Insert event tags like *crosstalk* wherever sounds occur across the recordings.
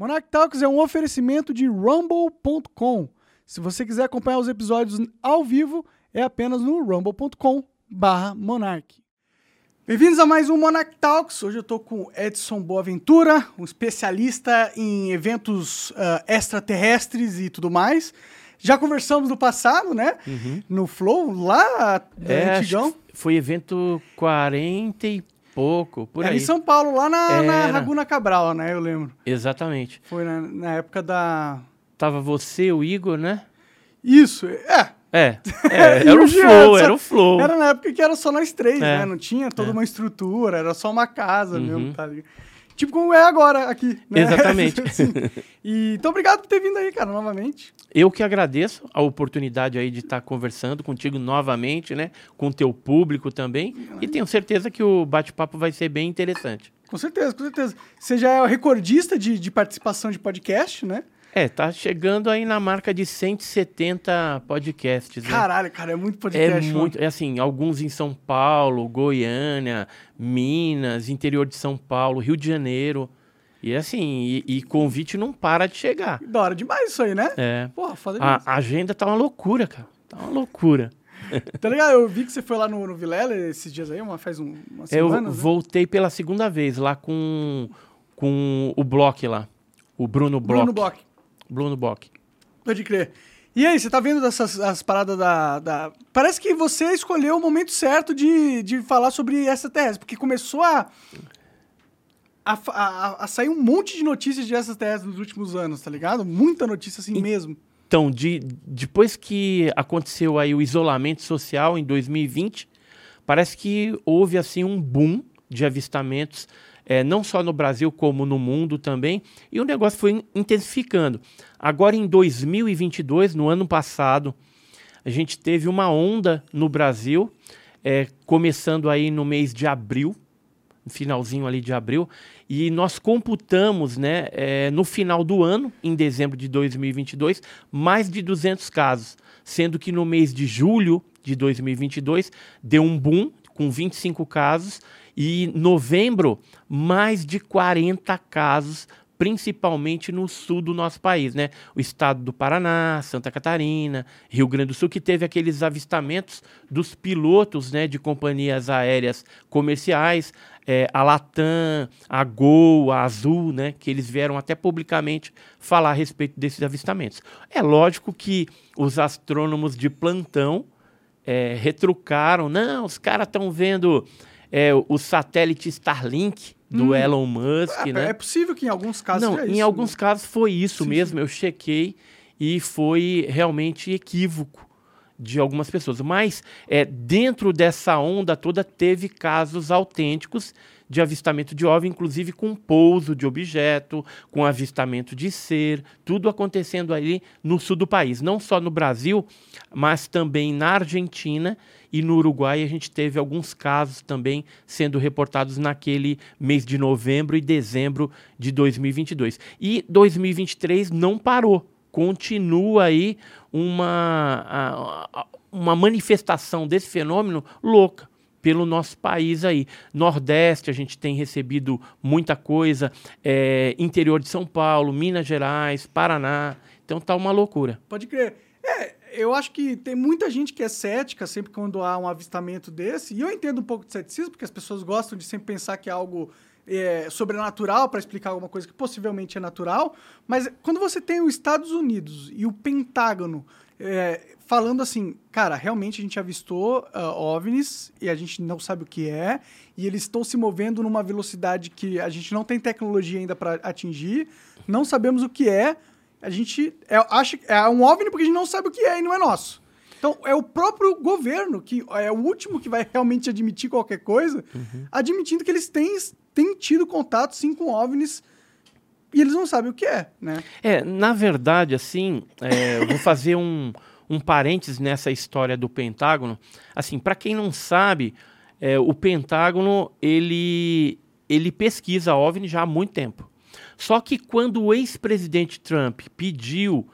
Monarch Talks é um oferecimento de rumble.com. Se você quiser acompanhar os episódios ao vivo, é apenas no rumble.com barra Monarch. Bem-vindos a mais um Monarch Talks. Hoje eu estou com Edson Boaventura, um especialista em eventos uh, extraterrestres e tudo mais. Já conversamos no passado, né? Uhum. No Flow, lá É, antigão. foi evento 40 e pouco, por Era aí. em São Paulo, lá na, na Era. Laguna Cabral, né? Eu lembro. Exatamente. Foi na, na época da... Tava você, o Igor, né? Isso, é. É, *laughs* é, era o flow, era o flow. Era na época que era só nós três, É. né? Não tinha toda É. uma estrutura, era só uma casa Uhum. mesmo, tá ligado? Tipo como é agora aqui, né? Exatamente. *laughs* Sim. E, então, obrigado por ter vindo aí, cara, novamente. Eu que agradeço a oportunidade aí de estar conversando contigo novamente, né? Com o teu público também. E tenho certeza que o bate-papo vai ser bem interessante. Com certeza, com certeza. Você já é o recordista de, de participação de podcast, né? É, tá chegando aí na marca de 170 podcasts, né? Caralho, cara, é muito É podcast. mano. muito, é assim, alguns em São Paulo, Goiânia, Minas, interior de São Paulo, Rio de Janeiro. E assim, e, e convite não para de chegar. Da hora demais isso aí, né? É. Porra, foda demais. A, agenda tá uma loucura, cara. Tá uma loucura. Tá ligado? Eu vi que você foi lá no, no Vilela esses dias aí, uma, faz um, umas Eu semanas, né? voltei pela segunda vez lá com, com o Block lá. O Bruno Block. Bruno Bloch. Bruno Block. Pode crer. E aí, você tá vendo dessas as paradas da, da- Parece que você escolheu o momento certo de, de falar sobre extraterrestres, porque começou a, a, a, a sair um monte de notícias de extraterrestres nos últimos anos, tá ligado? Muita notícia assim mesmo. Então, de, depois que aconteceu aí o isolamento social em 2020, parece que houve assim um boom de avistamentos, eh, não só no Brasil como no mundo também, e o negócio foi in- intensificando. Agora em 2022, no ano passado, a gente teve uma onda no Brasil, eh, começando aí no mês de abril, finalzinho ali de abril, e nós computamos, né, eh, no final do ano, em dezembro de 2022, mais de 200 casos, sendo que no mês de julho de 2022 deu um boom com 25 casos e novembro mais de 40 casos, principalmente no sul do nosso país, né? O estado do Paraná, Santa Catarina, Rio Grande do Sul, que teve aqueles avistamentos dos pilotos, né, de companhias aéreas comerciais, é, a Latam, a Gol, a Azul, né, que eles vieram até publicamente falar a respeito desses avistamentos. É lógico que os astrônomos de plantão é, retrucaram, não, os caras estão vendo é, o satélite Starlink do Elon Musk, É, né? é possível que em alguns casos Não, seja em isso, alguns né? casos foi isso Sim, mesmo, eu chequei e foi realmente equívoco de algumas pessoas. Mas é, dentro dessa onda toda teve casos autênticos de avistamento de OVNI, inclusive com pouso de objeto, com avistamento de ser, tudo acontecendo ali no sul do país. Não só no Brasil, mas também na Argentina e no Uruguai a gente teve alguns casos também sendo reportados naquele mês de novembro e dezembro de 2022. E 2023 não parou, continua aí uma, uma manifestação desse fenômeno louca pelo nosso país aí. Nordeste a gente tem recebido muita coisa, é, interior de São Paulo, Minas Gerais, Paraná. Então tá uma loucura. Pode crer. É, eu acho que tem muita gente que é cética sempre quando há um avistamento desse, e eu entendo um pouco de ceticismo, porque as pessoas gostam de sempre pensar que é algo é, sobrenatural para explicar alguma coisa que possivelmente é natural, mas quando você tem os Estados Unidos e o Pentágono é, falando assim, cara, realmente a gente avistou ah, OVNIs e a gente não sabe o que é, e eles estão se movendo numa velocidade que a gente não tem tecnologia ainda para atingir, não sabemos o que é, a gente é, acha que é um OVNI porque a gente não sabe o que é e não é nosso. Então, é o próprio governo que é o último que vai realmente admitir qualquer coisa, admitindo que eles têm, têm tido contato, sim, com OVNIs e eles não sabem o que é, né? É, na verdade, assim, é, eu vou fazer um, um parênteses nessa história do Pentágono. Assim, para quem não sabe, é, o Pentágono, ele, ele pesquisa OVNI já há muito tempo. Só que quando o ex-presidente Trump pediu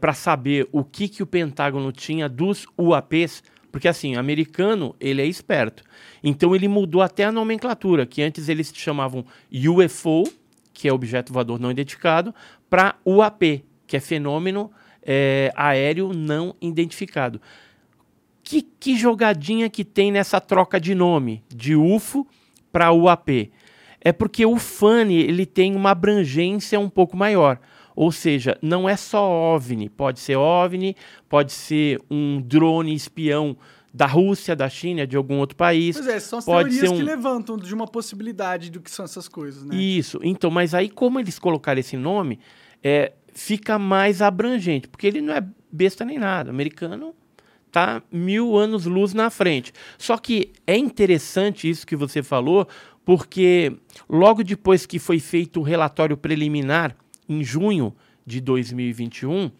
para saber o que, que o Pentágono tinha dos UAPs, porque assim, americano, ele é esperto. Então ele mudou até a nomenclatura, que antes eles chamavam UFO, que é objeto voador não identificado, para UAP, que é fenômeno é, aéreo não identificado. Que, que jogadinha que tem nessa troca de nome de UFO para UAP? É porque o FANI ele tem uma abrangência um pouco maior. Ou seja, não é só OVNI, pode ser OVNI, pode ser um drone espião da Rússia, da China, de algum outro país. Pois é, são as pode teorias um... que levantam de uma possibilidade do que são essas coisas, né? Isso. Então, mas aí como eles colocaram esse nome, é, fica mais abrangente, porque ele não é besta nem nada. O americano tá mil anos luz na frente. Só que é interessante isso que você falou, porque logo depois que foi feito o relatório preliminar, em junho de 2021,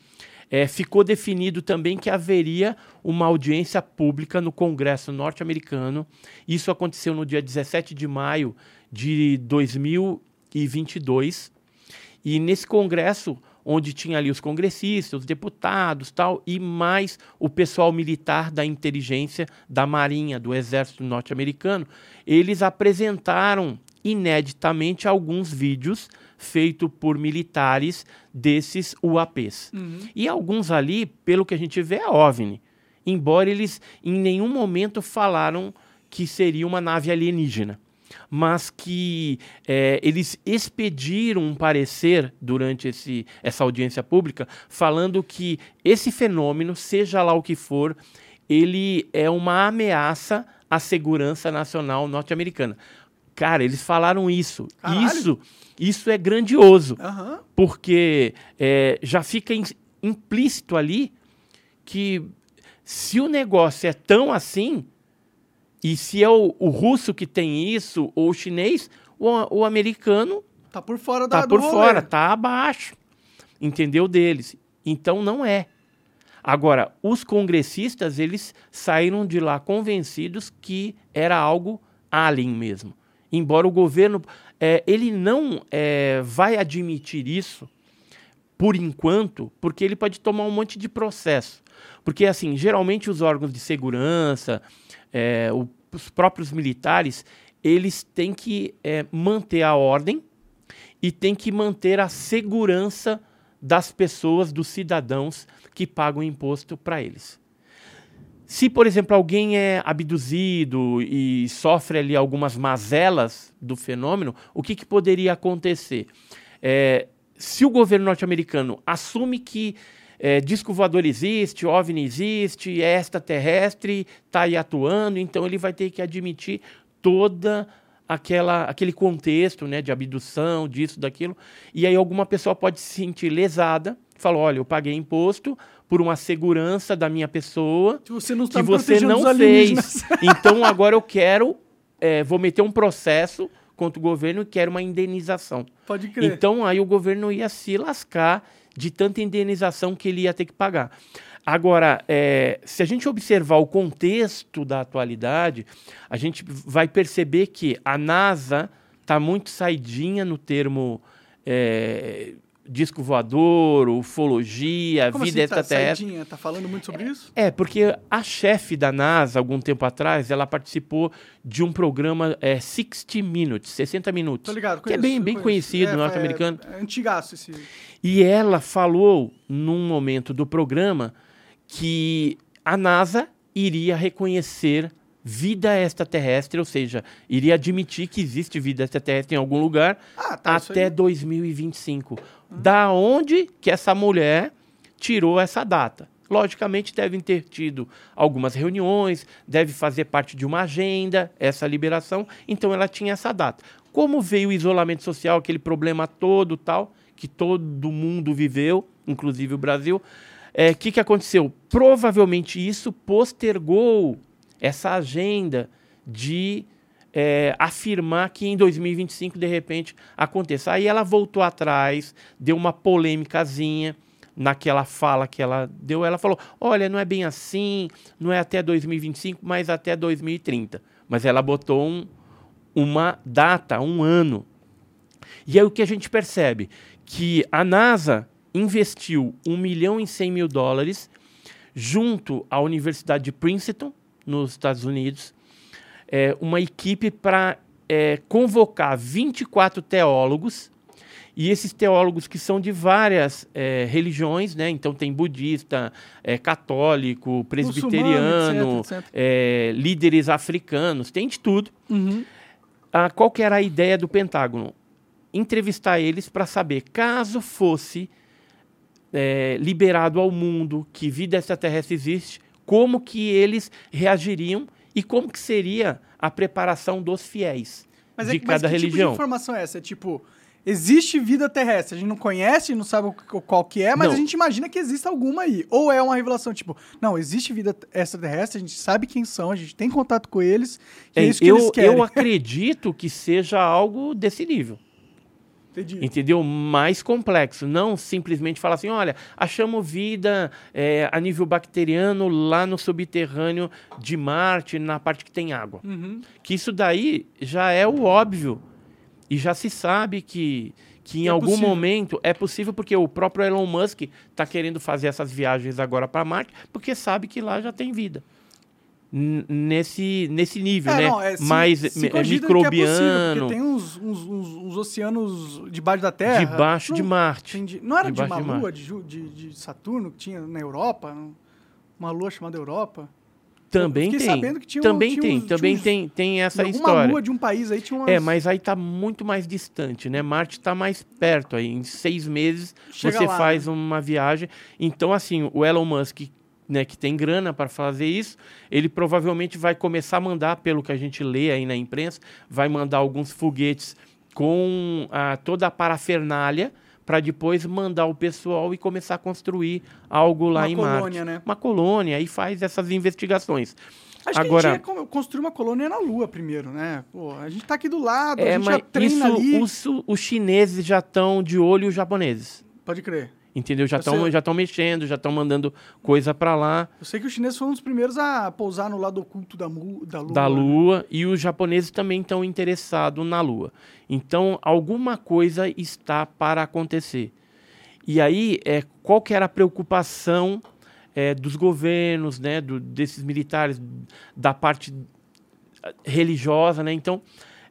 é, ficou definido também que haveria uma audiência pública no Congresso norte-americano. Isso aconteceu no dia 17 de maio de 2022. E nesse congresso, onde tinha ali os congressistas, os deputados, tal, e mais o pessoal militar da inteligência da Marinha, do Exército norte-americano, eles apresentaram ineditamente alguns vídeos feitos por militares desses UAPs. Uhum. E alguns ali, pelo que a gente vê, é OVNI. Embora eles em nenhum momento falaram que seria uma nave alienígena. Mas que é, eles expediram um parecer durante esse, essa audiência pública falando que esse fenômeno, seja lá o que for, ele é uma ameaça à segurança nacional norte-americana. Cara, eles falaram isso. Caralho. Isso isso é grandioso. Uhum. Porque é, já fica in, implícito ali que se o negócio é tão assim, e se é o, o russo que tem isso, ou o chinês, o, o americano. Tá por fora da Tá por fora, tá abaixo. Entendeu deles. Então não é. Agora, os congressistas, eles saíram de lá convencidos que era algo alien mesmo. Embora o governo, é, ele não é, vai admitir isso por enquanto, porque ele pode tomar um monte de processo. Porque, assim, geralmente os órgãos de segurança, é, o, os próprios militares, eles têm que é, manter a ordem e têm que manter a segurança das pessoas, dos cidadãos que pagam imposto para eles. Se, por exemplo, alguém é abduzido e sofre ali algumas mazelas do fenômeno, o que, que poderia acontecer? É, se o governo norte-americano assume que é, disco voador existe, OVNI existe, é extraterrestre, está aí atuando, então ele vai ter que admitir toda aquela, aquele contexto né, de abdução, disso, daquilo, e aí alguma pessoa pode se sentir lesada, falou, olha, eu paguei imposto, por uma segurança da minha pessoa que você não, que você não fez. *laughs* Então agora eu quero, é, vou meter um processo contra o governo e quero uma indenização. Pode crer. Então aí o governo ia se lascar de tanta indenização que ele ia ter que pagar. Agora, é, se a gente observar o contexto da atualidade, a gente vai perceber que a NASA está muito saidinha no termo é, disco voador, ufologia, Como vida assim, tá extraterrestre. Tá, tá falando muito sobre isso? É, porque a chefe da NASA, algum tempo atrás, ela participou de um programa é, 60 Minutes, 60 minutos. Tô ligado, conheço, Que é bem, bem conhecido, é, norte-americano. É, é antigaço esse... E ela falou, num momento do programa, que a NASA iria reconhecer vida extraterrestre, ou seja, iria admitir que existe vida extraterrestre em algum lugar ah, tá, até 2025. Da onde que essa mulher tirou essa data? Logicamente, devem ter tido algumas reuniões, deve fazer parte de uma agenda, essa liberação, então ela tinha essa data. Como veio o isolamento social, aquele problema todo tal, que todo mundo viveu, inclusive o Brasil, o é, que, que aconteceu? Provavelmente isso postergou essa agenda de é, afirmar que em 2025, de repente, aconteça. Aí ela voltou atrás, deu uma polêmicazinha naquela fala que ela deu. Ela falou: olha, não é bem assim, não é até 2025, mas até 2030. Mas ela botou um, uma data, um ano. E aí o que a gente percebe? Que a NASA investiu 1 milhão e 100 mil dólares junto à Universidade de Princeton, nos Estados Unidos, é, uma equipe para é, convocar 24 teólogos E esses teólogos que são de várias é, religiões, né? Então tem budista, é, católico, presbiteriano, etc, etc. É, líderes africanos, tem de tudo. Uhum. Ah, qual que era a ideia do Pentágono? Entrevistar eles para saber, caso fosse é, liberado ao mundo que vida extraterrestre existe, como que eles reagiriam e como que seria a preparação dos fiéis mas de é, cada mas que religião. Tipo informação é essa? É tipo, existe vida terrestre, a gente não conhece, não sabe qual que é, mas não. a gente imagina que existe alguma aí. Ou é uma revelação, tipo, não, existe vida extraterrestre, a gente sabe quem são, a gente tem contato com eles, é, é isso que eu, eles querem. Eu acredito que seja algo desse nível. Entendi. Entendeu? Mais complexo. Não simplesmente falar assim: olha, achamos vida é, a nível bacteriano lá no subterrâneo de Marte, na parte que tem água. Uhum. Que isso daí já é o óbvio. E já se sabe que, que em é algum possível. momento é possível, porque o próprio Elon Musk está querendo fazer essas viagens agora para Marte, porque sabe que lá já tem vida nesse, nesse nível, é, né? Não, é, se, Mais se é, microbiano. É tem uns, uns, uns, uns, oceanos debaixo da Terra. Debaixo não, de Marte. Não era debaixo de uma de lua de, de, de, Saturno que tinha na Europa? Uma lua chamada Europa? Também tem. sabendo que tinha Também tinha tem, uns, também tem, tem essa história. lua de um país aí tinha umas... É, mas aí está muito mais distante, né? Marte está mais perto aí. Em seis meses Chega você lá, faz né? uma viagem. Então, assim, o Elon Musk né, que tem grana para fazer isso, ele provavelmente vai começar a mandar, pelo que a gente lê aí na imprensa, vai mandar alguns foguetes com a, toda a parafernália para depois mandar o pessoal e começar a construir algo lá uma em colônia, Marte. Né? Uma colônia, e faz essas investigações. Acho Agora, que a gente ia construir uma colônia na Lua primeiro, né? Pô, a gente está aqui do lado, é, a gente já treina isso, ali. Os, os chineses já estão de olho os japoneses. Pode crer. Entendeu? Já estão já mexendo, já estão mandando coisa para lá. Eu sei que os chineses foram os primeiros a pousar no lado oculto da, da Lua. Da? Lua, né? e os japoneses também estão interessados na Lua. Então, alguma coisa está para acontecer. E aí, é, qual que era a preocupação é, dos governos, né, do, desses militares, da parte religiosa, né? Então,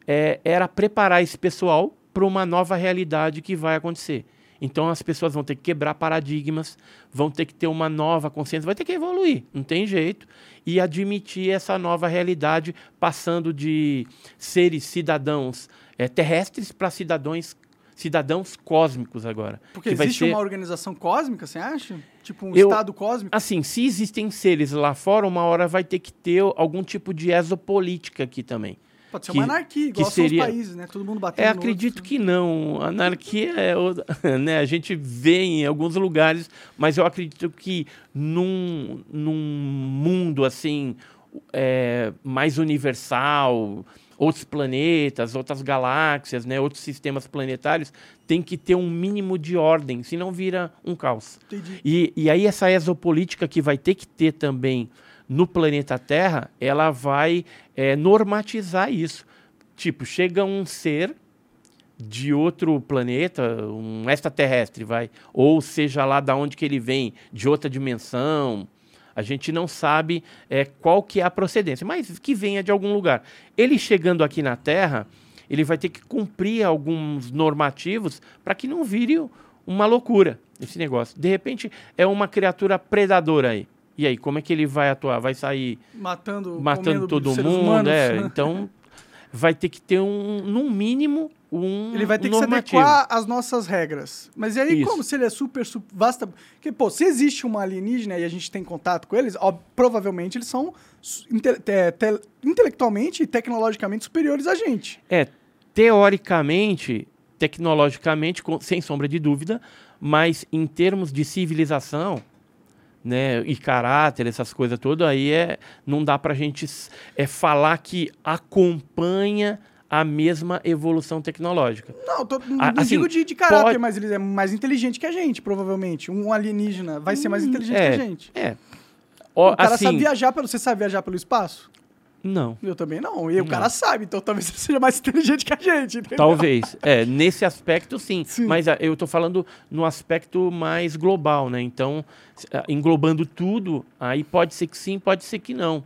é, era preparar esse pessoal para uma nova realidade que vai acontecer. Então as pessoas vão ter que quebrar paradigmas, vão ter que ter uma nova consciência, vai ter que evoluir, não tem jeito, e admitir essa nova realidade, passando de seres cidadãos é, terrestres para cidadãos cidadãos cósmicos agora. Porque existe ser... uma organização cósmica, você acha? Tipo um Eu, estado cósmico? Assim, se existem seres lá fora, uma hora vai ter que ter algum tipo de exopolítica aqui também. Pode ser que, uma anarquia, igual que seria... os países, né? Todo mundo batendo É, acredito outro. que não. Anarquia é, *laughs* né? A gente vê em alguns lugares, mas eu acredito que num, num mundo assim é, mais universal, outros planetas, outras galáxias, né, outros sistemas planetários, tem que ter um mínimo de ordem, senão vira um caos. E, e aí essa exopolítica que vai ter que ter também no planeta Terra, ela vai é, normatizar isso. Tipo, chega um ser de outro planeta, um extraterrestre, vai, ou seja lá da onde que ele vem, de outra dimensão, a gente não sabe é, qual que é a procedência, mas que venha de algum lugar. Ele chegando aqui na Terra, ele vai ter que cumprir alguns normativos para que não vire uma loucura esse negócio. De repente, é uma criatura predadora aí. E aí, como é que ele vai atuar? Vai sair matando, matando todo mundo? É, *laughs* então vai ter que ter um, no mínimo, um Ele vai ter um que normativo. se adequar às nossas regras. Mas e aí, Isso. como se ele é super, super vasta. Porque, pô, se existe uma alienígena e a gente tem contato com eles, ó, provavelmente eles são inte te te intelectualmente e tecnologicamente superiores a gente. É, teoricamente, tecnologicamente, com, sem sombra de dúvida, mas em termos de civilização, né, e caráter, essas coisas todas, aí é, não dá para a gente é, falar que acompanha a mesma evolução tecnológica. Não, tô, não assim, digo de, de caráter, pode... mas ele é mais inteligente que a gente, provavelmente. Um alienígena vai ser mais hum, inteligente é, que a gente. É. O, o cara assim, sabe viajar pelo. Você sabe viajar pelo espaço? Não. Eu também não. E não. o cara sabe, então talvez ele seja mais *laughs* inteligente que a gente. Entendeu? Talvez. É, nesse aspecto, sim. sim. Mas ah, eu estou falando no aspecto mais global, né? Então, ah, englobando tudo, aí pode ser que sim, pode ser que não.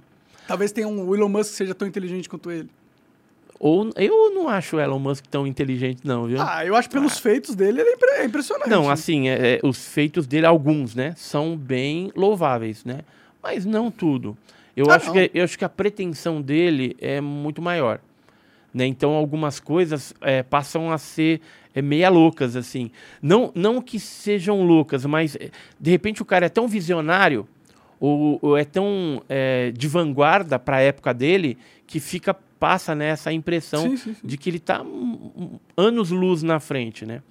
Talvez tenha um Elon Musk que seja tão inteligente quanto ele. Ou eu não acho o Elon Musk tão inteligente, não, viu? Ah, eu acho que pelos feitos dele ele é é impressionante. Não, assim, é, é, os feitos dele, alguns, né, são bem louváveis, né? Mas não tudo. Eu, Ah, acho, não. que, eu acho que a pretensão dele é muito maior. Né? Então, algumas coisas é, passam a ser é, meia loucas, assim. Não, não que sejam loucas, mas, é, de repente, o cara é tão visionário ou, ou é tão é, de vanguarda para a época dele que fica passa né, essa impressão Sim, sim, sim. de que ele está anos-luz na frente, né?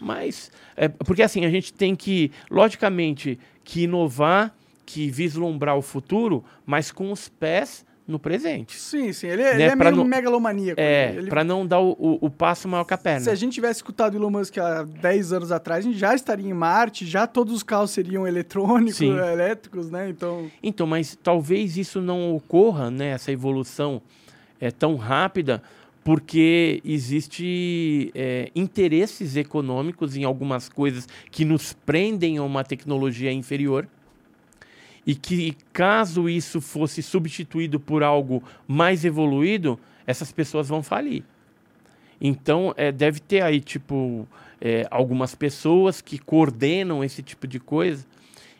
Mas, é, porque assim, a gente tem que, logicamente, que inovar, que vislumbrar o futuro, mas com os pés no presente. Sim, sim. Ele, é- Né, ele é pra meio não- megalomaníaco. É, ele, para não dar o, o- o passo maior que a perna. Se a gente tivesse escutado o Elon Musk há 10 anos atrás, a gente já estaria em Marte, já todos os carros seriam eletrônicos, Sim. elétricos, né? Então, Então, mas talvez isso não ocorra, né, essa evolução é tão rápida, porque existe é, interesses econômicos em algumas coisas que nos prendem a uma tecnologia inferior e que caso isso fosse substituído por algo mais evoluído, essas pessoas vão falir. Então, é, deve ter aí, tipo, é, algumas pessoas que coordenam esse tipo de coisa.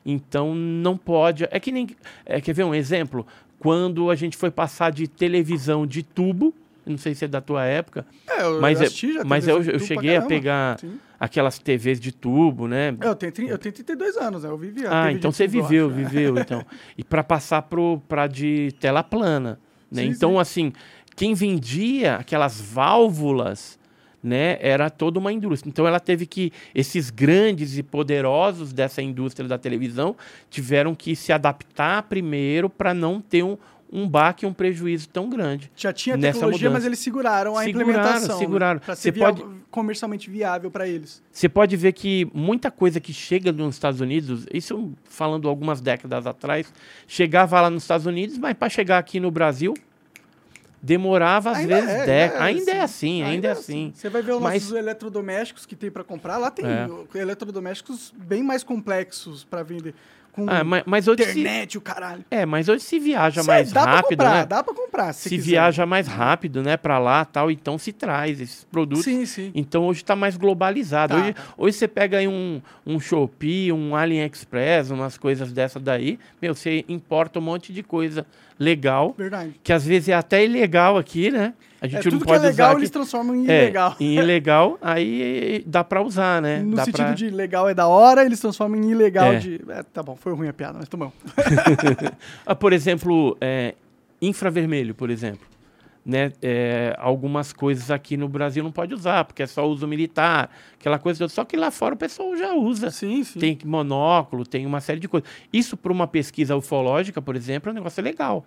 Então, não pode. É que nem. É, quer ver um exemplo? Quando a gente foi passar de televisão de tubo, não sei se é da tua época, é, eu mas, é- assisti já. mas eu, eu cheguei a pegar Sim. aquelas TVs de tubo, né? Eu tenho, eu tenho 32 anos, né? Eu vivi a Ah, então você tubo, eu viveu, acho, viveu, *laughs* então. E para passar pro para de tela plana, né? Sim, então sim. assim, quem vendia aquelas válvulas, né, era toda uma indústria. Então ela teve que esses grandes e poderosos dessa indústria da televisão tiveram que se adaptar primeiro para não ter um um baque, um prejuízo tão grande. Já tinha nessa tecnologia, mudança. mas eles seguraram a Seguraram, implementação. seguraram. Para Você ser pode- comercialmente viável para eles. Você pode ver que muita coisa que chega nos Estados Unidos, isso falando algumas décadas atrás, chegava lá nos Estados Unidos, mas para chegar aqui no Brasil, demorava às Ainda vezes é, décadas. ainda Ainda é assim, ainda é assim. Você vai ver os Mas- nossos eletrodomésticos que tem para comprar. Lá tem É. eletrodomésticos bem mais complexos para vender. Com Ah, mas, mas hoje se, internet, o caralho. é, mas hoje se viaja Cê- mais dá rápido, pra comprar, né? dá pra comprar. Se, Se quiser. viaja mais rápido, né, para lá, tal, então se traz esses produtos. Sim, sim. Então hoje está mais globalizado. Tá. Hoje, hoje você pega aí um, um Shopee, um AliExpress, umas coisas dessa daí, meu, você importa um monte de coisa legal, Verdade. que às vezes é até ilegal aqui, né? A É, gente tudo não que pode é legal, usar eles transformam em É, ilegal. em ilegal, aí dá para usar, né? No dá sentido pra... de legal é da hora, eles transformam em ilegal É. de. É, tá bom, foi ruim a piada, mas tá bom. *laughs* Ah, por exemplo, é, infravermelho, por exemplo. Né? É, algumas coisas aqui no Brasil não pode usar, porque é só uso militar, aquela coisa. Só que lá fora o pessoal já usa. Sim, sim. Tem monóculo, tem uma série de coisas. Isso para uma pesquisa ufológica, por exemplo, é um negócio legal.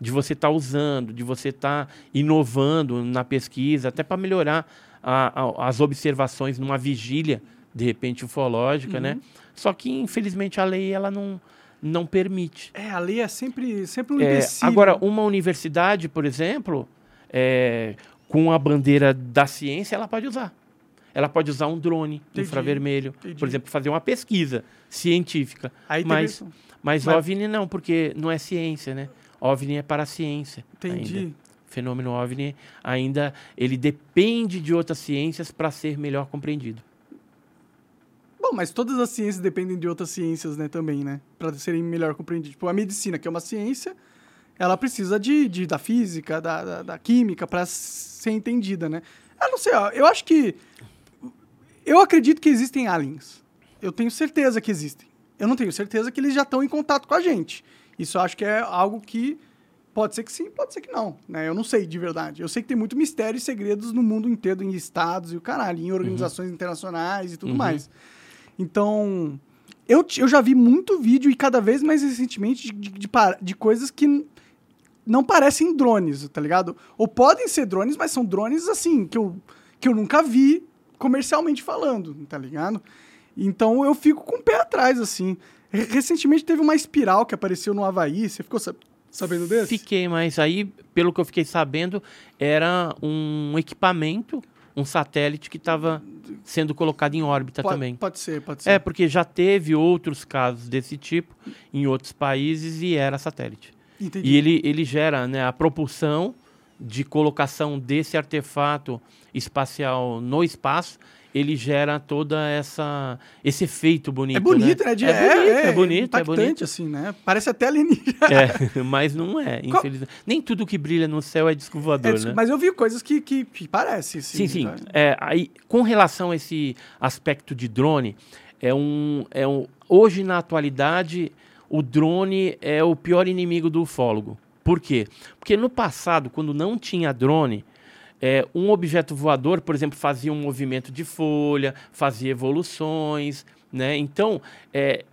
De você estar usando, de você estar inovando na pesquisa, até para melhorar a- a- as observações numa vigília, de repente, ufológica, né? Só que, infelizmente, a lei ela não, não permite. É, a lei é sempre, sempre um É, agora, uma universidade, por exemplo, é, com a bandeira da ciência, ela pode usar. Ela pode usar um drone Entendi, infravermelho, entendi. por exemplo, fazer uma pesquisa científica. Aí mas, mas, Mas- OVNI não, porque não é ciência, né? OVNI é para a ciência. Entendi. ainda. O fenômeno OVNI ainda ele depende de outras ciências para ser melhor compreendido. Bom, mas todas as ciências dependem de outras ciências, né, também, né? Pra serem melhor compreendidas. Tipo, a medicina, que é uma ciência, ela precisa de, de- da física, da, da, da química pra ser entendida, né? Eu não sei, ó, eu acho que... Eu acredito que existem aliens. Eu tenho certeza que existem. Eu não tenho certeza que eles já estão em contato com a gente. Isso eu acho que é algo que pode ser que sim, pode ser que não, né? Eu não sei de verdade. Eu sei que tem muito mistério e segredos no mundo inteiro, em estados e o caralho, em organizações internacionais e tudo Uhum. mais. Então, eu, eu já vi muito vídeo e cada vez mais recentemente de, de, de de coisas que não parecem drones, tá ligado? Ou podem ser drones, mas são drones assim, que eu, que eu nunca vi comercialmente falando, tá ligado? Então eu fico com o pé atrás, assim. Re- Recentemente teve uma espiral que apareceu no Havaí, você ficou sa- sabendo desse? Fiquei, mas aí, pelo que eu fiquei sabendo, era um equipamento, um satélite que estava sendo colocado em órbita pode, também. Pode ser, pode ser. É, porque já teve outros casos desse tipo em outros países e era satélite. Entendi. E ele, ele gera né, a propulsão de colocação desse artefato espacial no espaço, ele gera toda essa esse efeito bonito. É bonito, né? né? De, é, é, bonito, é, é bonito, é bonito. assim, né? Parece até alienígena. É, *laughs* *laughs* mas não é, Qual- infelizmente. Nem tudo que brilha no céu é disco voador, É, né? Mas eu vi coisas que, que, que parece, assim. Sim, sim. né? É, aí, com relação a esse aspecto de drone, é um, é um, hoje na atualidade o drone é o pior inimigo do ufólogo. Por quê? Porque no passado, quando não tinha drone, é, um objeto voador, por exemplo, fazia um movimento de folha, fazia evoluções, né? Então, é,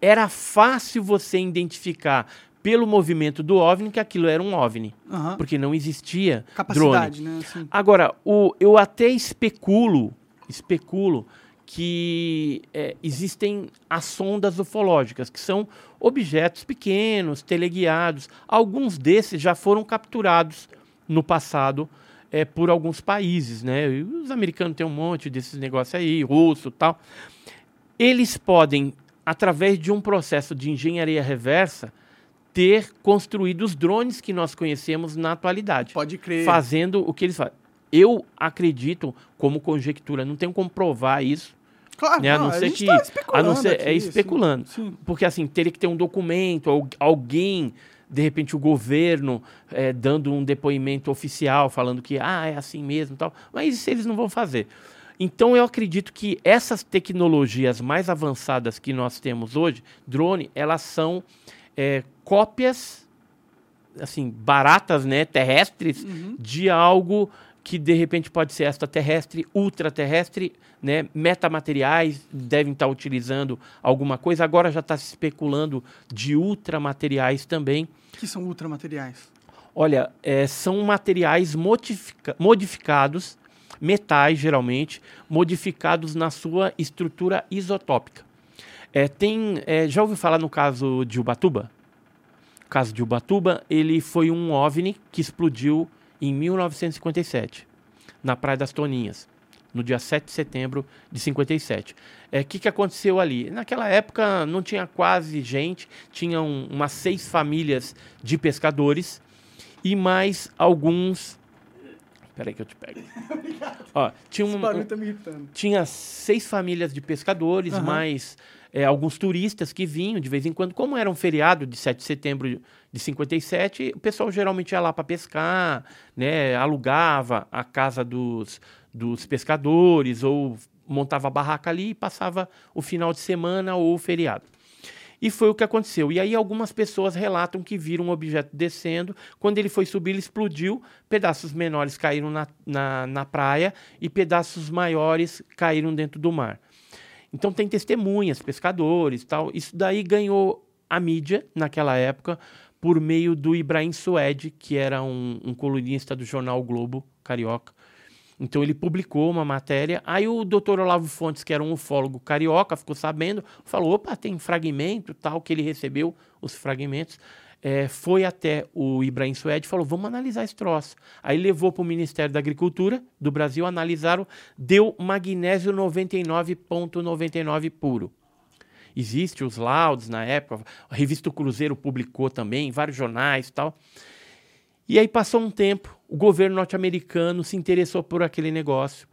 era fácil você identificar pelo movimento do OVNI que aquilo era um OVNI, Aham. porque não existia drone. Capacidade, né? Assim. Agora, o, eu até especulo, especulo que é, existem as sondas ufológicas, que são objetos pequenos, teleguiados. Alguns desses já foram capturados no passado é, por alguns países, né? E os americanos têm um monte desses negócios aí, russo, tal. Eles podem, através de um processo de engenharia reversa, ter construído os drones que nós conhecemos na atualidade Pode crer. fazendo o que eles fazem. Eu acredito, como conjectura, não tenho como provar isso, Claro, né? a não, não ser que. tá a não ser, aqui, é especulando. Sim, sim. Porque assim, teria que ter um documento, al- alguém, de repente o governo, eh, dando um depoimento oficial, falando que ah, é assim mesmo tal. Mas isso eles não vão fazer. Então eu acredito que essas tecnologias mais avançadas que nós temos hoje, drone, elas são eh, cópias assim, baratas, né, terrestres, Uhum. de algo que de repente pode ser extraterrestre, ultraterrestre, né, metamateriais devem estar utilizando alguma coisa. Agora já está se especulando de ultramateriais também. Que são ultramateriais. Olha, é, são materiais modifica- modificados, metais geralmente, modificados na sua estrutura isotópica. É, tem, é, já ouviu falar no caso de Ubatuba? O caso de Ubatuba, ele foi um OVNI que explodiu em 1957, na Praia das Toninhas, no dia 7 de setembro de 57. O é, que, que aconteceu ali? Naquela época não tinha quase gente, tinham umas seis famílias de pescadores e mais alguns. Peraí que eu te pego. *laughs* Ó, tinha um, barulho tá me irritando. tinha seis famílias de pescadores, Aham. mais é, alguns turistas que vinham de vez em quando. Como era um feriado de 7 de setembro de 57, o pessoal geralmente ia lá para pescar, né, alugava a casa dos, dos pescadores ou montava a barraca ali e passava o final de semana ou o feriado. E foi o que aconteceu. E aí algumas pessoas relatam que viram um objeto descendo. Quando ele foi subir, ele explodiu. Pedaços menores caíram na, na, na praia e pedaços maiores caíram dentro do mar. Então tem testemunhas, pescadores tal. Isso daí ganhou a mídia naquela época por meio do Ibrahim Suede, que era um, um colunista do jornal Globo Carioca. Então ele publicou uma matéria. Aí o doutor Olavo Fontes, que era um ufólogo carioca, ficou sabendo, falou: opa, tem fragmento tal, que ele recebeu os fragmentos. É, foi até o Ibrahim Suede e falou: vamos analisar esse troço. Aí levou para o Ministério da Agricultura do Brasil, analisaram, deu magnésio 99,99 puro. Existe os laudos na época, a revista Cruzeiro publicou também, vários jornais e tal. E aí passou um tempo, o governo norte-americano se interessou por aquele negócio.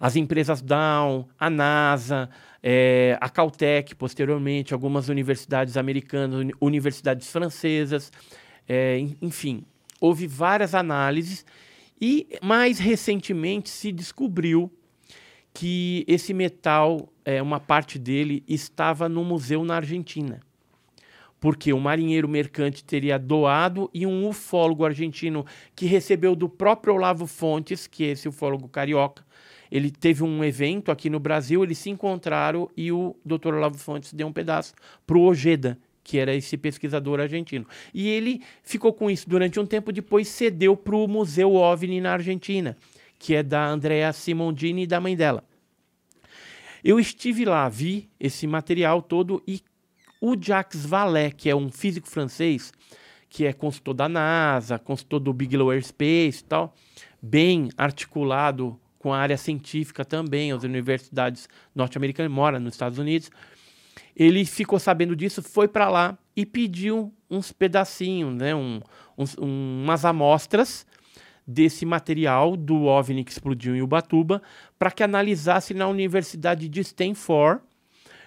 As empresas Down, a NASA, eh, a Caltech, posteriormente, algumas universidades americanas, uni- universidades francesas, en- enfim, houve várias análises e mais recentemente se descobriu que esse metal, eh, uma parte dele, estava no museu na Argentina porque um marinheiro mercante teria doado e um ufólogo argentino que recebeu do próprio Olavo Fontes, que é esse ufólogo carioca, ele teve um evento aqui no Brasil, eles se encontraram e o Dr. Olavo Fontes deu um pedaço para o Ojeda, que era esse pesquisador argentino. E ele ficou com isso durante um tempo, depois cedeu para o Museu OVNI na Argentina, que é da Andrea Simondini e da mãe dela. Eu estive lá, vi esse material todo e o Jacques Vallée, que é um físico francês, que é consultor da NASA, consultor do Bigelow Aerospace e tal, bem articulado com a área científica também, as universidades norte-americanas, mora nos Estados Unidos. ele ficou sabendo disso, foi para lá e pediu uns pedacinhos, né, um, uns, um, umas amostras desse material do OVNI que explodiu em Ubatuba para que analisasse na Universidade de Stanford,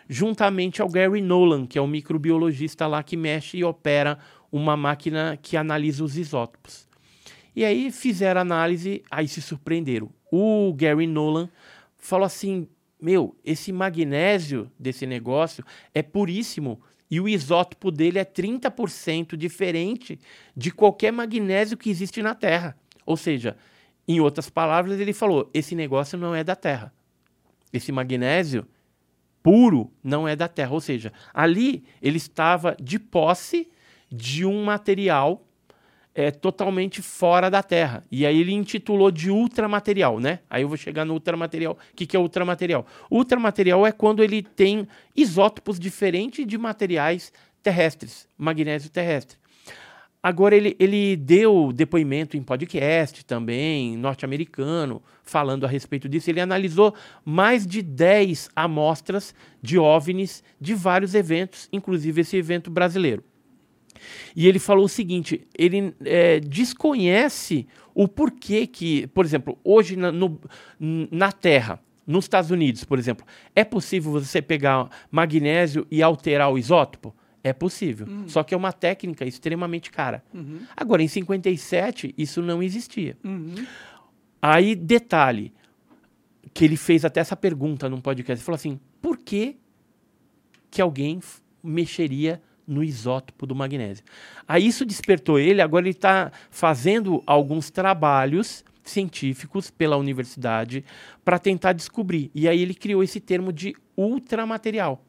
juntamente ao Gary Nolan, que é o microbiologista lá que mexe e opera uma máquina que analisa os isótopos. E aí fizeram análise, aí se surpreenderam. O Gary Nolan falou assim: Meu, esse magnésio desse negócio é puríssimo e o isótopo dele é 30% diferente de qualquer magnésio que existe na Terra. Ou seja, em outras palavras, ele falou: esse negócio não é da Terra. Esse magnésio puro não é da Terra. Ou seja, ali ele estava de posse de um material é, totalmente fora da Terra. E aí ele intitulou de ultramaterial, né? Aí eu vou chegar no ultramaterial. O que, que é ultramaterial? Ultramaterial é quando ele tem isótopos diferentes de materiais terrestres, magnésio terrestre. Agora, ele, ele deu depoimento em podcast também, norte-americano, falando a respeito disso. Ele analisou mais de 10 amostras de OVNIs de vários eventos, inclusive esse evento brasileiro. E ele falou o seguinte: ele é, desconhece o porquê que, por exemplo, hoje na, no, na Terra, nos Estados Unidos, por exemplo, é possível você pegar magnésio e alterar o isótopo? É possível. Uhum. Só que é uma técnica extremamente cara. Uhum. Agora, em 57, isso não existia. Uhum. Aí, detalhe, que ele fez até essa pergunta num podcast. Ele falou assim: por que, que alguém mexeria no isótopo do magnésio? Aí isso despertou ele, agora ele está fazendo alguns trabalhos científicos pela universidade para tentar descobrir. E aí ele criou esse termo de ultramaterial.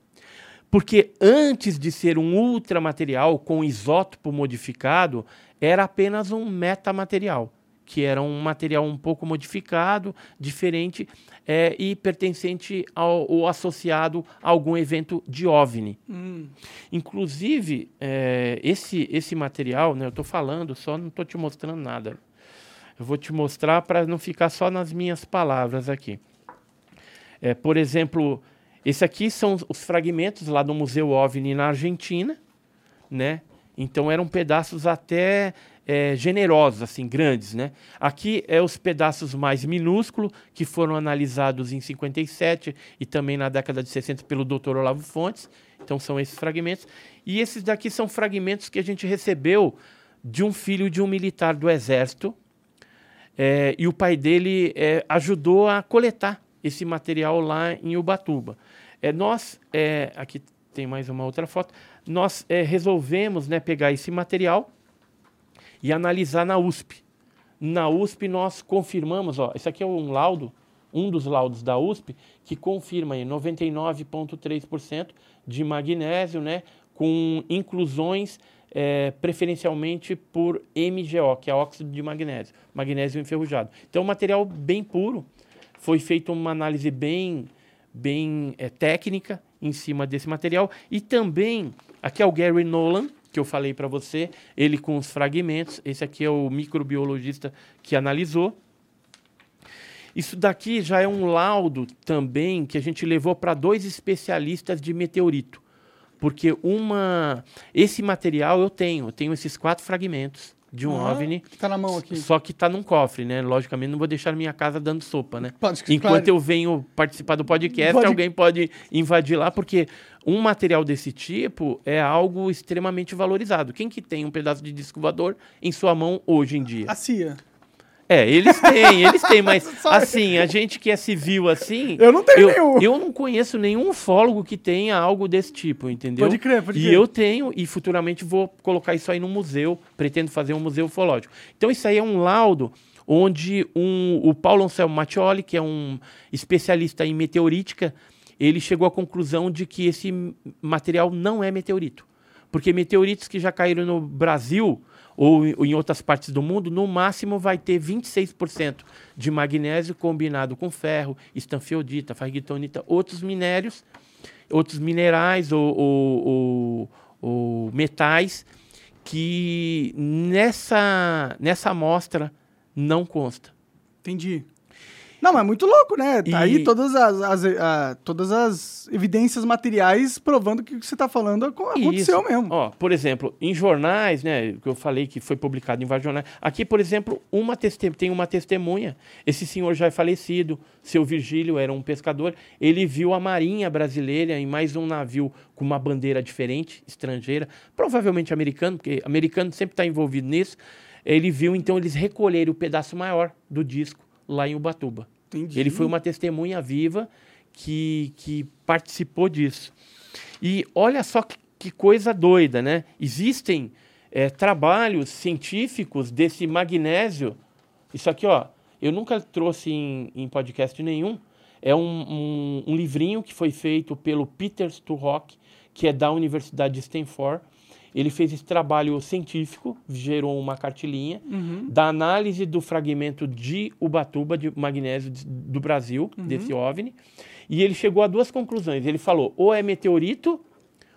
Porque antes de ser um ultramaterial com isótopo modificado, era apenas um metamaterial, que era um material um pouco modificado, diferente é, e pertencente ao, ou associado a algum evento de OVNI. Hum. Inclusive, é, esse, esse material, né, eu estou falando, só não estou te mostrando nada. Eu vou te mostrar para não ficar só nas minhas palavras aqui. É, por exemplo, esse aqui são os fragmentos lá do Museu OVNI na Argentina, né? Então eram pedaços até é, generosos, assim, grandes, né? Aqui é os pedaços mais minúsculos que foram analisados em 57 e também na década de 60 pelo Dr. Olavo Fontes. Então são esses fragmentos. E esses daqui são fragmentos que a gente recebeu de um filho de um militar do Exército. É, e o pai dele é, ajudou a coletar esse material lá em Ubatuba. É, nós, é, aqui tem mais uma outra foto, nós é, resolvemos né, pegar esse material e analisar na USP. Na USP nós confirmamos, ó, esse aqui é um laudo, um dos laudos da USP, que confirma 99,3% de magnésio, né, com inclusões é, preferencialmente por MgO, que é óxido de magnésio, magnésio enferrujado. Então, material bem puro, foi feita uma análise bem bem é, técnica em cima desse material. E também, aqui é o Gary Nolan, que eu falei para você, ele com os fragmentos. Esse aqui é o microbiologista que analisou. Isso daqui já é um laudo também que a gente levou para dois especialistas de meteorito. Porque uma esse material eu tenho, eu tenho esses quatro fragmentos de um uhum. OVNI. Que tá na mão aqui. Só que tá num cofre, né? Logicamente, não vou deixar minha casa dando sopa, né? Pode, Enquanto claro. eu venho participar do podcast, pode... alguém pode invadir lá, porque um material desse tipo é algo extremamente valorizado. Quem que tem um pedaço de disco voador em sua mão hoje em dia? A CIA. É, eles têm, eles têm, mas *laughs* assim, a gente que é civil assim. Eu não tenho eu, nenhum. Eu não conheço nenhum ufólogo que tenha algo desse tipo, entendeu? Pode crer, pode crer. E eu tenho, e futuramente vou colocar isso aí no museu, pretendo fazer um museu ufológico. Então, isso aí é um laudo onde um, o Paulo Anselmo Mattioli, que é um especialista em meteorítica, ele chegou à conclusão de que esse material não é meteorito. Porque meteoritos que já caíram no Brasil ou em outras partes do mundo, no máximo vai ter 26% de magnésio combinado com ferro, estanfiodita, fargitonita, outros minérios, outros minerais ou, ou, ou, ou metais que nessa, nessa amostra não consta. Entendi. Não, mas é muito louco, né? Tá E- aí todas as, as- a- todas as evidências materiais provando que o que você tá falando aco- aconteceu Isso. mesmo. Ó, por exemplo, em jornais, né, que eu falei que foi publicado em vários jornais. Aqui, por exemplo, uma teste- tem uma testemunha. Esse senhor já é falecido, seu Virgílio era um pescador. Ele viu a Marinha brasileira em mais um navio com uma bandeira diferente, estrangeira, provavelmente americano, porque americano sempre está envolvido nisso. Ele viu, então, eles recolheram o pedaço maior do disco lá em Ubatuba. Entendi. Ele foi uma testemunha viva que, que participou disso. E olha só que, que coisa doida, né? Existem eh, trabalhos científicos desse magnésio. Isso aqui, ó, eu nunca trouxe em, em podcast nenhum. É um, um, um livrinho que foi feito pelo Peter Sturrock, que é da Universidade de Stanford. Ele fez esse trabalho científico, gerou uma cartilinha Uhum. da análise do fragmento de Ubatuba, de magnésio do Brasil, Uhum. desse OVNI, e ele chegou a duas conclusões. Ele falou, ou é meteorito,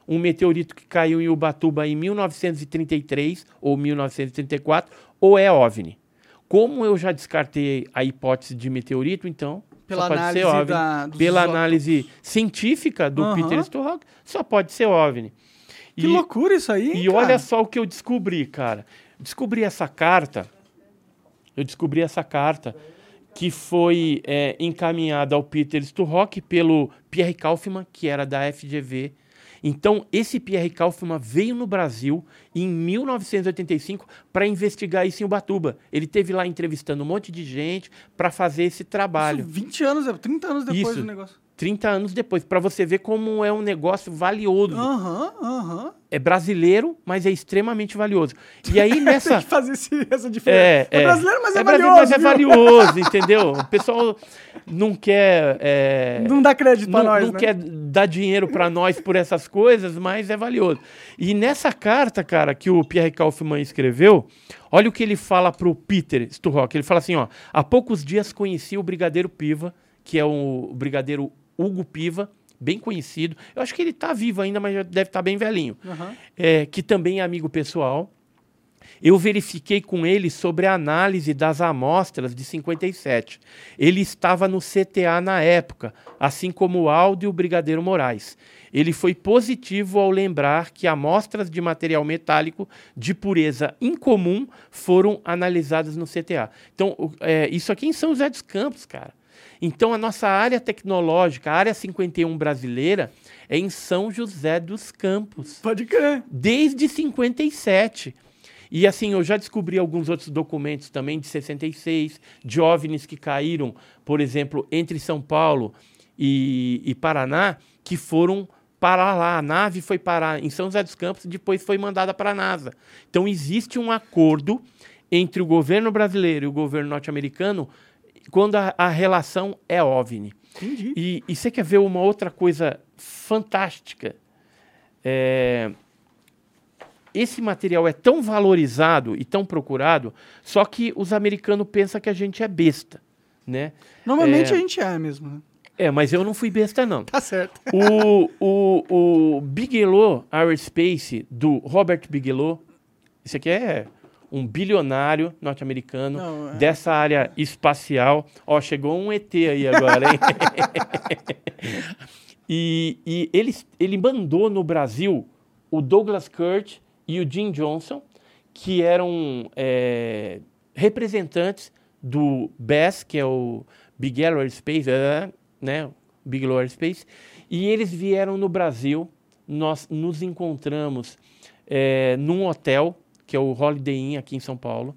um meteorito que caiu em Ubatuba em 1933 ou 1934, ou é OVNI. Como eu já descartei a hipótese de meteorito, então Pela análise da- Pela análise científica do Aham. Peter Sturrock, só pode ser OVNI. Que loucura isso aí, E cara? olha só o que eu descobri, cara. Descobri essa carta. Eu descobri essa carta que foi é, encaminhada ao Peter Sturrock pelo Pierre Kaufmann, que era da FGV. Então, esse Pierre Kaufmann veio no Brasil em 1985 para investigar isso em Ubatuba. Ele teve lá entrevistando um monte de gente para fazer esse trabalho. Isso 20 anos, 30 anos depois Isso. do negócio. 30 anos depois, para você ver como é um negócio valioso. Aham, aham. É brasileiro, mas é extremamente valioso. E aí *laughs* nessa. Tem que fazer esse- essa É, diferença. É, brasileiro, mas é, brasileiro, valioso. mas é valioso, *laughs* entendeu? O pessoal não quer. é, Não dá crédito não, nós, não né? quer dar dinheiro para nós por essas coisas, mas é valioso. E nessa carta, cara, que o Pierre Kaufmann escreveu, olha o que ele fala pro Peter Sturrock. Ele fala assim, ó, há poucos dias conheci o Brigadeiro Piva, que é o Brigadeiro Hugo Piva, bem conhecido. Eu acho que ele tá vivo ainda, mas já deve estar bem velhinho. Aham. É, que também é amigo pessoal. Eu verifiquei com ele sobre a análise das amostras de 57. Ele estava no CTA na época, assim como o Aldo e o Brigadeiro Moraes. Ele foi positivo ao lembrar que amostras de material metálico de pureza incomum foram analisadas no CTA. Então, é, isso aqui em São José dos Campos, cara. Então, a nossa área tecnológica, a área 51 brasileira, é em São José dos Campos Pode crer. desde 57. E assim, eu já descobri alguns outros documentos também de 66, de OVNIs que caíram, por exemplo, entre São Paulo e, e Paraná, que foram parar lá. A nave foi parar em São José dos Campos e depois foi mandada para a NASA. Então, existe um acordo entre o governo brasileiro e o governo norte-americano quando a, a relação é OVNI. Entendi. E, e você quer ver uma outra coisa fantástica? É, esse material é tão valorizado e tão procurado, só que os americanos pensam que a gente é besta, né? Normalmente É. a gente é mesmo, né? É, mas eu não fui besta, não. Tá certo. *laughs* O, o, o Bigelow Aerospace, do Robert Bigelow, esse aqui é um bilionário norte-americano é. dessa área espacial. Ó, chegou um ET aí agora, hein? *laughs* e e ele, ele mandou no Brasil o Douglas Kurt e o Jim Johnson, que eram é, representantes do BES, que é o Bigelow Aerospace, né? Bigelow Aerospace, e eles vieram no Brasil. Nós nos encontramos é, num hotel, que é o Holiday Inn aqui em São Paulo.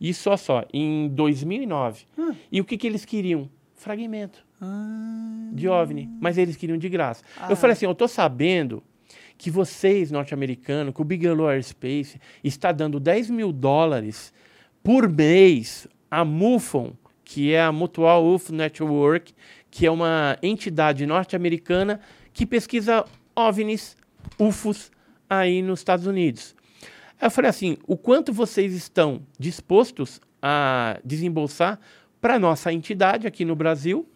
E só só, em 2009. Hum. E o que, que eles queriam? Fragmento Ah, de OVNI, mas eles queriam de graça. Ah. Eu falei assim, eu tô sabendo que vocês, norte-americanos, que o Bigelow Aerospace está dando 10 mil dólares por mês a MUFON, que é a Mutual UFO Network, que é uma entidade norte-americana que pesquisa OVNIs, UFOs, aí nos Estados Unidos. Eu falei assim, o quanto vocês estão dispostos a desembolsar para nossa entidade aqui no Brasil,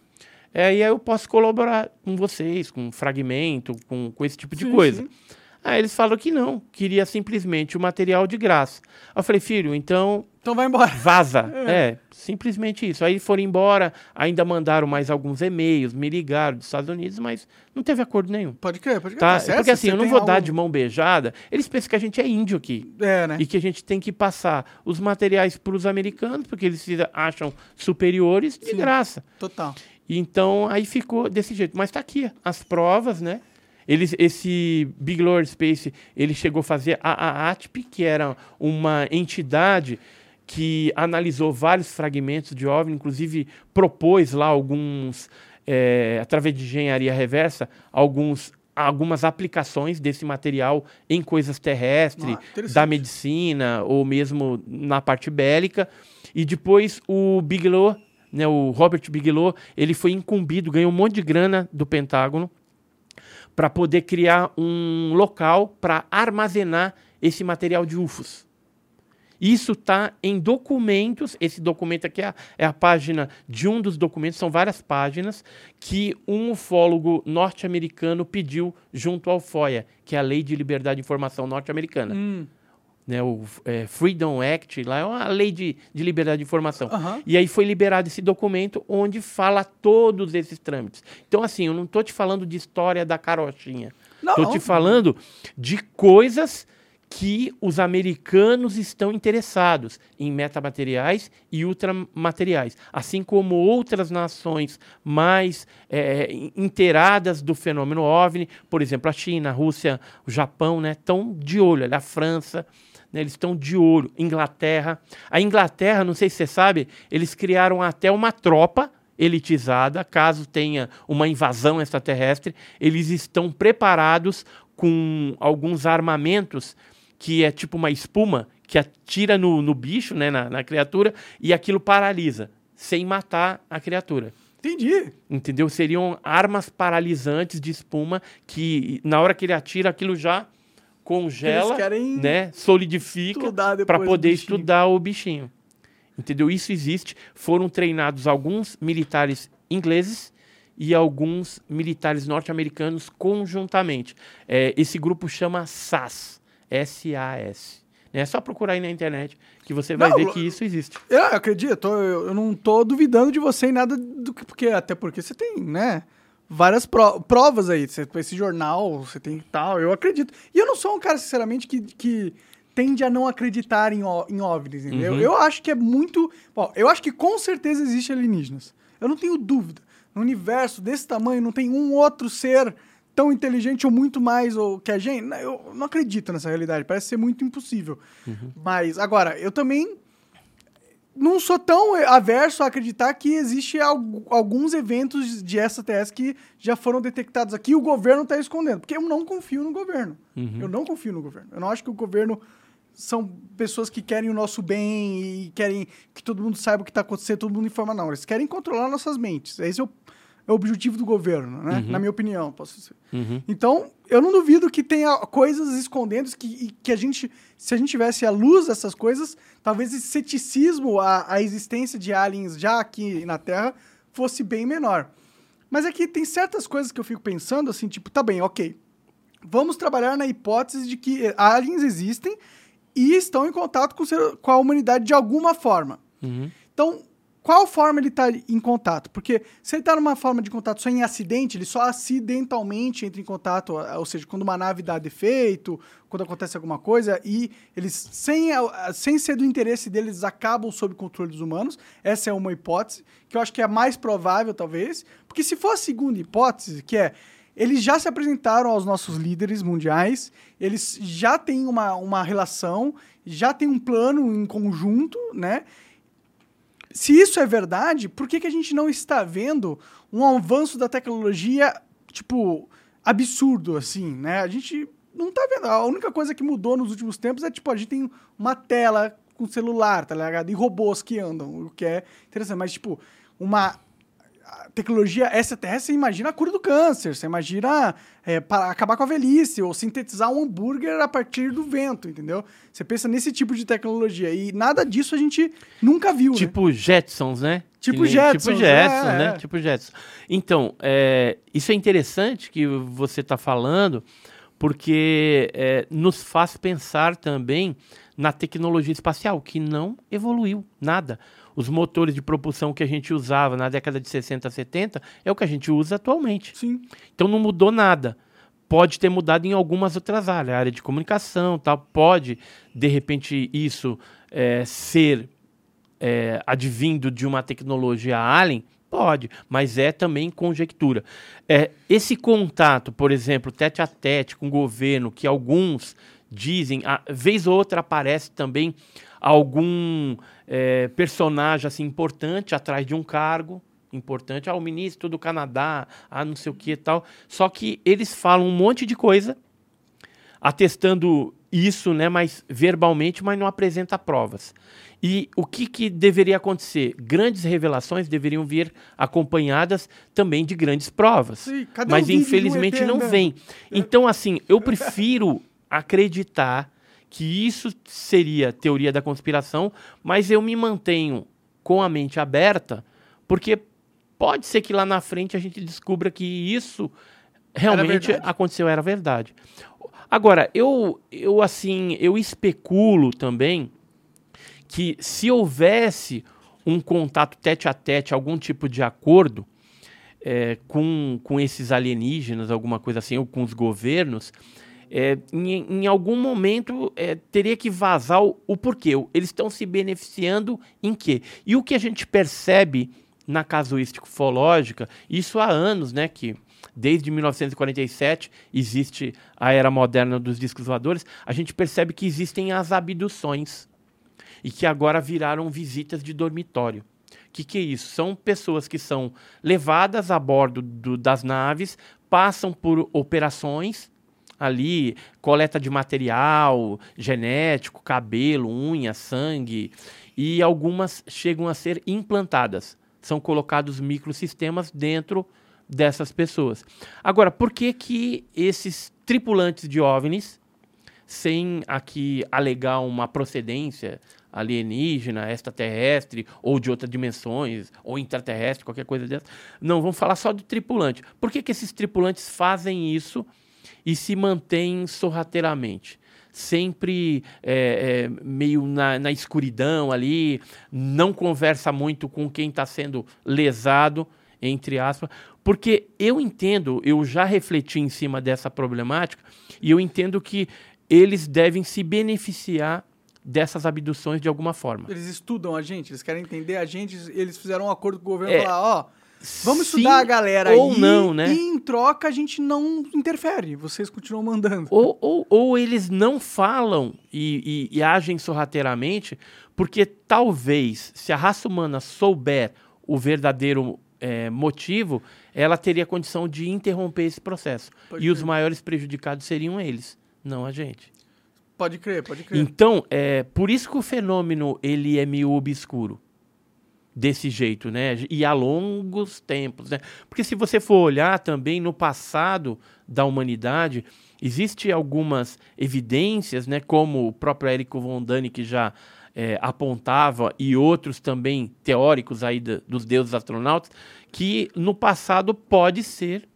é, e aí eu posso colaborar com vocês, com fragmento, com, com esse tipo de Sim, coisa. sim. Aí eles falaram que não, queria simplesmente o material de graça. Aí eu falei, filho, então Então vai embora. vaza. *laughs* É. simplesmente isso. Aí foram embora, ainda mandaram mais alguns e-mails, me ligaram dos Estados Unidos, mas não teve acordo nenhum. Pode crer, pode crer. Tá? certo, Porque assim, eu não vou dar algo- de mão beijada. Eles pensam que a gente é índio aqui. É, né? E que a gente tem que passar os materiais para os americanos, porque eles se acham superiores, de Sim. graça. Total. Então, aí ficou desse jeito. Mas tá aqui, as provas, né? Esse Big Lord Space, ele chegou a fazer a AATP, que era uma entidade que analisou vários fragmentos de OVNI, inclusive propôs lá alguns, eh, através de engenharia reversa, alguns, algumas aplicações desse material em coisas terrestres, Ah, da medicina ou mesmo na parte bélica. E depois o Bigelow, né, o Robert Bigelow, ele foi incumbido, ganhou um monte de grana do Pentágono para poder criar um local para armazenar esse material de UFOs. Isso está em documentos. Esse documento aqui é a, é a página de um dos documentos, são várias páginas, que um ufólogo norte-americano pediu junto ao FOIA, que é a Lei de Liberdade de Informação norte-americana. Hum, Né, o é, Freedom Act, lá é uma lei de, de liberdade de informação. Aham. E aí foi liberado esse documento onde fala todos esses trâmites. Então, assim, eu não estou te falando de história da carochinha. Estou te falando de coisas que os americanos estão interessados em metamateriais e ultramateriais, assim como outras nações mais é, in- inteiradas do fenômeno OVNI, por exemplo, a China, a Rússia, o Japão, né, estão de olho, a França, né, eles estão de olho, Inglaterra. A Inglaterra, não sei se você sabe, eles criaram até uma tropa elitizada, caso tenha uma invasão extraterrestre, eles estão preparados com alguns armamentos que é tipo uma espuma que atira no, no bicho, né, na, na criatura, e aquilo paralisa, sem matar a criatura. Entendi. Entendeu? Seriam armas paralisantes de espuma que, na hora que ele atira, aquilo já congela, né, solidifica para poder estudar o bichinho. Entendeu? Isso existe. Foram treinados alguns militares ingleses e alguns militares norte-americanos conjuntamente. É, esse grupo chama SAS, S-A-S. É só procurar aí na internet que você vai Não, ver que isso existe. Eu acredito, eu, eu não tô duvidando de você em nada do que. Porque, até porque você tem, né? Várias pro- provas aí. Você tem esse jornal, você tem tal, eu acredito. E eu não sou um cara, sinceramente, que, que tende a não acreditar em, em OVNIs, entendeu? Uhum. Eu acho que é muito. Bom, eu acho que com certeza existe alienígenas. Eu não tenho dúvida. No universo desse tamanho, não tem um outro ser tão inteligente ou muito mais ou que a gente. Eu não acredito nessa realidade. Parece ser muito impossível. Mas, agora, eu também não sou tão averso a acreditar que existe al- alguns eventos de STS que já foram detectados aqui e o governo está escondendo. Porque eu não confio no governo. Eu não confio no governo. Eu não acho que o governo são pessoas que querem o nosso bem e querem que todo mundo saiba o que está acontecendo, todo mundo informa. Não, eles querem controlar nossas mentes. Esse é o, é o objetivo do governo, né? Na minha opinião, posso dizer. Uhum. Então, eu não duvido que tenha coisas escondendo que, que a gente, se a gente tivesse a luz dessas coisas, talvez esse ceticismo à, à existência de aliens já aqui na Terra fosse bem menor. Mas é que tem certas coisas que eu fico pensando assim, tipo, tá bem, ok. Vamos trabalhar na hipótese de que aliens existem e estão em contato com, ser- com a humanidade de alguma forma. Uhum. Então, qual forma ele está em contato? Porque se ele está numa forma de contato só em acidente, ele só acidentalmente entra em contato, ou seja, quando uma nave dá defeito, quando acontece alguma coisa, e eles, sem, sem ser do interesse deles, acabam sob controle dos humanos. Essa é uma hipótese, que eu acho que é a mais provável, talvez. Porque se for a segunda hipótese, que é eles já se apresentaram aos nossos líderes mundiais, eles já têm uma, uma relação, já têm um plano em conjunto, né? Se isso é verdade, por que, que a gente não está vendo um avanço da tecnologia, tipo, absurdo, assim, né? A gente não tá vendo. A única coisa que mudou nos últimos tempos é, tipo, a gente tem uma tela com celular, tá ligado? E robôs que andam, o que é interessante. Mas, tipo, uma tecnologia extraterrestre, você imagina a cura do câncer, você imagina é, para acabar com a velhice, ou sintetizar um hambúrguer a partir do vento, entendeu? Você pensa nesse tipo de tecnologia. E nada disso a gente nunca viu, né? Tipo Jetsons, né? Tipo Que nem- Jetsons, Tipo Jetsons, é, né? é. Tipo Jetsons. Então, é, isso é interessante que você está falando, porque é, nos faz pensar também na tecnologia espacial, que não evoluiu nada. Os motores de propulsão que a gente usava na década de 60, 70 é o que a gente usa atualmente. Sim. Então não mudou nada. Pode ter mudado em algumas outras áreas, área de comunicação, tal. Pode, de repente, isso é, ser é, advindo de uma tecnologia alien, Pode, mas é também conjectura. É, esse contato, por exemplo, tete a tete com o governo, que alguns dizem, a vez ou outra aparece também algum é, personagem assim importante atrás de um cargo importante, ah, o ministro do Canadá, ah, não sei o que e tal. Só que eles falam um monte de coisa, atestando isso, né, mas verbalmente, mas não apresenta provas. E o que, que deveria acontecer? Grandes revelações deveriam vir acompanhadas também de grandes provas. Sim, mas infelizmente não vem. Então, assim, eu prefiro *laughs* acreditar que isso seria teoria da conspiração, mas eu me mantenho com a mente aberta, porque pode ser que lá na frente a gente descubra que isso realmente verdade. aconteceu, era verdade. Agora, eu, eu assim, eu especulo também que se houvesse um contato tete a tete, algum tipo de acordo é, com, com esses alienígenas, alguma coisa assim, ou com os governos, é, em, em algum momento é, teria que vazar o, o porquê. Eles estão se beneficiando em quê? E o que a gente percebe na casuística ufológica, isso há anos, né, que desde 1947 existe a era moderna dos discos voadores, a gente percebe que existem as abduções e que agora viraram visitas de dormitório. O que, que é isso? São pessoas que são levadas a bordo do- das naves, passam por operações ali, coleta de material genético, cabelo, unha, sangue, e algumas chegam a ser implantadas. São colocados microsistemas dentro dessas pessoas. Agora, por que que esses tripulantes de OVNIs sem aqui alegar uma procedência alienígena, extraterrestre, ou de outras dimensões, ou intraterrestre, qualquer coisa dessa. Não, vamos falar só do tripulante. Por que, que esses tripulantes fazem isso e se mantêm sorrateiramente? Sempre é, é, meio na, na escuridão ali, não conversa muito com quem está sendo lesado, entre aspas, porque eu entendo, eu já refleti em cima dessa problemática, e eu entendo que eles devem se beneficiar dessas abduções de alguma forma. Eles estudam a gente, eles querem entender a gente, eles fizeram um acordo com o governo É, falar, ó, vamos Sim estudar a galera ou aí não, né? e em troca a gente não interfere, vocês continuam mandando. Ou, ou, ou eles não falam e, e- e agem sorrateiramente, porque talvez, se a raça humana souber o verdadeiro eh, motivo, ela teria condição de interromper esse processo. Pode e os maiores prejudicados seriam eles, não a gente. Pode crer, pode crer. Então, é por isso que o fenômeno ele é meio obscuro. Desse jeito, né? E há longos tempos, né? Porque se você for olhar também no passado da humanidade, existe algumas evidências, né? Como o próprio Érico von Däniken já é, apontava e outros também teóricos aí dos deuses astronautas, que no passado pode ser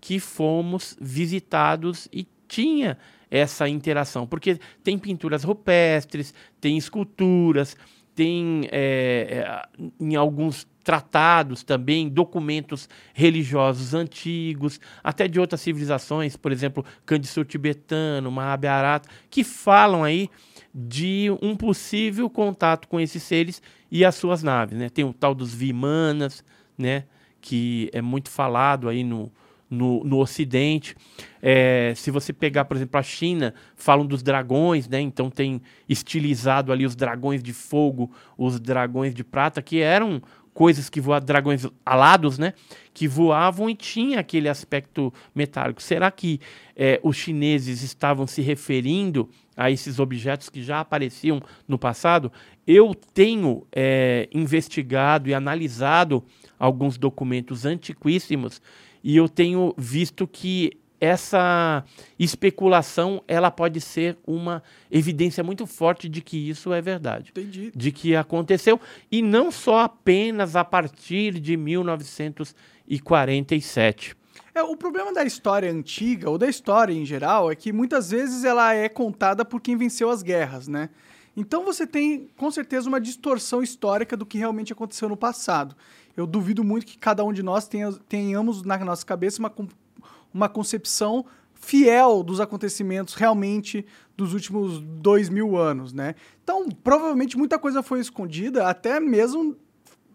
que fomos visitados e tinha essa interação, porque tem pinturas rupestres, tem esculturas, tem é, é, em alguns tratados também documentos religiosos antigos, até de outras civilizações, por exemplo, Kandisur tibetano, Mahabharata, que falam aí de um possível contato com esses seres e as suas naves, né? Tem o tal dos Vimanas, né? Que é muito falado aí no, no, no Ocidente. É, se você pegar, por exemplo, a China, falam dos dragões, né? Então tem estilizado ali os dragões de fogo, os dragões de prata, que eram coisas que voavam, dragões alados, né? Que voavam e tinha aquele aspecto metálico. Será que é, os chineses estavam se referindo a esses objetos que já apareciam no passado? Eu tenho é, investigado e analisado alguns documentos antiquíssimos e eu tenho visto que essa especulação ela pode ser uma evidência muito forte de que isso é verdade Entendi. de que aconteceu e não só apenas a partir de 1947. É, o problema da história antiga, ou da história em geral, é que muitas vezes ela é contada por quem venceu as guerras, né? Então você tem, com certeza, uma distorção histórica do que realmente aconteceu no passado. Eu duvido muito que cada um de nós tenha, tenhamos na nossa cabeça uma, uma concepção fiel dos acontecimentos realmente dos últimos dois mil anos, né? Então, provavelmente muita coisa foi escondida, até mesmo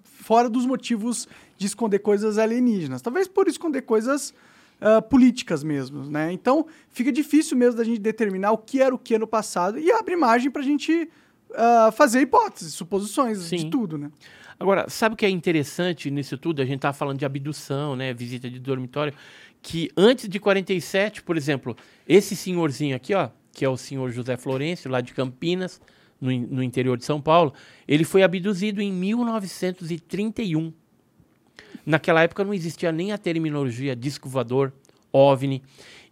fora dos motivos de esconder coisas alienígenas. Talvez por esconder coisas uh, políticas mesmo, né? Então, fica difícil mesmo da gente determinar o que era o que no passado e abre margem para a gente uh, fazer hipóteses, suposições Sim. de tudo, né? Agora, sabe o que é interessante nisso tudo? A gente tá falando de abdução, né? Visita de dormitório. Que antes de 47, por exemplo, esse senhorzinho aqui, ó, que é o senhor José Florencio, lá de Campinas, no, no interior de São Paulo, ele foi abduzido em 1931. Naquela época não existia nem a terminologia disco voador, OVNI.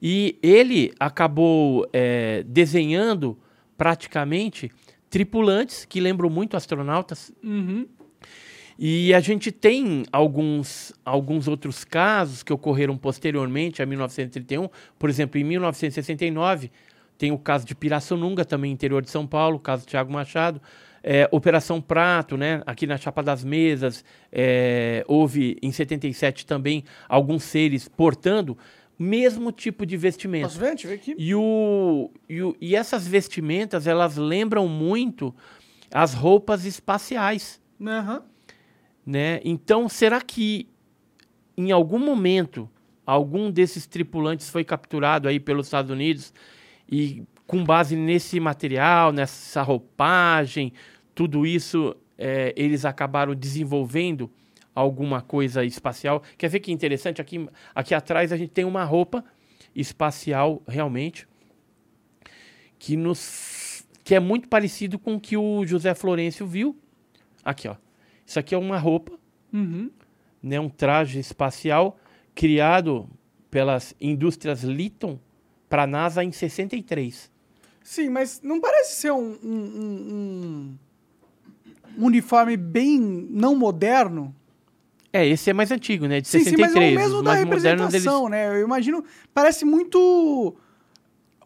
E ele acabou é, desenhando praticamente tripulantes que lembram muito astronautas. Uhum. E a gente tem alguns, alguns outros casos que ocorreram posteriormente a 1931. Por exemplo, em 1969, tem o caso de Pirassununga, também interior de São Paulo, o caso de Tiago Machado. É, Operação Prato, né? aqui na Chapa das Mesas, é, houve em 77 também alguns seres portando mesmo tipo de vestimenta. Posso ver? Deixa eu ver aqui. E, o, e, o, e essas vestimentas, elas lembram muito as roupas espaciais. Uhum. Né? Então, será que em algum momento algum desses tripulantes foi capturado aí pelos Estados Unidos e com base nesse material, nessa roupagem, tudo isso, é, eles acabaram desenvolvendo alguma coisa espacial. Quer ver que interessante? Aqui, aqui atrás a gente tem uma roupa espacial realmente que nos que é muito parecido com o que o José Florencio viu. Aqui, ó. Isso aqui é uma roupa, uhum. né, um traje espacial criado pelas indústrias Litton para a NASA em 63. Sim, mas não parece ser um, um, um, uniforme bem não moderno? É, esse é mais antigo, né? De sim, 63. Sim, mas é o mesmo da representação, deles... né? Eu imagino... Parece muito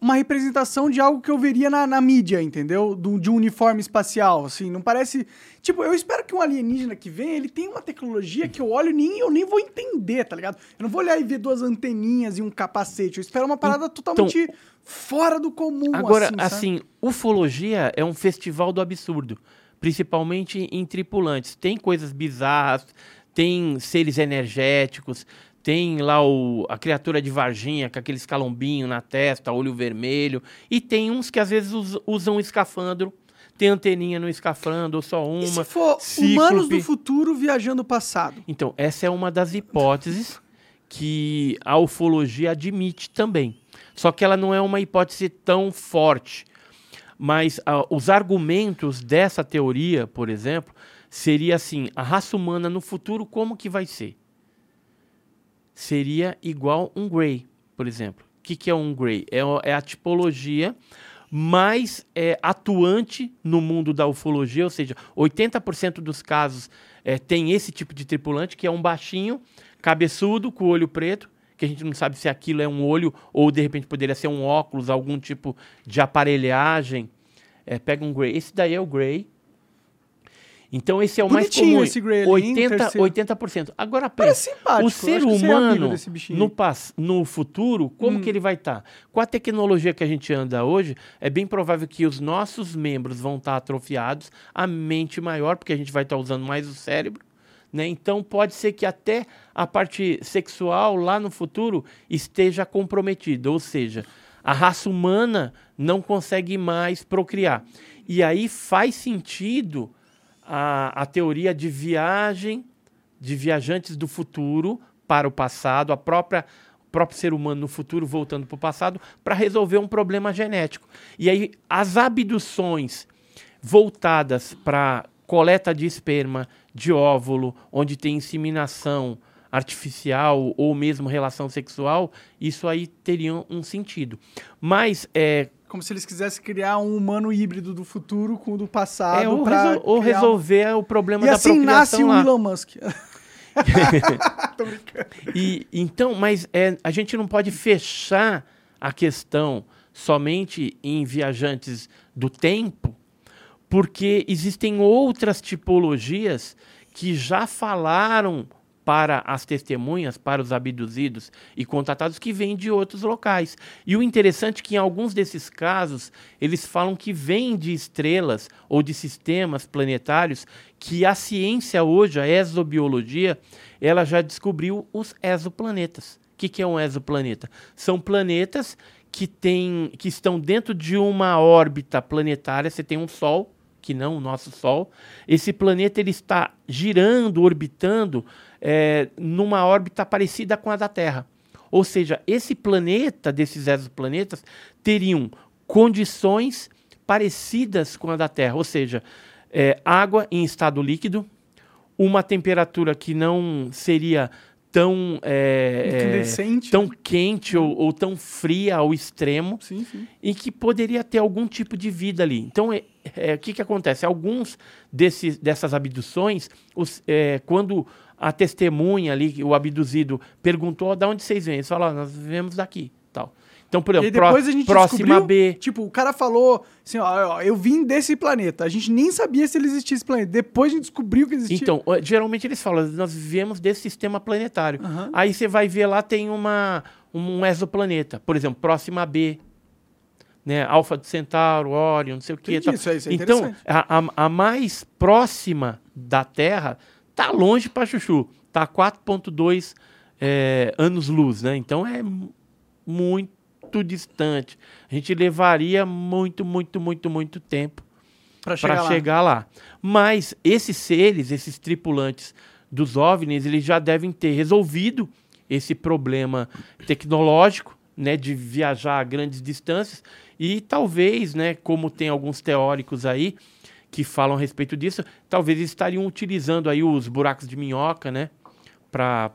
uma representação de algo que eu veria na, na mídia, entendeu? Do, de um uniforme espacial, assim. Não parece... Tipo, eu espero que um alienígena que vem, ele tenha uma tecnologia que eu olho e nem, eu nem vou entender, tá ligado? Eu não vou olhar e ver duas anteninhas e um capacete. Eu espero uma parada então, totalmente fora do comum, Agora, assim, assim ufologia é um festival do absurdo. Principalmente em tripulantes. Tem coisas bizarras, tem seres energéticos, tem lá o, a criatura de Varginha com aquele escalombinho na testa, olho vermelho. E tem uns que às vezes usam escafandro. Tem anteninha no escafandro, só uma. E se for cíclope. humanos do futuro viajando o passado? Então, essa é uma das hipóteses que a ufologia admite também. Só que ela não é uma hipótese tão forte. Mas uh, os argumentos dessa teoria, por exemplo, seria assim: a raça humana no futuro, como que vai ser? Seria igual um gray, por exemplo. O que, que é um gray? É, é a tipologia mais é, atuante no mundo da ufologia, ou seja, 80% dos casos é, tem esse tipo de tripulante, que é um baixinho, cabeçudo, com olho preto, que a gente não sabe se aquilo é um olho ou de repente poderia ser um óculos, algum tipo de aparelhagem. É, pega um gray. Esse daí é o gray. Então esse é o Bonitinho mais comum. Esse 80, 80%. Agora pensa, o ser humano no, no futuro, como hum. que ele vai estar? Tá? Com a tecnologia que a gente anda hoje, é bem provável que os nossos membros vão estar tá atrofiados, a mente maior, porque a gente vai estar tá usando mais o cérebro. Né? Então pode ser que até a parte sexual lá no futuro esteja comprometida, ou seja, a raça humana não consegue mais procriar. E aí faz sentido a, a teoria de viagem, de viajantes do futuro para o passado, a própria o próprio ser humano no futuro voltando para o passado para resolver um problema genético. E aí as abduções voltadas para coleta de esperma, de óvulo, onde tem inseminação artificial ou mesmo relação sexual, isso aí teria um sentido. Mas é, como se eles quisessem criar um humano híbrido do futuro com o do passado. É, ou, resol ou resolver um... o problema e da assim nasce o Elon Musk. *laughs* *laughs* Tô brincando. E então, mas é, a gente não pode fechar a questão somente em viajantes do tempo, porque existem outras tipologias que já falaram para as testemunhas, para os abduzidos e contatados que vêm de outros locais. E o interessante é que em alguns desses casos, eles falam que vêm de estrelas ou de sistemas planetários que a ciência hoje, a exobiologia, ela já descobriu os exoplanetas. O que, que é um exoplaneta? São planetas que, tem, que estão dentro de uma órbita planetária, você tem um Sol, que não o nosso Sol. Esse planeta ele está girando, orbitando é, numa órbita parecida com a da Terra. Ou seja, esse planeta, desses exoplanetas, teriam condições parecidas com a da Terra, ou seja, é, água em estado líquido, uma temperatura que não seria tão, é, é, tão quente ou, ou, tão fria ao extremo sim, sim. e que poderia ter algum tipo de vida ali. Então, é, é o que, que acontece? Alguns desses, dessas abduções, os, é, quando a testemunha ali, o abduzido, perguntou de onde vocês vêm, eles falaram, nós vemos daqui, tal. Então, por exemplo, depois a gente próxima B. Tipo, o cara falou assim, ó, eu vim desse planeta. A gente nem sabia se ele existia esse planeta. Depois a gente descobriu que existia. Então, geralmente eles falam, nós viemos desse sistema planetário. Uhum. Aí você vai ver lá, tem uma, um exoplaneta. Por exemplo, próxima B. Né, Alfa do Centauro, Orion, não sei o que. Isso, isso é então, a, a, a, mais próxima da Terra tá longe para Chuchu. Tá 4,2 é, anos-luz, né? Então é muito distante. A gente levaria muito, muito, muito, muito tempo para chegar, chegar, lá. Mas esses seres, esses tripulantes dos OVNIs, eles já devem ter resolvido esse problema tecnológico, né, de viajar a grandes distâncias e talvez, né, como tem alguns teóricos aí que falam a respeito disso, talvez eles estariam utilizando aí os buracos de minhoca, né, para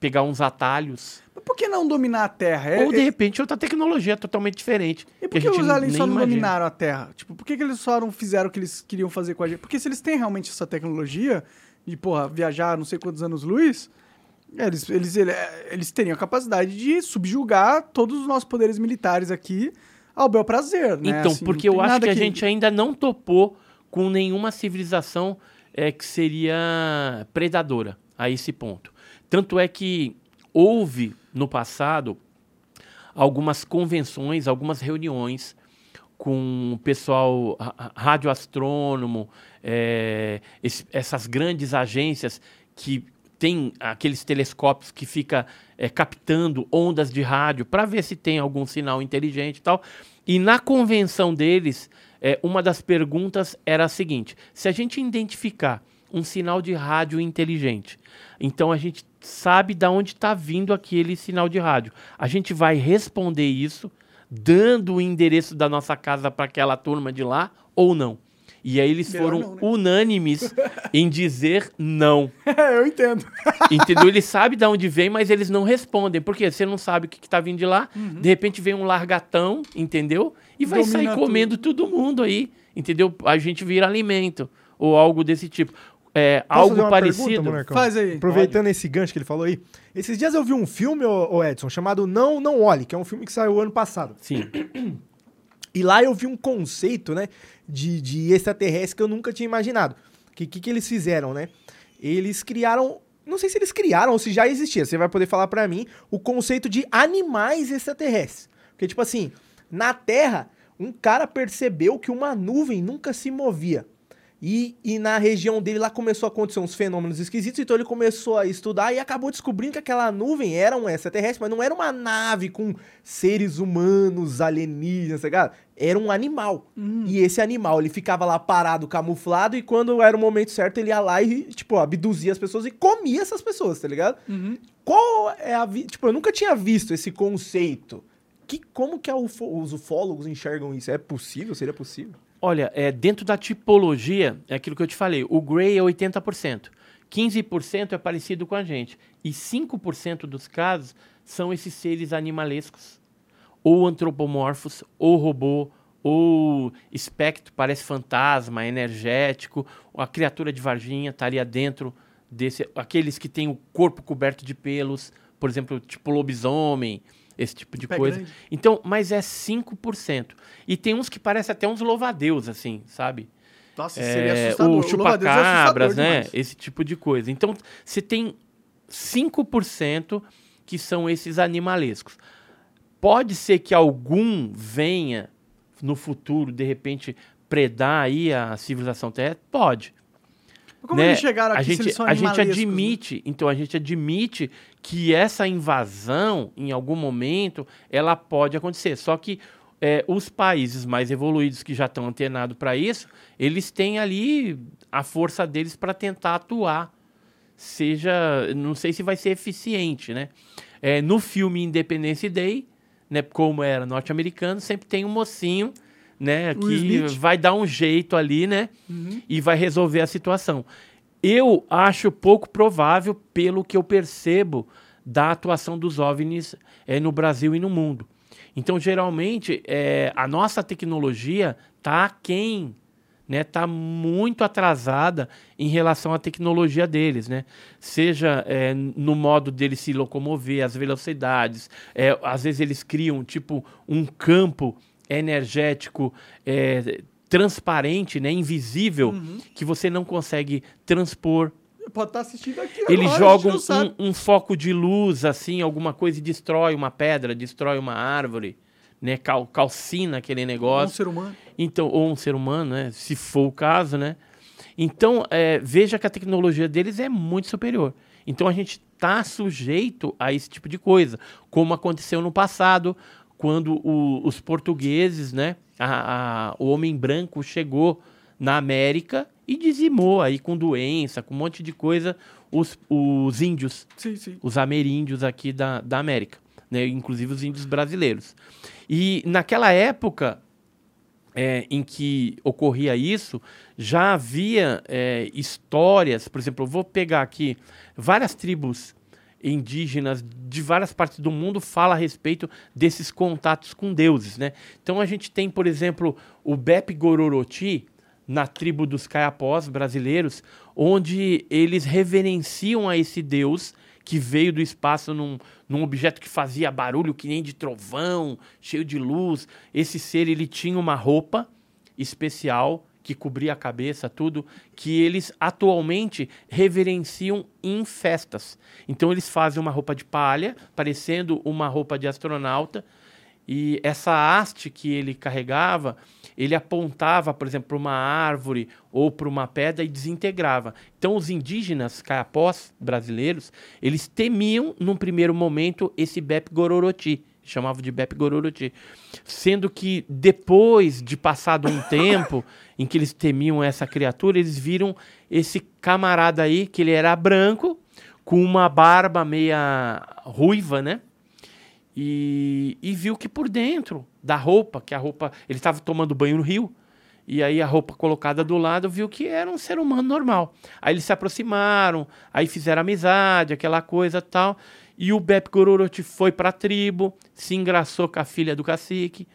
pegar uns atalhos por que não dominar a Terra? É, Ou, de é... repente, outra tecnologia totalmente diferente. E por que, que os aliens só não imagina. dominaram a Terra? Tipo, por que, que eles só não fizeram o que eles queriam fazer com a gente? Porque se eles têm realmente essa tecnologia de, porra, viajar não sei quantos anos-luz, eles, eles, eles teriam a capacidade de subjugar todos os nossos poderes militares aqui ao bel prazer, né? Então, assim, porque eu acho que, que a gente ainda não topou com nenhuma civilização é, que seria predadora a esse ponto. Tanto é que houve no passado algumas convenções, algumas reuniões com o pessoal radioastrônomo, é, essas grandes agências que têm aqueles telescópios que fica é, captando ondas de rádio para ver se tem algum sinal inteligente e tal. E na convenção deles, é, uma das perguntas era a seguinte: se a gente identificar um sinal de rádio inteligente, então a gente sabe de onde está vindo aquele sinal de rádio. A gente vai responder isso dando o endereço da nossa casa para aquela turma de lá ou não. E aí eles Melhor foram não, né? unânimes em dizer não. *laughs* É, eu entendo. *laughs* Entendeu? Eles sabem de onde vem, mas eles não respondem. Porque você não sabe o que está vindo de lá. Uhum. De repente vem um largatão, entendeu? E vai Domina sair comendo tudo. todo mundo aí. Entendeu? A gente vira alimento. Ou algo desse tipo é, algo parecido. Pergunta, Faz aí. Aproveitando Pode. esse gancho que ele falou aí. Esses dias eu vi um filme, ô, Edson, chamado Não Não Olhe, que é um filme que saiu ano passado. Sim. *clears throat* E lá eu vi um conceito, né, de, de extraterrestre que eu nunca tinha imaginado. O que, que, que eles fizeram, né? Eles criaram não sei se eles criaram ou se já existia, você vai poder falar para mim o conceito de animais extraterrestres. Porque, tipo assim, na Terra, um cara percebeu que uma nuvem nunca se movia. E, e na região dele lá começou a acontecer uns fenômenos esquisitos, então ele começou a estudar e acabou descobrindo que aquela nuvem era um extraterrestre, mas não era uma nave com seres humanos, alienígenas, tá ligado? Era um animal. Hum. E esse animal, ele ficava lá parado, camuflado, e quando era o momento certo, ele ia lá e, tipo, abduzia as pessoas e comia essas pessoas, tá ligado? Uhum. Qual é a... Vi... Tipo, eu nunca tinha visto esse conceito. Que, como que ufo... os ufólogos enxergam isso? É possível? Seria possível? Olha, é, dentro da tipologia, é aquilo que eu te falei, o Gray é 80%. 15% é parecido com a gente. E 5% dos casos são esses seres animalescos. Ou antropomorfos, ou robô, ou espectro, parece fantasma, energético, a criatura de Varginha estaria dentro desse, aqueles que têm o corpo coberto de pelos, por exemplo, tipo lobisomem, esse tipo de Pé coisa. grande. Então, mas é 5%. E tem uns que parecem até uns louvadeus, assim, sabe? Nossa, seria É, assustador. o é chupacabras, assustador né? Esse tipo de coisa. Então, você tem 5% que são esses animalescos. Pode ser que algum venha no futuro, de repente, predar aí a civilização terrestre? Pode. Como né? eles chegaram aqui a se gente, a gente né? admite, então a gente admite que essa invasão, em algum momento, ela pode acontecer. Só que é, os países mais evoluídos que já estão antenados para isso, eles têm ali a força deles para tentar atuar. Seja, não sei se vai ser eficiente, né? É, no filme Independence Day, né, como era norte-americano, sempre tem um mocinho, né, que vai dar um jeito ali, né, Uhum. e vai resolver a situação. Eu acho pouco provável, pelo que eu percebo da atuação dos OVNIs eh, no Brasil e no mundo. Então, geralmente, eh, a nossa tecnologia está aquém, né? Está muito atrasada em relação à tecnologia deles, né? Seja eh, no modo deles se locomover, as velocidades. eh, às vezes eles criam, tipo, um campo energético eh, transparente, né? Invisível, que você não consegue transpor. Pode estar assistindo aqui Eles agora, jogam um, um foco de luz, assim, alguma coisa e destrói uma pedra, destrói uma árvore, né? Cal, calcina aquele Um negócio. ser humano. Então, ou um ser humano, né? Se for o caso, né? Então, é, veja que a tecnologia deles é muito superior. Então, a gente está sujeito a esse tipo de coisa, como aconteceu no passado, quando o- os portugueses, né? a- a- o homem branco chegou na América e dizimou aí com doença, com um monte de coisa, os, os índios Sim, sim. os ameríndios aqui da, da América, né? inclusive os índios brasileiros. E naquela época é, em que ocorria isso, já havia é, histórias, por exemplo, eu vou pegar aqui várias tribos indígenas de várias partes do mundo fala a respeito desses contatos com deuses, né? Então a gente tem, por exemplo, o Bep Gororoti na tribo dos Caiapós brasileiros, onde eles reverenciam a esse deus que veio do espaço num, num objeto que fazia barulho que nem de trovão, cheio de luz. Esse ser ele tinha uma roupa especial que cobria a cabeça, tudo, que eles atualmente reverenciam em festas. Então eles fazem uma roupa de palha, parecendo uma roupa de astronauta, e essa haste que ele carregava, ele apontava, por exemplo, para uma árvore ou para uma pedra e desintegrava. Então, os indígenas caiapós brasileiros, eles temiam, num primeiro momento, esse Bep Gororoti. Chamavam de Bep Gororoti. Sendo que, depois de passado um *coughs* tempo em que eles temiam essa criatura, eles viram esse camarada aí, que ele era branco, com uma barba meia ruiva, né? e, e viu que por dentro da roupa, que a roupa, ele estava tomando banho no rio, e aí a roupa colocada do lado viu que era um ser humano normal. Aí eles se aproximaram, aí fizeram amizade, aquela coisa tal, e o Bep Gororoti foi para a tribo, se engraçou com a filha do cacique,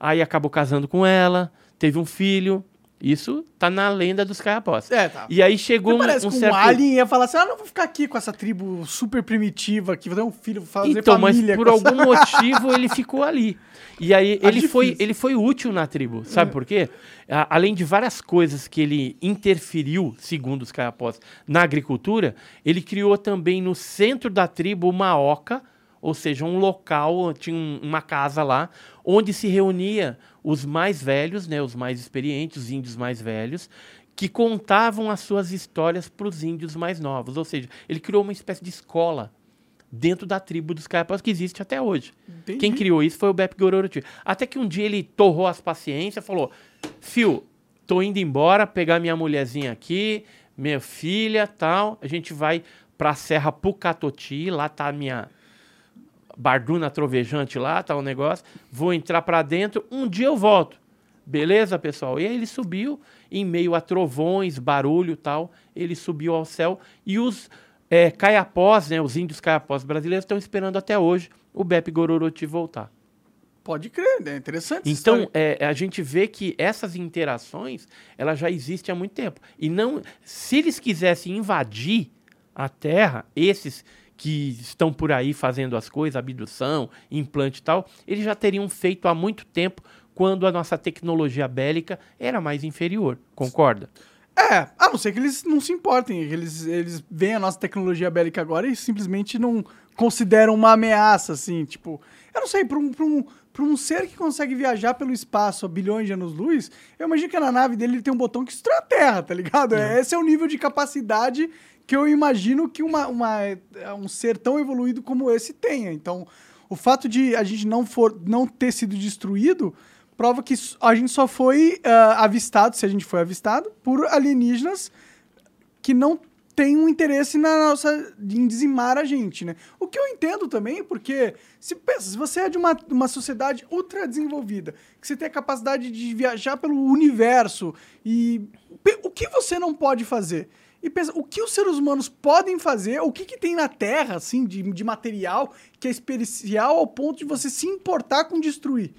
aí acabou casando com ela, teve um filho, isso tá na lenda dos caiapós. É, tá. E aí chegou um, parece um que certo... um alien ia falar assim, ah, não vou ficar aqui com essa tribo super primitiva aqui, vou ter um filho, vou fazer Então, mas família por com essa- algum motivo ele ficou ali. E aí Tá ele foi, difícil. ele foi útil na tribo, sabe por quê? A- além de várias coisas que ele interferiu, segundo os caiapós, na agricultura, ele criou também no centro da tribo uma oca, ou seja, um local, tinha um- uma casa lá, onde se reunia os mais velhos, né, os mais experientes, os índios mais velhos, que contavam as suas histórias para os índios mais novos. Ou seja, ele criou uma espécie de escola dentro da tribo dos caiapós que existe até hoje. Entendi. Quem criou isso foi o Bep Gororoti. Até que um dia ele torrou as paciências, falou: "Fio, tô indo embora, pegar minha mulherzinha aqui, minha filha, tal, a gente vai para a Serra Pucatoti, lá tá a minha barduna trovejante lá, tá o negócio. Vou entrar para dentro, um dia eu volto. Beleza, pessoal? E aí ele subiu em meio a trovões, barulho, tal, ele subiu ao céu e os é, caiapós, né, os índios caiapós brasileiros estão esperando até hoje o Bep Gororoti voltar. Pode crer, né? Interessante. essa Então, é, a gente vê que essas interações, elas já existem há muito tempo. E não, se eles quisessem invadir A Terra, esses que estão por aí fazendo as coisas, abdução, implante e tal, eles já teriam feito há muito tempo, quando a nossa tecnologia bélica era mais inferior. Concorda? É, a não ser que eles não se importem, eles, eles veem a nossa tecnologia bélica agora e simplesmente não consideram uma ameaça, assim, tipo... Eu não sei, para um, pra um, pra um ser que consegue viajar pelo espaço a bilhões de anos-luz, eu imagino que na nave dele ele tem um botão que destrói a Terra, tá ligado? Uhum. Esse é o nível de capacidade que eu imagino que uma, uma, um ser tão evoluído como esse tenha. Então, o fato de a gente não, for, não ter sido destruído prova que a gente só foi uh, avistado, se a gente foi avistado, por alienígenas que não têm um interesse na nossa em dizimar a gente, né? O que eu entendo também, porque se pensa, se você é de uma, uma sociedade ultra desenvolvida, que você tem a capacidade de viajar pelo universo e o que você não pode fazer? E pensa, o que os seres humanos podem fazer, o que, que tem na Terra, assim, de, de material que é especial ao ponto de você se importar com destruir?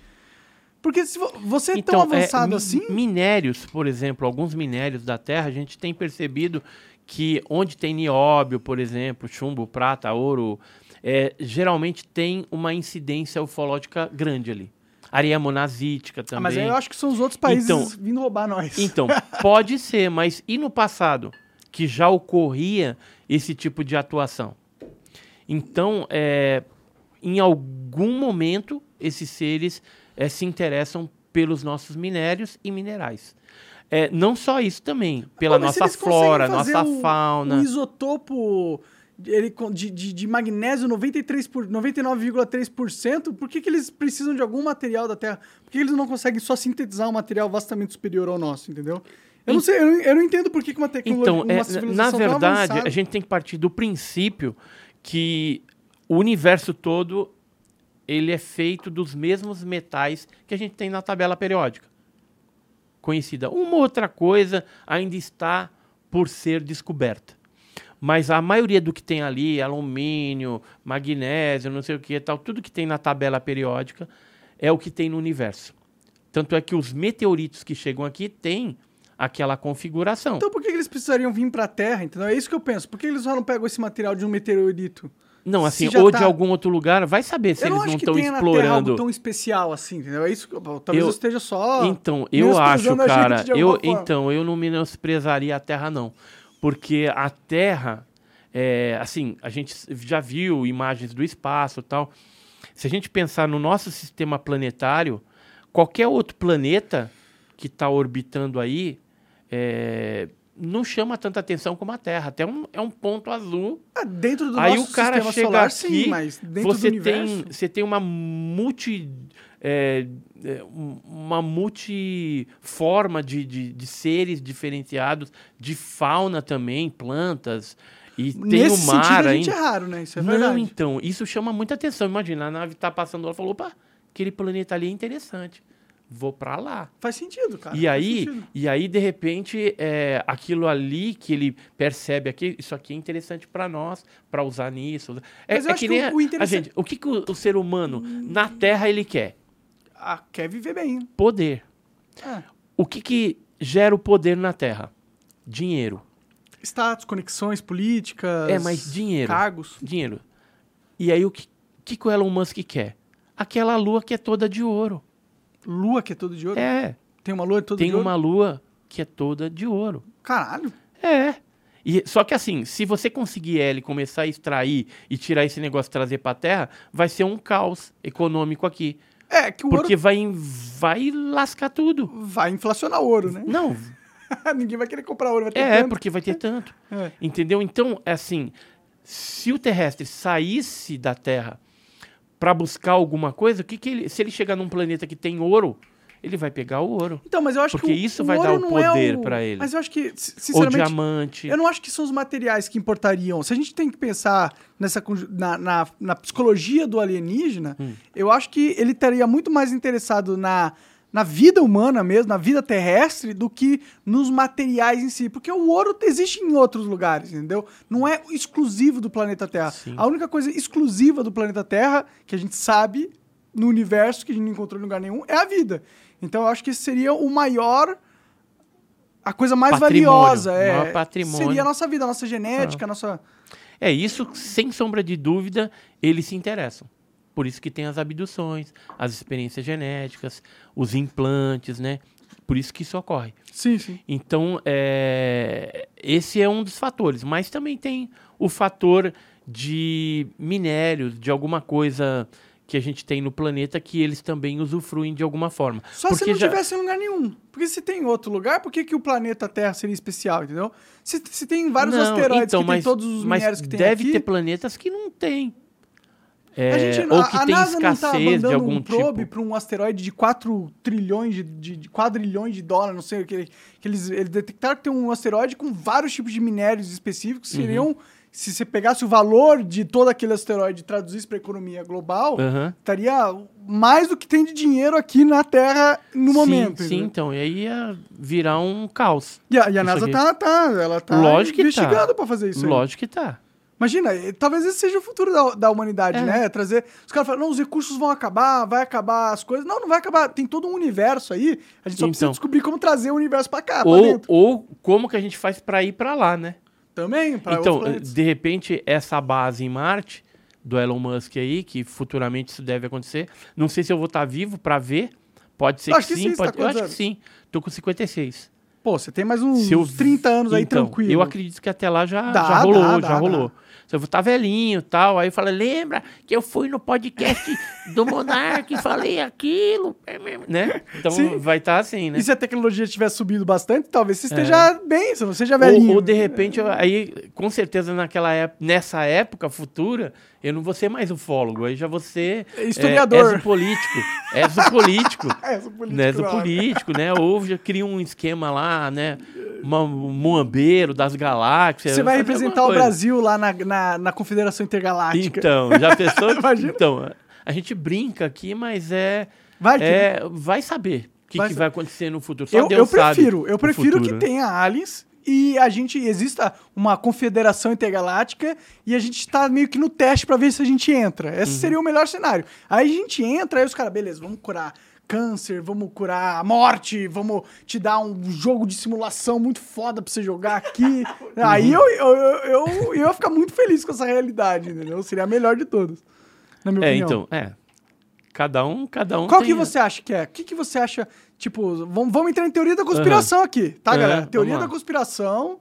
Porque se você é tão Então, avançado é, assim. mi- Minérios, por exemplo, alguns minérios da Terra, a gente tem percebido que onde tem nióbio, por exemplo, chumbo, prata, ouro, é, geralmente tem uma incidência ufológica grande ali. Areia monazítica também. Ah, mas eu acho que são os outros países Então- vindo roubar nós. Então, *laughs* pode ser, mas e no passado? Que já ocorria esse tipo de atuação. Então, é, em algum momento, esses seres é, se interessam pelos nossos minérios e minerais. É, não só isso também, pela nossa flora, nossa o- fauna. O isotopo ele, de, de, de magnésio 93 por, 99,3%, por que, que eles precisam de algum material da Terra? Por que eles não conseguem só sintetizar um material vastamente superior ao nosso, entendeu? Eu não sei, eu não, eu não entendo por que, que uma tecnologia, Então, uma é, na verdade, a gente tem que partir do princípio que o universo todo ele é feito dos mesmos metais que a gente tem na tabela periódica conhecida. Uma outra coisa ainda está por ser descoberta. Mas a maioria do que tem ali, alumínio, magnésio, não sei o que, tal, tudo que tem na tabela periódica é o que tem no universo. Tanto é que os meteoritos que chegam aqui têm aquela configuração. Então por que, eles precisariam vir pra Terra, entendeu? É isso que eu penso. Por que eles só não pegam esse material de um meteorito? Não, assim, ou tá- de algum outro lugar, vai saber se eu não eles não estão explorando. tão especial assim, entendeu? É isso talvez Eu- eu esteja só... Então, eu acho, cara, eu, então, eu não menosprezaria a Terra, não. Porque a Terra, é, assim, a gente já viu imagens do espaço e tal. Se a gente pensar no nosso sistema planetário, qualquer outro planeta que está orbitando aí é, não chama tanta atenção como a Terra. Até um, é um ponto azul Ah, dentro do Aí nosso o cara sistema chega solar, aqui, sim, mas dentro você do universo... tem você tem uma multi é, é, um- uma multiforma de, de, de seres diferenciados de fauna também plantas e tem Nesse o mar sentido, a gente ainda é raro, né? Isso é não verdade. então isso chama muita atenção imagina a nave tá passando lá falou opa aquele planeta ali é interessante vou para lá Faz sentido, cara. e aí, e aí, de repente, é, aquilo ali que ele percebe aqui, isso aqui é interessante para nós, para usar nisso. É, Mas eu é que que nem o- a- o a interessante- gente, o que, que o, o ser humano na Terra ele quer? Ah, quer viver bem. Poder. É. O que, que gera o poder na Terra? Dinheiro. Status, conexões políticas. É, mas dinheiro. Cargos. Dinheiro. E aí, o que, que, que o Elon Musk quer? Aquela lua que é toda de ouro. Lua que é todo de ouro. É, Tem uma lua toda tem de ouro. uma lua que é toda de ouro. Caralho. É. E, só que assim, se você conseguir ele começar a extrair e tirar esse negócio e trazer pra terra, vai ser um caos econômico aqui. É, que o Porque ouro vai, vai lascar tudo. vai inflacionar o ouro, né? Não, *laughs* Ninguém vai querer comprar ouro, vai ter é, tanto. porque vai ter tanto. É. Entendeu? Então, é assim, se o terrestre saísse da Terra pra buscar alguma coisa, o que que ele, se ele chegar num planeta que tem ouro, ele vai pegar o ouro. Então, mas eu acho Porque que o, isso o vai dar o é poder o- pra ele. Mas eu acho que, sinceramente, diamante. eu não acho que são os materiais que importariam. Se a gente tem que pensar nessa na, na, na psicologia do alienígena, Hum. eu acho que ele estaria muito mais interessado na, na vida humana mesmo, na vida terrestre, do que nos materiais em si. Porque o ouro existe em outros lugares, entendeu? Não é exclusivo do planeta Terra. Sim. A única coisa exclusiva do planeta Terra, que a gente sabe no universo, que a gente não encontrou em lugar nenhum, é a vida. Então eu acho que esse seria o maior a coisa mais Patrimônio, valiosa. É, maior patrimônio. Seria a nossa vida, a nossa genética, a nossa. É isso, sem sombra de dúvida, eles se interessam. Por isso que tem as abduções, as experiências genéticas, os implantes, né? Por isso que isso ocorre. Sim, sim. Então, é, esse é um dos fatores. Mas também tem o fator de minérios, de alguma coisa que a gente tem no planeta que eles também usufruem de alguma forma. Só se Porque não já- tivesse em lugar nenhum. Porque se tem outro lugar, por que, que o planeta Terra seria especial, entendeu? Se, se tem vários Não, asteroides então, que mas, tem todos os minérios que tem deve aqui, ter planetas que não tem. A, É, gente, ou que tem NASA não tá escassez de mandando algum um probe tipo. para um asteroide de 4 trilhões de, de, de quadrilhões de dólares, não sei o que, que eles, eles detectaram que tem um asteroide com vários tipos de minérios específicos que Uhum. seriam, se você pegasse o valor de todo aquele asteroide e traduzisse para a economia global, Aham. estaria mais do que tem de dinheiro aqui na Terra no sim, momento. Sim, entendeu? então. E aí ia virar um caos. E a, e a NASA aqui. tá, tá, ela tá Lógico que investigando tá. pra fazer isso aí. Lógico que tá. Imagina, talvez esse seja o futuro da, da humanidade, É. né? Trazer. Os caras falam, não, os recursos vão acabar, vai acabar as coisas. Não, não vai acabar. Tem todo um universo aí. A gente só precisa Então. descobrir como trazer o universo pra cá, pra Ou, dentro. ou como que a gente faz para ir para lá, né? Também, pra então, de repente, essa base em Marte do Elon Musk aí, que futuramente isso deve acontecer. Não sei se eu vou estar vivo para ver. Pode ser Eu que, acho que sim, tá pode. eu acho que sim. Tô com 56. Pô, você tem mais uns eu- 30 anos aí Então, tranquilo. Eu acredito que até lá já, Dá, já rolou, dá, já dá, rolou. Se eu vou estar velhinho e tal, aí fala, lembra que eu fui no podcast do Monark e falei aquilo, né? Então Sim. vai estar assim, né? E se a tecnologia tiver subido bastante, talvez você esteja bem, você não seja Ou, velhinho. ou de repente, eu- aí, com certeza, naquela época, nessa época futura, eu não vou ser mais ufólogo, aí já vou ser. Historiador. *laughs* É. Exopolítico. É, sou político, né, não. exopolítico, né? Ou já cria um esquema lá, né? Uma, um muambeiro das galáxias. Você vai representar o. Brasil lá na, na, na Confederação Intergaláctica. Então, já pensou? *laughs* Então, a gente brinca aqui, mas é. Vai que- é vai saber o que Vai que vai acontecer no futuro. Só Eu, Deus eu prefiro, eu prefiro que né? tenha aliens e a gente exista uma confederação intergaláctica e a gente tá meio que no teste pra ver se a gente entra. Uhum. Esse seria o melhor cenário. Aí a gente entra, aí os caras, beleza, vamos curar câncer, vamos curar a morte, vamos te dar um jogo de simulação muito foda pra você jogar aqui. *laughs* Aí Uhum. eu, eu, eu, eu, eu ia ficar muito feliz com essa realidade, entendeu? Seria a melhor de todas. Na minha É, opinião. então, é. Cada um, cada um Qual tem- que você acha que é? O que, que você acha? Tipo, vamos, vamos entrar em teoria da conspiração aqui, tá, Aham, galera? Teoria da conspiração.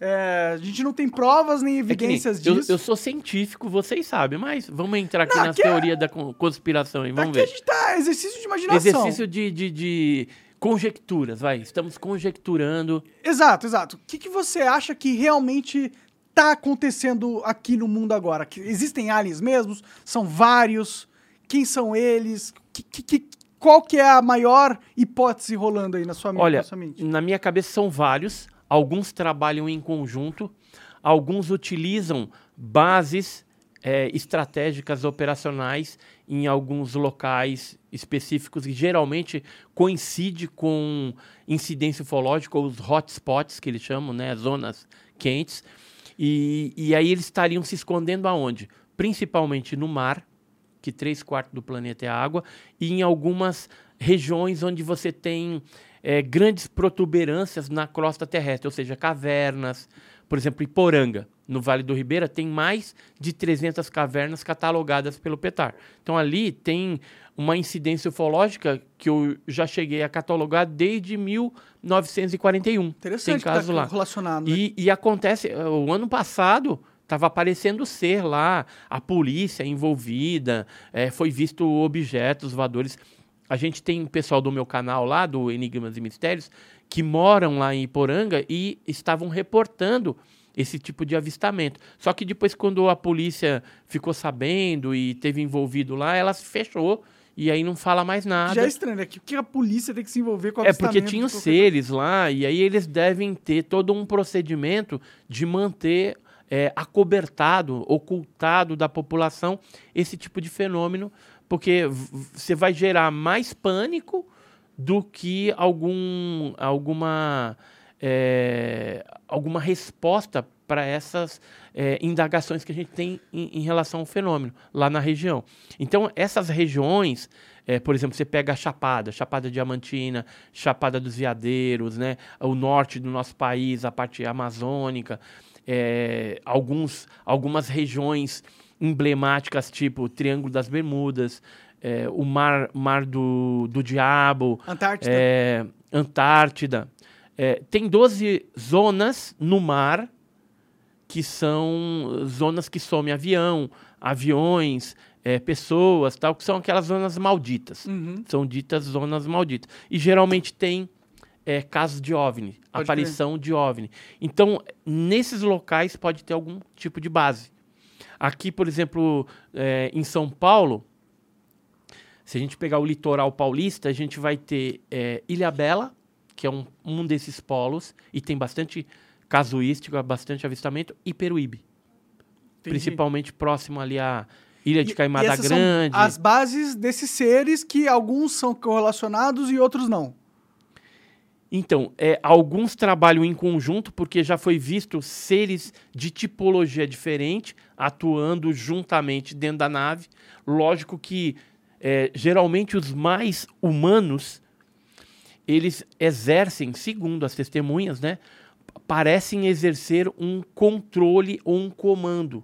é, a gente não tem provas nem É que nem- evidências eu, disso. eu sou científico, vocês sabem, mas vamos entrar aqui Não, aqui é- teorias da con- conspiração e vamos Aqui a ver. gente tá exercício de imaginação. Exercício de, de, de conjecturas, vai. Estamos conjecturando. Exato, exato. O que, que você acha que realmente tá acontecendo aqui no mundo agora? Que existem aliens mesmos? São vários? Quem são eles? Que, que- que- qual que é a maior hipótese rolando aí na sua, Olha, na sua mente? na minha cabeça são vários. Alguns trabalham em conjunto, alguns utilizam bases eh, estratégicas operacionais em alguns locais específicos e geralmente coincide com incidência ufológica, ou os hotspots que eles chamam, né, zonas quentes. E, e aí eles estariam se escondendo aonde? Principalmente no mar, que três quartos do planeta é água, e em algumas regiões onde você tem eh, grandes protuberâncias na crosta terrestre, ou seja, cavernas. Por exemplo, Iporanga, no Vale do Ribeira, tem mais de 300 cavernas catalogadas pelo PETAR. Então ali tem uma incidência ufológica que eu já cheguei a catalogar desde 1941. Interessante tem que tá caso lá. relacionado. né? E, e acontece, eh, o ano passado estava aparecendo ser lá, a polícia envolvida, eh, foi visto objetos voadores. A gente tem pessoal do meu canal lá, do Enigmas e Mistérios, que moram lá em Iporanga e estavam reportando esse tipo de avistamento. Só que depois, quando a polícia ficou sabendo e teve envolvido lá, ela se fechou e aí não fala mais nada. Já é estranho, né? Que que a polícia tem que se envolver com É porque tinham seres lá, e aí eles devem ter todo um procedimento de manter é, acobertado, ocultado da população esse tipo de fenômeno, porque você vai gerar mais pânico do que algum, alguma, é, alguma resposta para essas é, indagações que a gente tem em, em, relação ao fenômeno lá na região. Então, essas regiões, é, por exemplo, você pega a Chapada, Chapada Diamantina, Chapada dos Veadeiros, né, o norte do nosso país, a parte amazônica, é, alguns, algumas regiões emblemáticas, tipo o Triângulo das Bermudas, é, o Mar, mar do, do Diabo, Antártida. É, Antártida. É, tem 12 zonas no mar que são zonas que somem avião, aviões, é, pessoas, tal, que são aquelas zonas malditas. Uhum. São ditas zonas malditas. E geralmente tem é, casos de OVNI, Pode aparição de OVNI. Então, nesses locais pode ter algum tipo de base. Aqui, por exemplo, é, em São Paulo, se a gente pegar o litoral paulista, a gente vai ter é, Ilha Bela, que é um, um desses polos, e tem bastante casuística, bastante avistamento, e Peruíbe. Entendi. Principalmente próximo ali à Ilha de E- Caimada e são Grande. as bases desses seres que alguns são correlacionados e outros não. Então, é, alguns trabalham em conjunto, porque já foi visto seres de tipologia diferente atuando juntamente dentro da nave. Lógico que, é, geralmente, os mais humanos, eles exercem, segundo as testemunhas, né, parecem exercer um controle ou um comando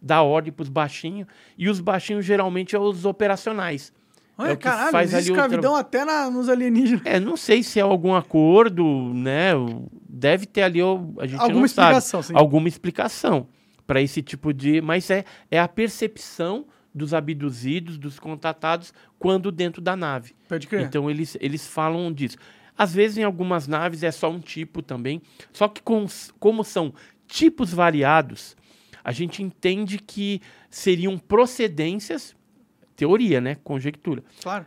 da ordem para os baixinhos, e os baixinhos geralmente são os operacionais. Olha, É o que caralho, faz ali escravidão até na- nos alienígenas. É, não sei se é algum acordo, né? Deve ter ali, a gente Alguma não explicação, sabe. sim. Alguma explicação para esse tipo de. Mas é, é a percepção dos abduzidos, dos contatados, quando dentro da nave. Pode crer. Então eles, eles falam disso. Às vezes em algumas naves é só um tipo também. Só que com, como são tipos variados, a gente entende que seriam procedências, teoria, né? Conjectura Claro.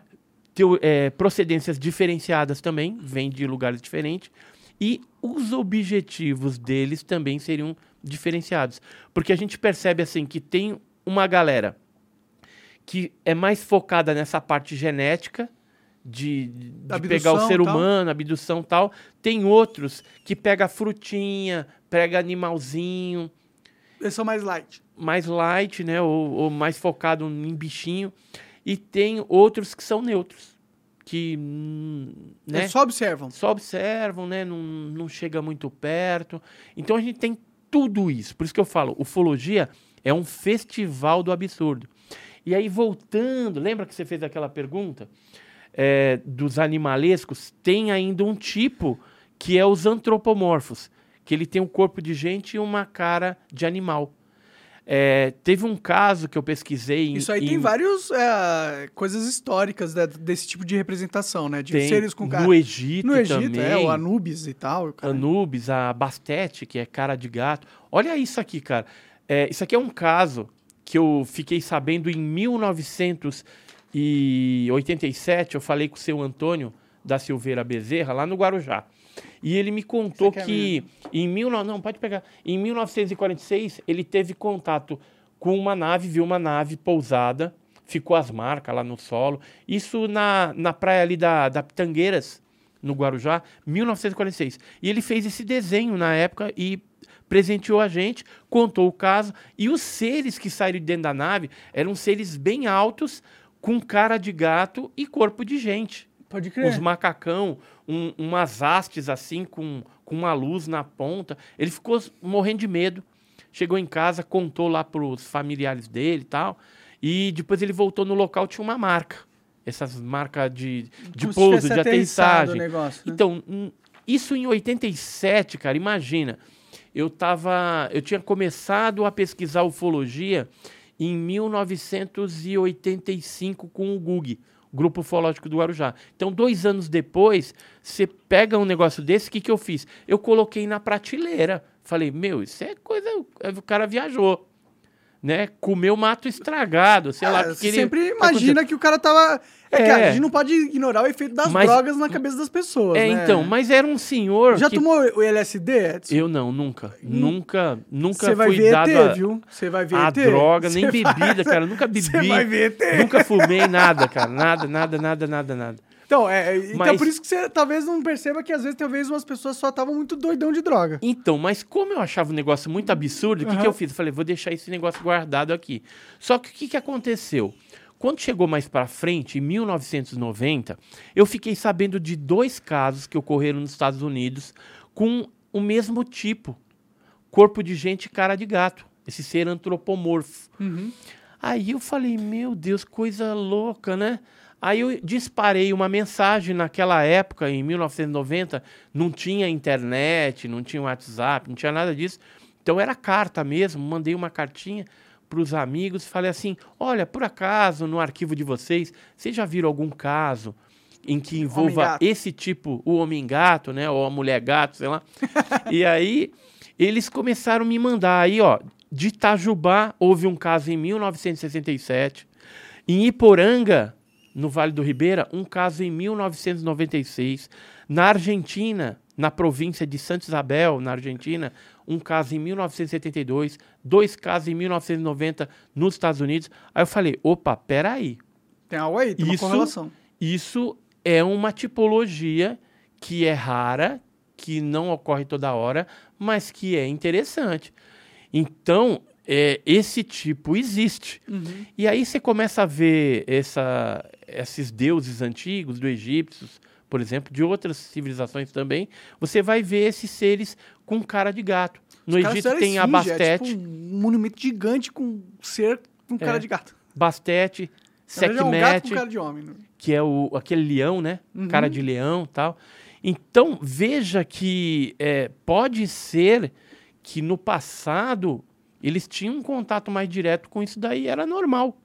teo- é, procedências diferenciadas também, vêm de lugares diferentes, e os objetivos deles também seriam diferenciados. Porque a gente percebe assim que tem uma galera que é mais focada nessa parte genética, de, de pegar o ser tal. humano, abdução e tal. Tem outros que pega frutinha, pega animalzinho, Eles são mais light. mais light, né? Ou, ou mais focado em bichinho. E tem outros que são neutros. Que hum, né? Eles só observam. só observam, né? Não, não chega muito perto. Então a gente tem tudo isso. Por isso que eu falo, ufologia é um festival do absurdo. E aí, voltando, lembra que você fez aquela pergunta? É, dos animalescos, tem ainda um tipo que é os antropomorfos, que ele tem um corpo de gente e uma cara de animal. É, teve um caso que eu pesquisei em, Isso aí em- tem várias coisas históricas né, desse tipo de representação, né? De tem seres com cara. no Egito, No Egito, também. é, o Anubis e tal. cara. Anubis, a Bastete, que é cara de gato. Olha isso aqui, cara. É, isso aqui é um caso que eu fiquei sabendo em 1987. Eu falei com o seu Antônio da Silveira Bezerra, lá no Guarujá. E ele me contou que em mil, não, pode pegar. Em 1946, ele teve contato com uma nave, viu uma nave pousada, ficou as marcas lá no solo. Isso na, na praia ali da, da Pitangueiras, no Guarujá, 1946. E ele fez esse desenho na época e presenteou a gente, contou o caso. E os seres que saíram de dentro da nave eram seres bem altos, com cara de gato e corpo de gente Pode crer. uns macacão, um- umas hastes assim, com, com uma luz na ponta. Ele ficou morrendo de medo. Chegou em casa, contou lá pros familiares dele e tal. E depois ele voltou no local, tinha uma marca. Essas marcas de, de Como pouso, tivesse de aterrissagem. negócio, né? Então, isso em 87, cara, imagina. Eu tava. Eu tinha começado a pesquisar ufologia em 1985 com o GUG, Grupo Ufológico do Guarujá. Então, dois anos depois, você pega um negócio desse, o que, que eu fiz? Eu coloquei na prateleira. Falei, meu, isso é coisa. O cara viajou. Né? Comeu mato estragado, sei lá. O que você sempre tá imagina que o cara tava. É, É. cara, a gente não pode ignorar o efeito das Mas- drogas na cabeça das pessoas. É, né? então, mas era um senhor. Já que... tomou o LSD, Edson? Eu não, nunca. Nunca, nunca Você vai fui ver dado ET, a, viu? Você vai ver a ET. droga, nem Você bebida, vai- cara. Nunca bebi. Você vai ver ET. Nunca fumei nada, cara. Nada, nada, nada, nada, nada. Então, é, então Mas- por isso que você talvez não perceba que às vezes talvez umas pessoas só estavam muito doidão de droga. Então, mas como eu achava o negócio muito absurdo, o que, que Aham. eu fiz? Eu falei, vou deixar esse negócio guardado aqui. Só que o que, que aconteceu? Quando chegou mais pra frente, em 1990, eu fiquei sabendo de dois casos que ocorreram nos Estados Unidos com o mesmo tipo. Corpo de gente e cara de gato. Esse ser antropomorfo. Aí eu falei, meu Deus, coisa louca, né? Aí eu disparei uma mensagem naquela época, em 1990, não tinha internet, não tinha WhatsApp, não tinha nada disso. Então era carta mesmo, mandei uma cartinha para os amigos, falei assim: olha, por acaso no arquivo de vocês, vocês já viram algum caso em que envolva esse tipo, o homem-gato, né? Ou a mulher-gato, sei lá. *laughs* e aí eles começaram a me mandar aí, ó. De Itajubá, houve um caso em 1967. Em Iporanga, no Vale do Ribeira, um caso em 1996. Na Argentina, na província de Santa Isabel, na Argentina, um caso em 1972. Dois casos em 1990 nos Estados Unidos. Aí eu falei, opa, peraí. Tem algo aí, tem Isso- uma correlação. Isso é uma tipologia que é rara, que não ocorre toda hora, mas que é interessante. Então, é, esse tipo existe. Uhum. E aí você começa a ver essa, esses deuses antigos, do egípcios, por exemplo, de outras civilizações também, você vai ver esses seres com cara de gato. No Os Egito tem a Bastete, É tipo um monumento gigante com um ser com cara É. de gato. Bastete, verdade, é um gato Sekhmet, homem. né? que é o, aquele leão, né? Uhum. Cara de leão tal. Então, veja que é, pode ser que no passado eles tinham um contato mais direto com isso daí, era normal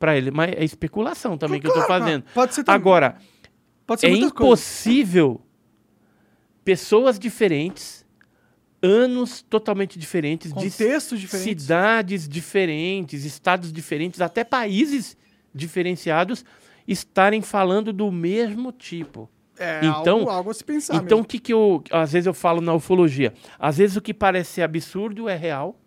para ele. Mas é especulação também que eu tô Claro, fazendo. Pode ser também. Agora, Pode ser é coisas. impossível pessoas diferentes, anos totalmente diferentes, Contextos diferentes. cidades diferentes, estados diferentes, até países diferenciados estarem falando do mesmo tipo. É Então- algo, algo a se pensar então, o que, que eu. Às vezes eu falo na ufologia. Às vezes o que parece ser absurdo é real.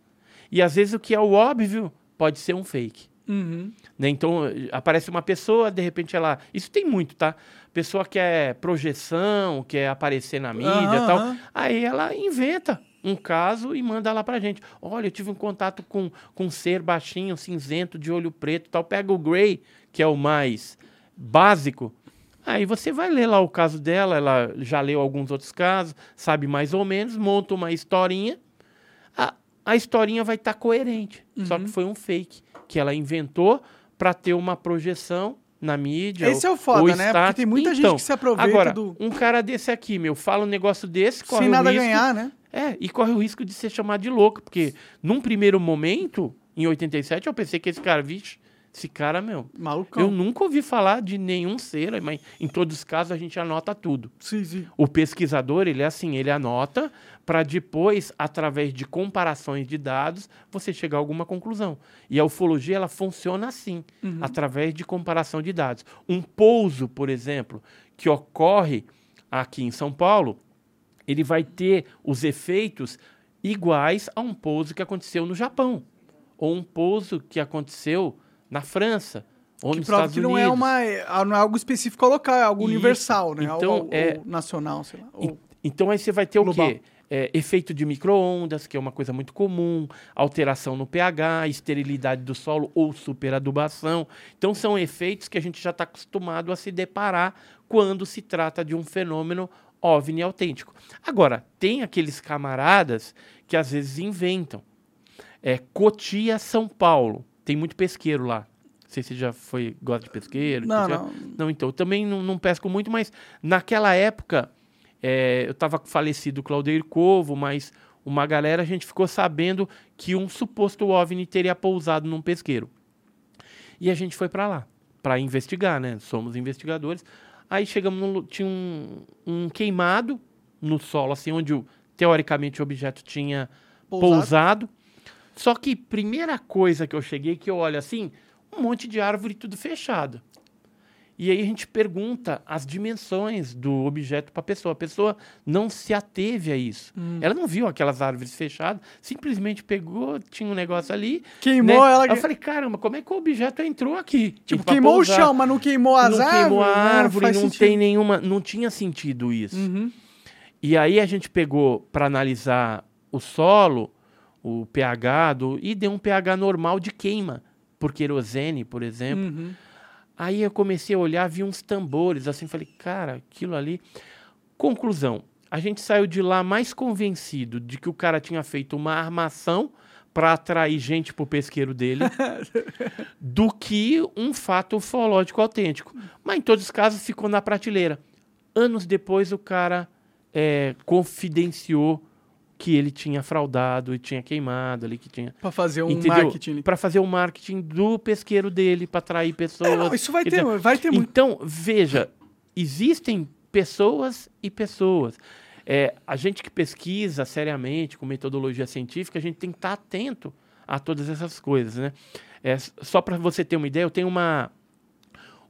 E às vezes o que é o óbvio pode ser um fake. Uhum. né? Então, aparece uma pessoa, de repente ela. Isso tem muito, tá? Pessoa quer projeção, quer aparecer na mídia e Aham, tal. Aí ela inventa um caso e manda lá pra gente. Olha, eu tive um contato com, com um ser baixinho, cinzento, de olho preto e tal. Pega o Grey, que é o mais básico. Aí você vai ler lá o caso dela, ela já leu alguns outros casos, sabe mais ou menos, monta uma historinha. A, historinha vai estar coerente. Só Uhum. que foi um fake que ela inventou para ter uma projeção na mídia. Esse é o ou foda, né? Porque tem muita gente Então, que se aproveita Agora, do- um cara desse aqui, meu, fala um negócio desse, corre Sem o nada risco, ganhar, né? É, e corre o risco de ser chamado de louco, porque num primeiro momento, em 87, eu pensei que esse cara, vixe, esse cara, meu, Malucão. eu nunca ouvi falar de nenhum ser, mas em todos os casos a gente anota tudo. Sim, sim. O pesquisador, ele é assim, ele anota para depois, através de comparações de dados, você chegar a alguma conclusão. E a ufologia, ela funciona assim, através de comparação de dados. Um pouso, por exemplo, que ocorre aqui em São Paulo, ele vai ter os efeitos iguais a um pouso que aconteceu no Japão, ou um pouso que aconteceu na França, ou Que nos prova Estados que não Unidos. é, uma, é- não é algo específico local, é algo Isso. universal, né? Então, algo, é- nacional, sei lá. Ou- Então aí você vai ter o Global. quê? É, efeito de micro-ondas, que é uma coisa muito comum, alteração no pH, esterilidade do solo ou superadubação. Então são efeitos que a gente já está acostumado a se deparar quando se trata de um fenômeno OVNI autêntico. Agora, tem aqueles camaradas que às vezes inventam. É, Cotia, São Paulo. Tem muito pesqueiro lá. Não sei se você já foi, gosta de pesqueiro. Não, pesqueiro. não. Não, então, também não, não pesco muito, mas naquela época, é, eu estava falecido o Claudeir Covo, mas uma galera, a gente ficou sabendo que um suposto OVNI teria pousado num pesqueiro. E a gente foi para lá, para investigar, né? Somos investigadores. Aí chegamos, no, tinha um, um queimado no solo, assim, onde o- teoricamente o objeto tinha Pousado. pousado. Só que primeira coisa que eu cheguei, que eu olho assim, um monte de árvore tudo fechado. E aí a gente pergunta as dimensões do objeto para a pessoa. A pessoa não se ateve a isso. Hum. Ela não viu aquelas árvores fechadas, simplesmente pegou, tinha um negócio ali. Queimou né? ela. Aí Eu falei, caramba, como é que o objeto entrou aqui? tipo, queimou o chão, mas não queimou as não árvores. queimou a árvore, não sentido. tem nenhuma. Não tinha sentido isso. Uhum. E aí a gente pegou para analisar o solo, o pH, do, e deu um pH normal de queima, por querosene, por exemplo. Uhum. Aí eu comecei a olhar, vi uns tambores, assim, falei, cara, aquilo ali. Conclusão: a gente saiu de lá mais convencido de que o cara tinha feito uma armação para atrair gente pro pesqueiro dele *laughs* do que um fato ufológico autêntico. Mas em todos os casos ficou na prateleira. Anos depois o cara é, confidenciou que ele tinha fraudado e tinha queimado ali, que tinha Pra fazer um Entendeu? marketing. para fazer o marketing do pesqueiro dele, para atrair pessoas. É, não, isso vai ter, dizer, vai ter muito. Então, veja, existem pessoas e pessoas. É, a gente que pesquisa seriamente, com metodologia científica, a gente tem que estar atento a todas essas coisas, né? É, só para você ter uma ideia, eu tenho uma,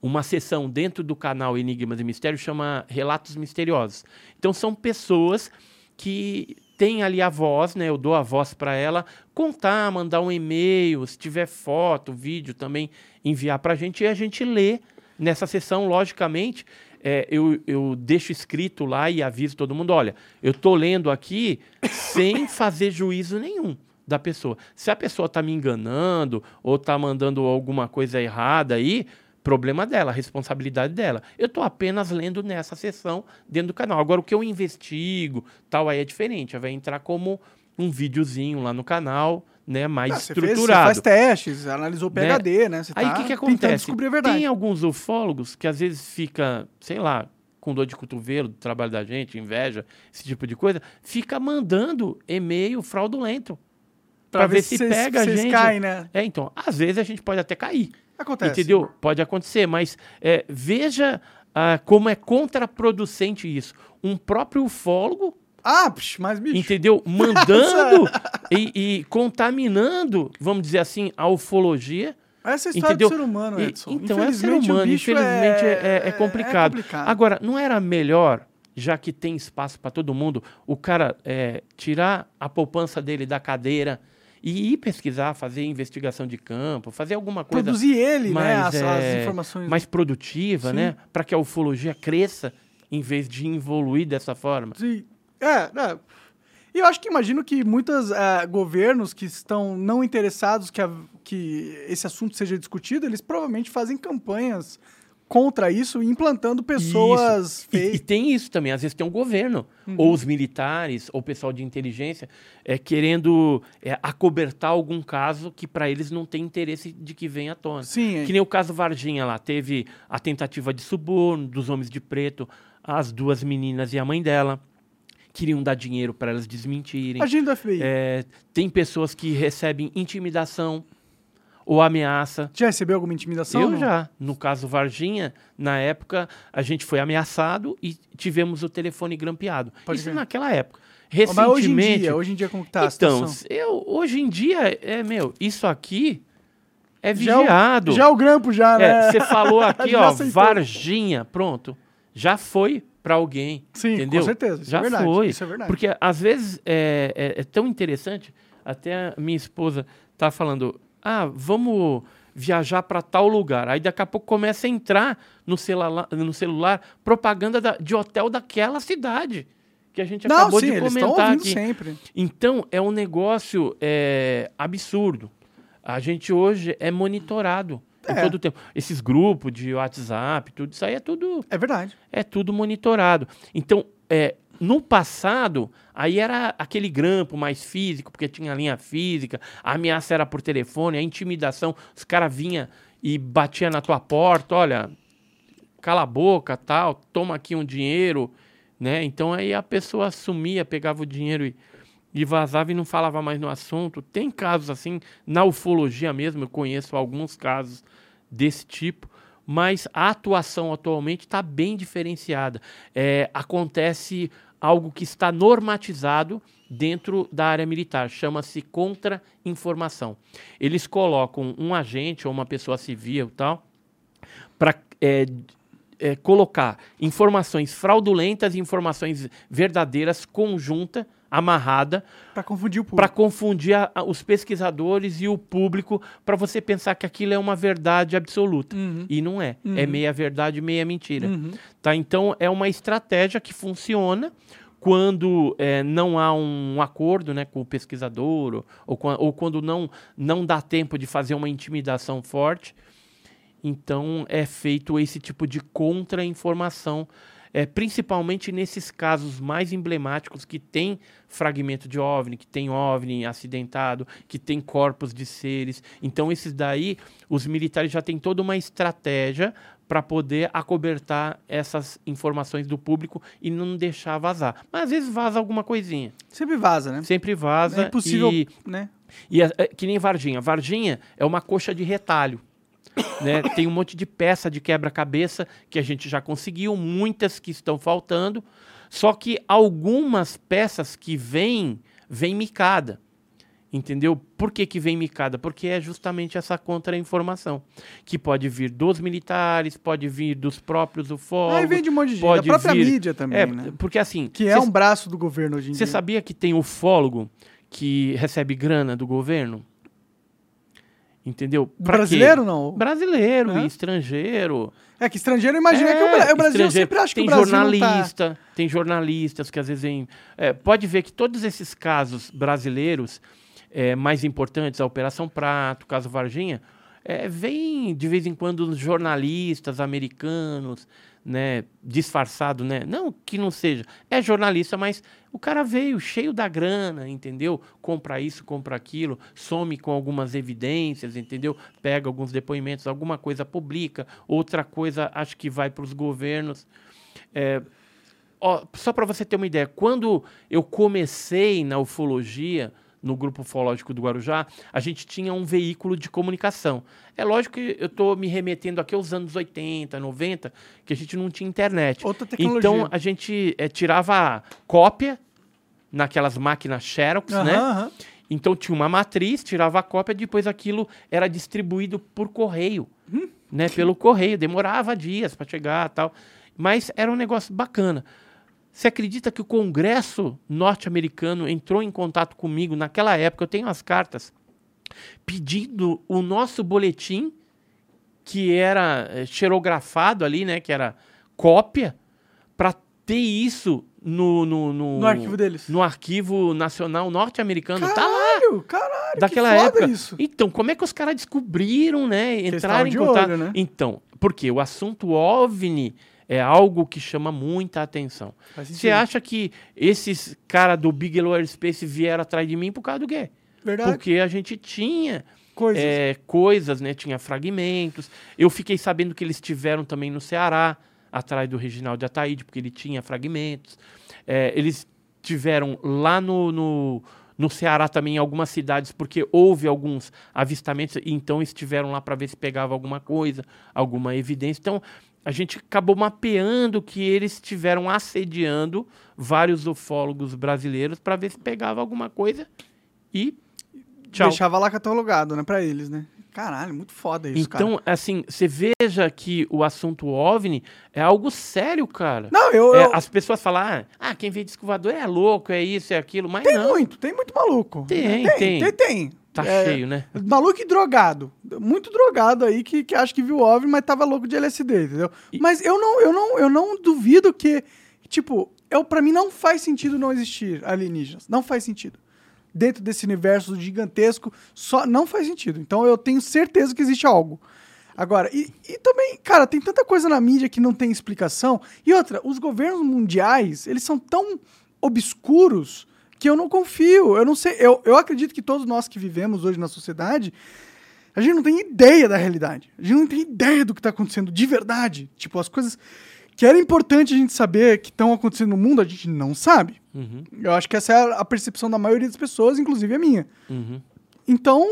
uma sessão dentro do canal Enigmas e Mistérios, chama Relatos Misteriosos. Então, são pessoas que têm ali a voz, né? Eu dou a voz para ela contar, mandar um e-mail, se tiver foto, vídeo também, enviar para a gente e a gente lê nessa sessão, logicamente. é, eu, eu deixo escrito lá e aviso todo mundo: olha, eu estou lendo aqui sem *laughs* fazer juízo nenhum da pessoa. Se a pessoa está me enganando ou está mandando alguma coisa errada aí, problema dela, responsabilidade dela. Eu estou apenas lendo nessa sessão dentro do canal. Agora, o que eu investigo, tal, aí é diferente. Aí Vai entrar como um videozinho lá no canal, né, mais Ah, você, fez, você estruturado. faz testes, analisou o PHD, né? Você Aí o tá que, que acontece? descobrir a verdade. Tem alguns ufólogos que às vezes fica, sei lá, com dor de cotovelo do trabalho da gente, inveja, esse tipo de coisa, fica mandando e-mail fraudulento. Pra ver se vocês- pega a gente. caem, né? É, então, às vezes a gente pode até cair. Acontece. Entendeu? Pode acontecer, mas é, veja ah, como é contraproducente isso. Um próprio ufólogo, Ah, psh, mas bicho. entendeu? *laughs* Mandando e, e contaminando, vamos dizer assim, a ufologia. Essa é a história Entendeu? do ser humano, E- Edson. então, é ser humano, infelizmente é, é complicado. complicado. Agora, não era melhor, já que tem espaço para todo mundo, o cara é, tirar a poupança dele da cadeira e ir pesquisar, fazer investigação de campo, fazer alguma coisa Produzir ele, né? mais, As, as é, informações. mais produtiva, Sim. né? Para que a ufologia cresça em vez de evoluir dessa forma. Sim. É, é. E eu acho que imagino que muitos eh, governos que estão não interessados que, a- que esse assunto seja discutido, eles provavelmente fazem campanhas contra isso, implantando pessoas E, e tem isso também, às vezes tem um governo, Uhum. ou os militares, ou o pessoal de inteligência, é, querendo é, acobertar algum caso que para eles não tem interesse de que venha à tona. Sim, é. Que nem o caso Varginha lá, teve a tentativa de suborno dos homens de preto, as duas meninas e a mãe dela queriam dar dinheiro para elas desmentirem. Agente do FBI. É, tem pessoas que recebem intimidação ou ameaça. Já recebeu alguma intimidação? Eu não? já. No caso Varginha, na época, a gente foi ameaçado e tivemos o telefone grampeado. Pode Isso crer. naquela época. Mas hoje em Recentemente. dia, hoje em dia como que tá a então, situação? eu, hoje em dia, é, meu, isso aqui é Já é vigiado. Já é o grampo já, né? É, você falou *laughs* aqui, Já ó, aceitou. Varginha, pronto. Já foi para alguém. Sim, entendeu? com certeza. Isso Já é verdade. foi. Isso é verdade. Porque às vezes é, é- é tão interessante, até a minha esposa tá falando, ah, vamos viajar para tal lugar. Aí daqui a pouco começa a entrar no celular, no celular propaganda da- de hotel daquela cidade. Que a gente Não, acabou sim, de comentar aqui. sempre. Então, é um negócio é, absurdo. A gente hoje é monitorado É. todo o tempo. Esses grupos de WhatsApp, tudo isso aí é tudo, É verdade. é tudo monitorado. Então, é, no passado, aí era aquele grampo mais físico, porque tinha linha física, a ameaça era por telefone, a intimidação, os caras vinham e batiam na tua porta, olha, cala a boca, tal, toma aqui um dinheiro, né? Então aí a pessoa sumia, pegava o dinheiro e, e vazava e não falava mais no assunto. Tem casos assim, na ufologia mesmo, eu conheço alguns casos desse tipo, mas a atuação atualmente está bem diferenciada. É, acontece algo que está normatizado dentro da área militar, chama-se contra-informação. Eles colocam um agente ou uma pessoa civil tal para é, é, colocar informações fraudulentas e informações verdadeiras conjunta, amarrada, Pra confundir o para público. confundir a- a- os pesquisadores e o público, para você pensar que aquilo é uma verdade absoluta. Uhum. E não é. É Uhum. meia verdade, meia mentira. Uhum. Tá? Então, é uma estratégia que funciona quando é, não há um acordo né, com o pesquisador ou, ou, ou quando não, não dá tempo de fazer uma intimidação forte. Então, é feito esse tipo de contra-informação, é, principalmente nesses casos mais emblemáticos que tem fragmento de OVNI, que tem OVNI acidentado, que tem corpos de seres. Então, esses daí, os militares já têm toda uma estratégia para poder acobertar essas informações do público e não deixar vazar. Mas às vezes vaza alguma coisinha. Sempre vaza, né? Sempre vaza. É impossível, E, né? e é, é que nem Varginha. Varginha é uma coxa de retalho. Né? Tem um monte de peça de quebra-cabeça que a gente já conseguiu, muitas que estão faltando. Só que algumas peças que vêm, vêm micada. Entendeu? Por que, que vem micada? Porque é justamente essa contra-informação. Que pode vir dos militares, pode vir dos próprios ufólogos. Aí vem de um monte de gente. Da própria vir- mídia também, É, né? porque assim. Que é um braço do governo hoje em você dia. sabia que tem ufólogo que recebe grana do governo? Entendeu? Pra quê? Brasileiro, não? Brasileiro Hã? e estrangeiro. É que estrangeiro imagina É, que o, Bra- o Brasil sempre acha que o Brasil tá... jornalista, tem jornalistas que às vezes vêm. é, pode ver que todos esses casos brasileiros é, mais importantes, a Operação Prato, o caso Varginha, é, vem de vez em quando jornalistas americanos, né, disfarçado, né? Não que não seja, é jornalista, mas o cara veio cheio da grana, entendeu? Compra isso, compra aquilo, some com algumas evidências, entendeu? Pega alguns depoimentos, alguma coisa publica, outra coisa acho que vai para os governos. É, ó, só para você ter uma ideia, quando eu comecei na ufologia, no grupo ufológico do Guarujá, a gente tinha um veículo de comunicação. É lógico que eu estou me remetendo aqui aos anos 80, 90, que a gente não tinha internet. Outra tecnologia. Então a gente eh, tirava cópia naquelas máquinas Xerox, Aham, né? aham. Então tinha uma matriz, tirava a cópia, depois aquilo era distribuído por correio, Hum. né? Pelo correio, demorava dias para chegar, tal. Mas era um negócio bacana. Você acredita que o Congresso norte-americano entrou em contato comigo naquela época? Eu tenho as cartas pedindo o nosso boletim que era eh, xerografado ali, né? Que era cópia para ter isso no, no, no, No arquivo deles. no arquivo nacional norte-americano. Tá lá Caralho, daquela época. isso. Então, como é que os caras descobriram, né? Entraram em contato. olho, né? Então, porque o assunto OVNI é algo que chama muita atenção. Você acha que esses caras do Bigelow Aerospace vieram atrás de mim por causa do quê? Verdade. Porque a gente tinha Coisas. é, coisas, né? Tinha fragmentos. Eu fiquei sabendo que eles tiveram também no Ceará, atrás do Reginaldo Ataíde, porque ele tinha fragmentos. É, eles tiveram lá no, no, no Ceará também em algumas cidades, porque houve alguns avistamentos, então estiveram lá para ver se pegava alguma coisa, alguma evidência. Então, a gente acabou mapeando que eles estiveram assediando vários ufólogos brasileiros para ver se pegava alguma coisa e tchau. Deixava lá catalogado, né, pra eles, né? Caralho, muito foda isso, cara. Então, assim, você veja que o assunto OVNI é algo sério, cara. Não, eu... É, eu- as pessoas falam, ah, ah, quem vê disco é louco, é isso, é aquilo, mas Tem não, muito, tem muito maluco. Tem, tem. tem. Tem, tem. Tá É, cheio, né? Maluco e drogado. Muito drogado aí que, que acha que viu OVNI, mas tava louco de LSD, entendeu? E- Mas eu não, eu, não, eu não duvido que, tipo, eu, pra mim não faz sentido não existir alienígenas. Não faz sentido. Dentro desse universo gigantesco, só não faz sentido. Então eu tenho certeza que existe algo. Agora, e, e também, cara, tem tanta coisa na mídia que não tem explicação. E outra, os governos mundiais, eles são tão obscuros que eu não confio. Eu não sei. Eu, eu acredito que todos nós que vivemos hoje na sociedade, a gente não tem ideia da realidade. A gente não tem ideia do que está acontecendo de verdade. Tipo, as coisas que era importante a gente saber que estão acontecendo no mundo, a gente não sabe. Uhum, Eu acho que essa é a percepção da maioria das pessoas, inclusive a minha. uhum. Então,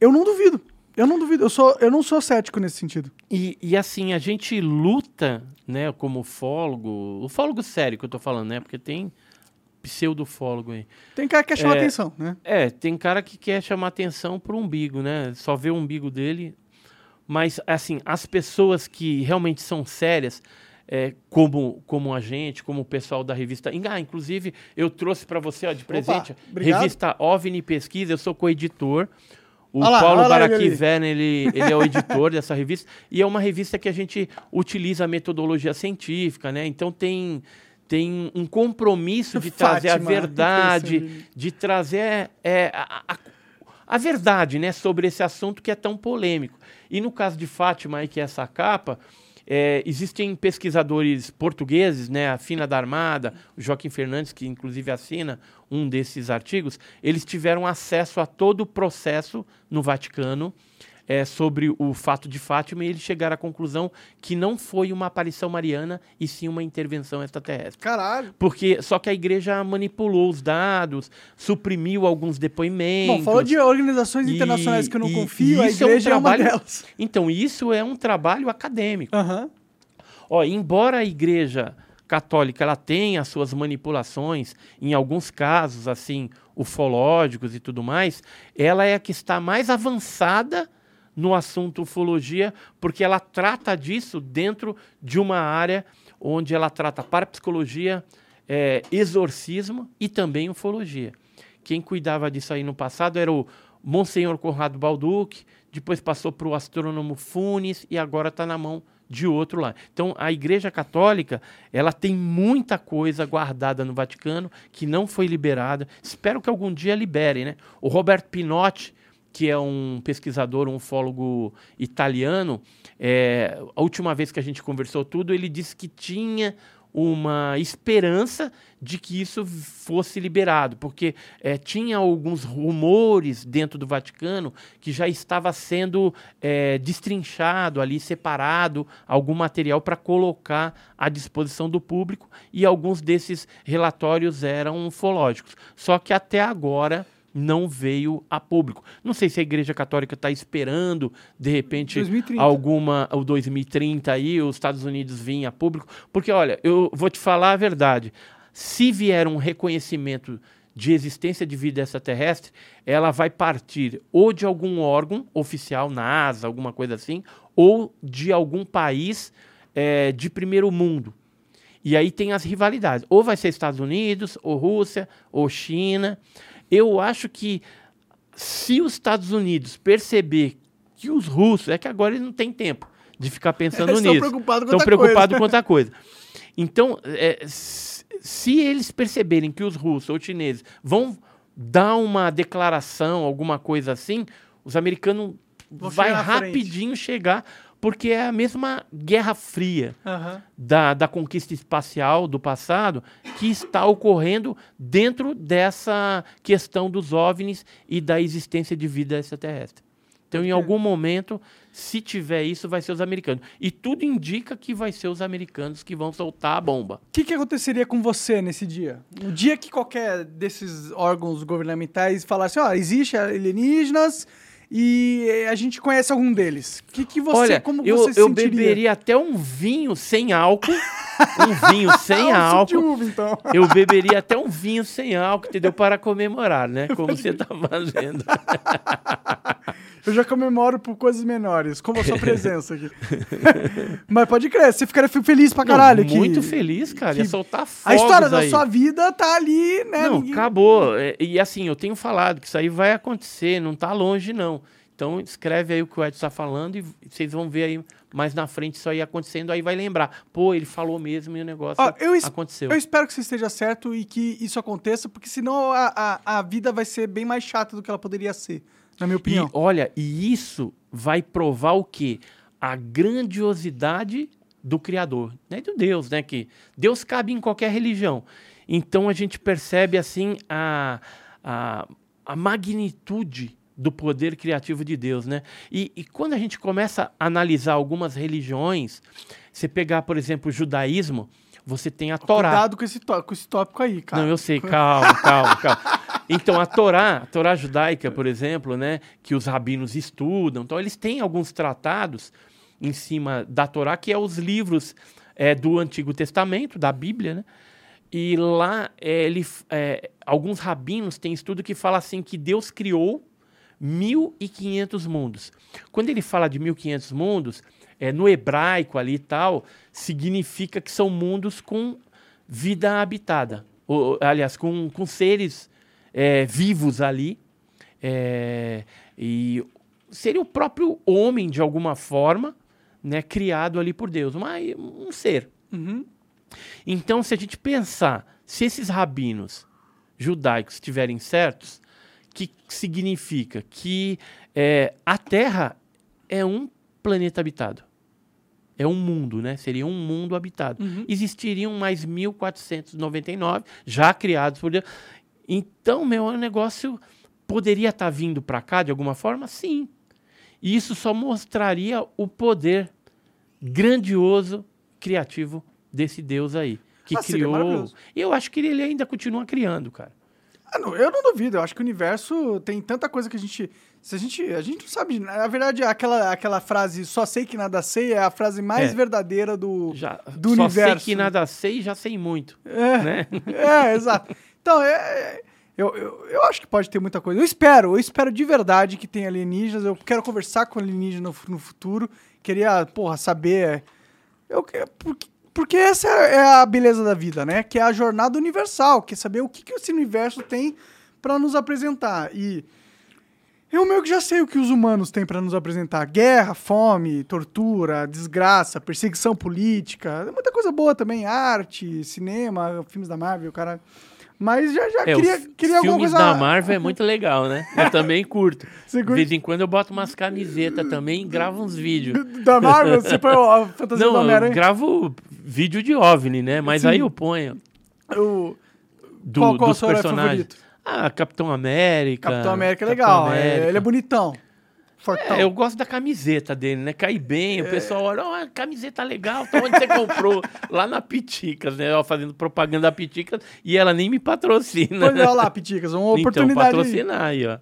eu não duvido. Eu não duvido. Eu, sou, eu não sou cético nesse sentido. E, e assim, a gente luta, né, como ufólogo, ufólogo sério que eu tô falando, né, porque tem pseudofólogo aí. Tem cara que quer chamar É. atenção, né? É, tem cara que quer chamar atenção pro umbigo, né, só vê o umbigo dele, Mas, assim, as pessoas que realmente são sérias, é, como, como a gente, como o pessoal da revista. Ah, inclusive, eu trouxe para você ó, de presente Opa, revista OVNI Pesquisa, eu sou co-editor. O Olha lá, Paulo olha lá ele Baraquiven, ele, ele é o *laughs* editor dessa revista. E é uma revista que a gente utiliza a metodologia científica, né? Então tem, tem um compromisso de trazer a Fátima, verdade, interessante. de trazer é, a, a, a verdade né, sobre esse assunto que é tão polêmico. E no caso de Fátima, aí, que é essa capa, é, existem pesquisadores portugueses, né, a Fina da Armada, o Joaquim Fernandes, que inclusive assina um desses artigos, eles tiveram acesso a todo o processo no Vaticano é, sobre o fato de Fátima e eles chegaram à conclusão que não foi uma aparição mariana e sim uma intervenção extraterrestre. Caralho. Porque só que a igreja manipulou os dados, suprimiu alguns depoimentos. Bom, falou de organizações E- internacionais que eu não e- confio, e a isso é um igreja é, uma trabalho- delas. Então, isso é um trabalho acadêmico. Aham. Ó, embora a igreja católica ela tenha as suas manipulações, em alguns casos, assim, ufológicos e tudo mais, ela é a que está mais avançada no assunto ufologia, porque ela trata disso dentro de uma área onde ela trata parapsicologia, é, exorcismo e também ufologia. Quem cuidava disso aí no passado era o Monsenhor Conrado Balduc, depois passou para o astrônomo Funes e agora está na mão de outro lá. Então, a Igreja Católica, ela tem muita coisa guardada no Vaticano que não foi liberada. Espero que algum dia liberem, né? O Roberto Pinotti, que é um pesquisador, um ufólogo italiano, é, a última vez que a gente conversou tudo, ele disse que tinha uma esperança de que isso fosse liberado, porque eh, tinha alguns rumores dentro do Vaticano que já estava sendo eh, destrinchado ali, separado algum material para colocar à disposição do público e alguns desses relatórios eram ufológicos. Só que até agora não veio a público. Não sei se a Igreja Católica está esperando, de repente, 2030. alguma, o 2030 aí, os Estados Unidos virem a público. Porque, olha, eu vou te falar a verdade. Se vier um reconhecimento de existência de vida extraterrestre, ela vai partir ou de algum órgão oficial, NASA, alguma coisa assim, ou de algum país eh, de primeiro mundo. E aí tem as rivalidades. Ou vai ser Estados Unidos, ou Rússia, ou China. Eu acho que se os Estados Unidos perceber que os russos, é que agora eles não têm tempo de ficar pensando *laughs* Eles estão nisso. preocupados com Estão preocupados coisa. com outra coisa. Então, é, se eles perceberem que os russos ou chineses vão dar uma declaração, alguma coisa assim, os americanos Vão vai chegar rapidinho chegar, porque é a mesma Guerra Fria Aham. da, da conquista espacial do passado que está ocorrendo dentro dessa questão dos OVNIs e da existência de vida extraterrestre. Então, em algum momento, se tiver isso, vai ser os americanos. E tudo indica que vai ser os americanos que vão soltar a bomba. O que, que aconteceria com você nesse dia? No dia que qualquer desses órgãos governamentais falasse, ó, existe alienígenas e a gente conhece algum deles. O que, que você, Olha, como eu, você se eu sentiria? beberia até um vinho sem álcool. um vinho *laughs* sem Ah, álcool. uva, então. Eu beberia até um vinho sem álcool, entendeu? Para comemorar, né? Como você está fazendo. *laughs* Eu já comemoro por coisas menores, como a sua *laughs* presença aqui. Mas pode crer, você ficaria feliz pra caralho. Não, que- muito feliz, cara. Ia que- soltar A história da aí. sua vida tá ali, né? Não, ninguém- acabou. É, E assim, eu tenho falado que isso aí vai acontecer, não tá longe, não. Então escreve aí o que o Edson está falando e vocês vão ver aí mais na frente isso aí acontecendo, aí vai lembrar. Pô, ele falou mesmo e o negócio Ó, eu, aconteceu. eu espero que você esteja certo e que isso aconteça, porque senão a, a, a vida vai ser bem mais chata do que ela poderia ser, na minha E opinião. olha, e isso vai provar o quê? A grandiosidade do Criador, né? Do Deus, né? Que Deus cabe em qualquer religião. Então a gente percebe assim a, a, a magnitude do poder criativo de Deus, né? E, e quando a gente começa a analisar algumas religiões, você pegar, por exemplo, o judaísmo, você tem a Torá. Cuidado com esse, com esse tópico aí, cara. Não, eu sei, calma, calma, calma. Então, a Torá, a Torá judaica, por exemplo, né, que os rabinos estudam, então eles têm alguns tratados em cima da Torá, que é os livros é, do Antigo Testamento, da Bíblia, né? E lá, é, ele, é, alguns rabinos têm estudo que fala assim que Deus criou 1.500 mundos. Quando ele fala de 1.500 mundos, é, no hebraico ali e tal, significa que são mundos com vida habitada. Ou, aliás, com, com seres é, vivos ali. É, e seria o próprio homem, de alguma forma, né, criado ali por Deus, um ser. Uhum. Então, se a gente pensar, se esses rabinos judaicos estiverem certos, que significa que é, a Terra é um planeta habitado. É um mundo, né? Seria um mundo habitado. Uhum. Existiriam mais 1499 já criados por Deus. Então, meu, o negócio poderia estar vindo para cá de alguma forma? Sim. E isso só mostraria o poder grandioso, criativo desse Deus aí. Que Ah, criou. E eu acho que ele ainda continua criando, cara. Ah, eu não duvido, eu acho que o universo tem tanta coisa que a gente. Se a gente. A gente não sabe. Na verdade, aquela, aquela frase só sei que nada sei é a frase mais É. verdadeira do, Já, do só universo. sei que nada sei e já sei muito. É, Né? *laughs* é exato. Então, é, eu, eu, eu acho que pode ter muita coisa. Eu espero, eu espero de verdade que tenha alienígenas. Eu quero conversar com alienígenas no, no futuro. Queria, porra, saber. Eu, que- porque, porque essa é a beleza da vida, né? Que é a jornada universal. Que é saber o que, que esse universo tem pra nos apresentar. E eu meio que já sei o que os humanos têm pra nos apresentar: guerra, fome, tortura, desgraça, perseguição política, muita coisa boa também, arte, cinema, filmes da Marvel, cara. Mas já, já É, queria, os queria alguma filmes coisa. da Marvel é muito legal, né? *laughs* Eu também curto. Você De vez em quando eu boto umas camisetas também e gravo uns vídeos. *laughs* Da Marvel? Você põe a fantasia do Não, eu Homem-Aranha? gravo vídeo de OVNI, né? Mas Sim. aí eu ponho O do, Qual- qual dos personagens. Ah, Capitão América. Capitão América é legal. é- América. ele é bonitão. Fortão. É, eu gosto da camiseta dele, né? Cai bem, o pessoal olha, ó, camiseta legal, então onde você comprou? *laughs* Lá na Piticas, né? Ó, fazendo propaganda da Piticas e ela nem me patrocina. É, olha lá, Piticas, uma então, oportunidade. aí. patrocinar aí, ó.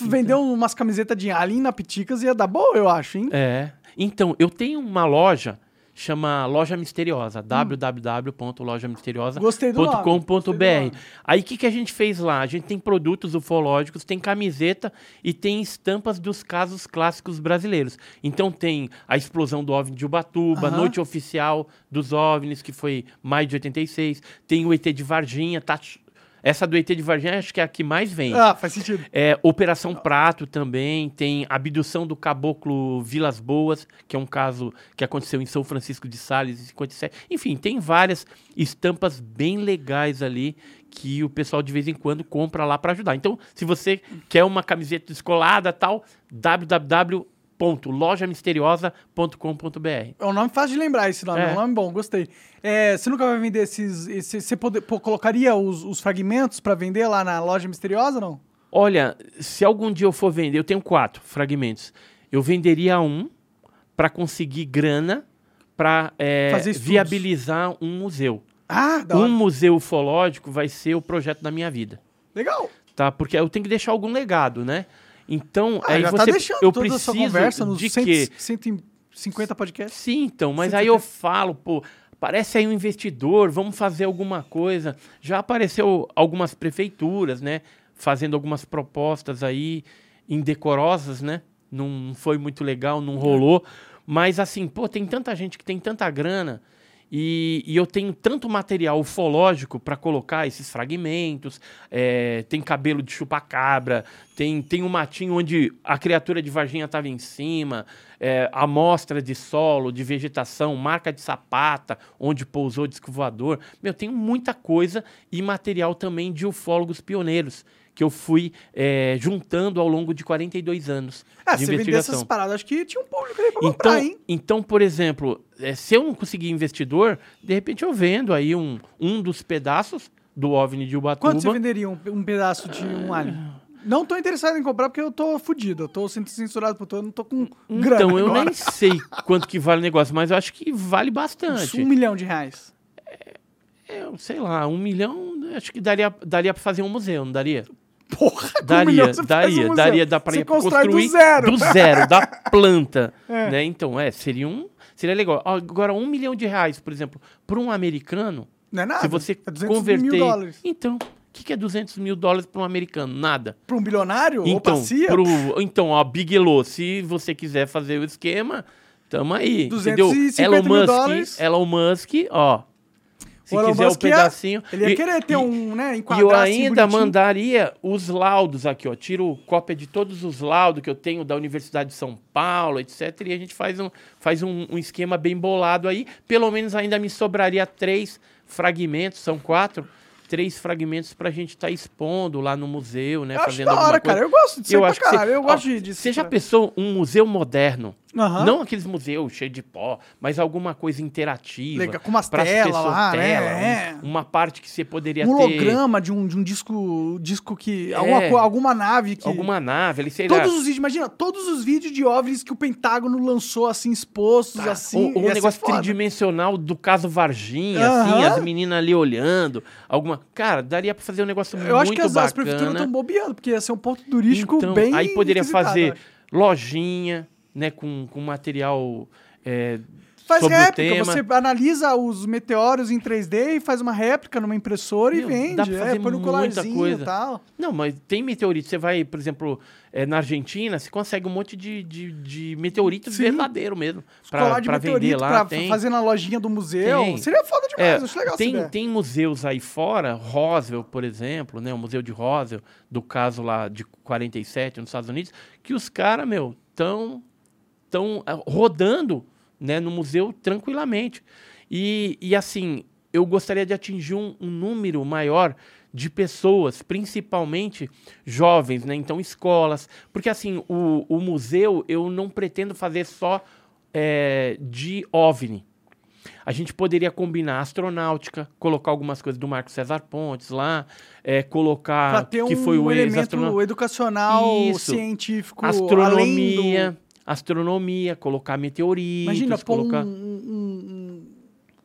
Vender umas camisetas de Alien na Piticas ia dar boa, eu acho, hein? É. Então, eu tenho uma loja, chama Loja Misteriosa, www.lojamisteriosa.com.br. Do nome. Aí o que, que a gente fez lá? A gente tem produtos ufológicos, tem camiseta e tem estampas dos casos clássicos brasileiros. Então tem a explosão do OVNI de Ubatuba, Aham. Noite Oficial dos OVNIs, que foi maio de 86, tem o ET de Varginha, tá... Essa do ET de Varginha acho que é a que mais vem. Ah, faz sentido. É, Operação Prato também, tem abdução do caboclo Vilas Boas, que é um caso que aconteceu em São Francisco de Sales em 57. Enfim, tem várias estampas bem legais ali que o pessoal de vez em quando compra lá para ajudar. Então, se você quer uma camiseta descolada, tal, www.lojamisteriosa.com.br. É um nome fácil de lembrar esse nome, é, É. um nome bom, gostei. É, você nunca vai vender esses. esse- você pode- pô, colocaria os, os fragmentos pra vender lá na loja misteriosa não? Olha, se algum dia eu for vender, eu tenho quatro fragmentos. Eu venderia um para conseguir grana para estudos. viabilizar um museu. Ah, da Um hora. museu ufológico vai ser o projeto da minha vida, Legal. tá? Porque eu tenho que deixar algum legado, né? Então, Ah, aí já você, tá deixando eu toda preciso conversa nos de 100 quê? 150 podcasts. Sim, então, mas 170. aí eu falo, pô, parece aí um investidor, vamos fazer alguma coisa. Já apareceu algumas prefeituras, né, fazendo algumas propostas aí indecorosas, né? Não foi muito legal, não rolou. Mas assim, pô, tem tanta gente que tem tanta grana e, e eu tenho tanto material ufológico para colocar esses fragmentos. é, tem cabelo de chupacabra, tem, tem um matinho onde a criatura de Varginha estava em cima, é, amostra de solo, de vegetação, marca de sapata, onde pousou disco voador. Meu, tem muita coisa e material também de ufólogos pioneiros que eu fui é, juntando ao longo de 42 anos Ah, de se vender investigação. essas paradas, acho que tinha um público aí pra comprar, Então, hein? então, por exemplo, eh, se eu não conseguir investidor, de repente eu vendo aí um, um dos pedaços do OVNI de Ubatuba. Quanto você venderia um, um pedaço de um alien? Não tô interessado em comprar porque eu tô fudido. Eu tô sendo censurado por todo, eu não tô com grana Então, eu agora. nem sei quanto que vale o negócio, mas eu acho que vale bastante. Um milhão de reais. É, sei lá, um milhão, acho que daria, daria para fazer um museu, não daria? Porra, com um Daria, um daria, daria, dá constrói construir do zero. do zero, da *laughs* planta, É. né? Então, é, seria um, seria legal. Agora, um milhão de reais, por exemplo, para um americano, Não é nada. se você é 200 converter, mil dólares. então, que, que é 200 mil dólares para um americano? Nada. Para um bilionário? ou Então, CIA? pro, então, ó, Bigelow, se você quiser fazer o esquema, tamo aí. 250 entendeu? Elon mil Musk, dólares. Elon Musk, ó. Se Elon quiser o Musk ia- pedacinho. Ele ia querer ter e- um, né, E eu assim, ainda bonitinho. mandaria os laudos aqui, ó. Tiro cópia de todos os laudos que eu tenho da Universidade de São Paulo, etc. E a gente faz um, faz um, um esquema bem bolado aí. Pelo menos ainda me sobraria três fragmentos, são quatro. Três fragmentos pra gente estar expondo lá no museu, né? Eu acho fazendo da alguma hora, coisa. cara. Eu gosto disso que você-. Eu ó, gosto de- disso. Você já pensou um museu moderno? Aham. Não aqueles museus cheios de pó, mas alguma coisa interativa. Legal, com umas telas lá, né? tela, É. um- uma parte que você poderia Um ter. holograma de um, de um disco, disco que... É. Alguma, alguma nave que... Alguma nave, ali, sei lá. Todos os vídeos, imagina, todos os vídeos de OVNIs que o Pentágono lançou, assim, expostos, assim. Ou, um negócio tridimensional do caso Varginha, Aham. assim, as meninas ali olhando. Alguma. Cara, daria pra fazer um negócio Eu acho muito que as, as prefeituras bacana. estão bobeando, porque ia ser um ponto turístico Então, bem aí poderia requisitado, fazer eu acho. lojinha, né, com, com material é, Faz sobre o réplica, tema. você analisa os meteoros em 3D e faz uma réplica numa impressora Meu, e vende. dá pra fazer é, põe no muita colarzinho coisa. e tal. Não, mas tem meteorito. Você vai, por exemplo, é, na Argentina, você consegue um monte de, de, de meteorito Sim. verdadeiro mesmo. Pra, Colar de pra vender lá. pra tem. fazer na lojinha do museu. Tem. Seria foda É, demais, acho legal tem, tem museus aí fora, Roswell, por exemplo, né? O Museu de Roswell, do caso lá de 47, nos Estados Unidos, que os caras, meu, estão tão, ah, rodando né, no museu tranquilamente. E, e assim, eu gostaria de atingir um, um número maior de pessoas, principalmente jovens, né? Então, escolas. Porque, assim, o, o museu eu não pretendo fazer só é, de OVNI. A gente poderia combinar astronáutica, colocar algumas coisas do Marco César Pontes lá, é, colocar Pra ter um que foi o elemento educacional, Isso. científico, astronomia. Astronomia, colocar meteoritos, Imagina, pôr um, colocar um, um-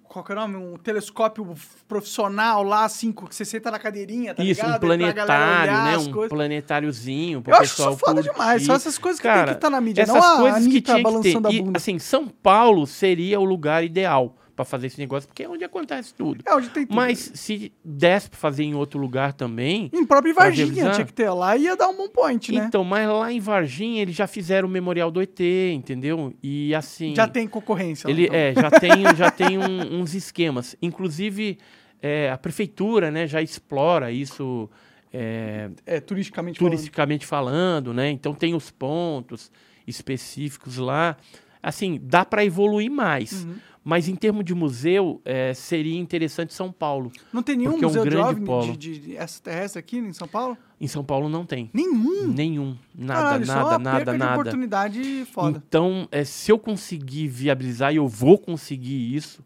Qual que é o nome? Um telescópio profissional lá, assim, que você senta na cadeirinha, tá isso, ligado? um planetário, né, um coisas. planetáriozinho pro Eu acho pessoal isso foda curtir. demais. Só essas coisas que Cara, tem que estar na mídia. Essas não a coisas que Anitta tinha que ter. a E, assim, São Paulo seria o lugar ideal para fazer esse negócio, porque é onde acontece tudo. é onde tem tudo. Mas se desse para fazer em outro lugar também, Em próprio Varginha revisar. tinha que ter lá e ia dar um bom point, né? então, mas lá em Varginha eles já fizeram o Memorial do ET, entendeu? E assim, Já tem concorrência. ele então. é, já *laughs* tem, já tem um- uns esquemas. Inclusive, é, a prefeitura, né, já explora isso é, É, turisticamente falando. turisticamente falando, né? Então tem os pontos específicos lá. Assim, dá para evoluir mais. Uhum. Mas em termos de museu, é, seria interessante São Paulo. Não tem nenhum Porque é um museu de grande OVNI de, de, extraterrestre aqui em São Paulo? Em São Paulo não tem. Nenhum. Nenhum. Nada, Caralho, é nada, uma nada, perca de nada. oportunidade foda. Então, é, se eu conseguir viabilizar, e eu vou conseguir isso,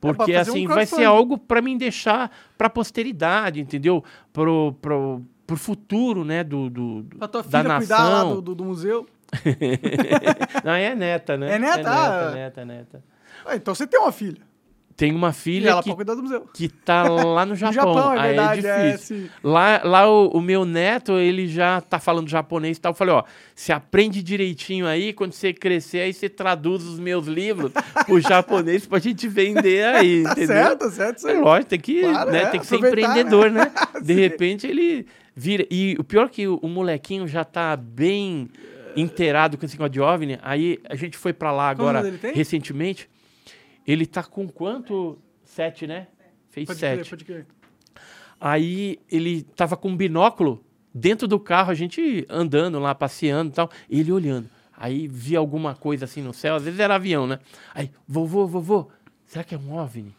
porque É, fazer um assim vai ser algo para me deixar para posteridade, entendeu? Pro, pro, pro futuro, né, do, do do- Pra tua da filha cuidar lá nação. do, do, do museu. *laughs* Não, é neta, né? É neta? É Ah. neta, neta, neta. Ah, então você tem uma filha. Tem uma E filha ela que, cuidar do museu. que tá lá no *laughs* No Japão. Japão, é Aí verdade. é É, difícil. esse- Lá, lá o, o meu neto, ele já tá falando japonês e tal. Eu falei, ó, você aprende direitinho aí, quando você crescer, aí você traduz os meus livros *laughs* pro japonês pra gente vender aí, Tá entendeu? certo, tá certo. isso É lógico, tem que, Claro, né, é, tem que ser empreendedor, né? *laughs* De Sim. repente ele vira. E o pior é que o, o molequinho já tá bem inteirado com esse negócio de OVNI. Aí a gente foi pra lá agora recentemente. Ele tá com quanto? Sete, né? Fez Pode sete. crer, pode crer. Aí ele tava com um binóculo dentro do carro, a gente andando lá, passeando e tal, ele olhando. Aí via alguma coisa assim no céu, às vezes era avião, né? Aí, vovô, vovô, será que é um OVNI?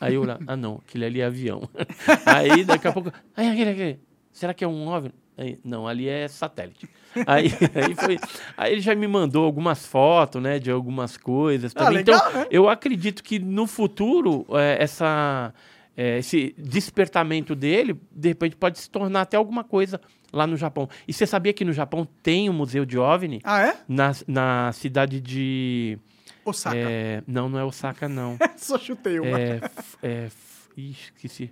Aí eu lá, ah não, aquele ali é avião. *laughs* Aí daqui a pouco, aí aquele, aquele, será que é um OVNI? Aí, não, ali é satélite. Aí, *laughs* aí, foi, aí ele já me mandou algumas fotos, né, de algumas coisas Ah, também. legal, então, né? eu acredito que no futuro, é, essa, é, esse despertamento dele, de repente, pode se tornar até alguma coisa lá no Japão. E você sabia que no Japão tem um museu de OVNI? Ah, é? Na, na cidade de... Osaka. é, não, não é Osaka, não. *laughs* Só chutei uma. É, é, f- ixi, esqueci.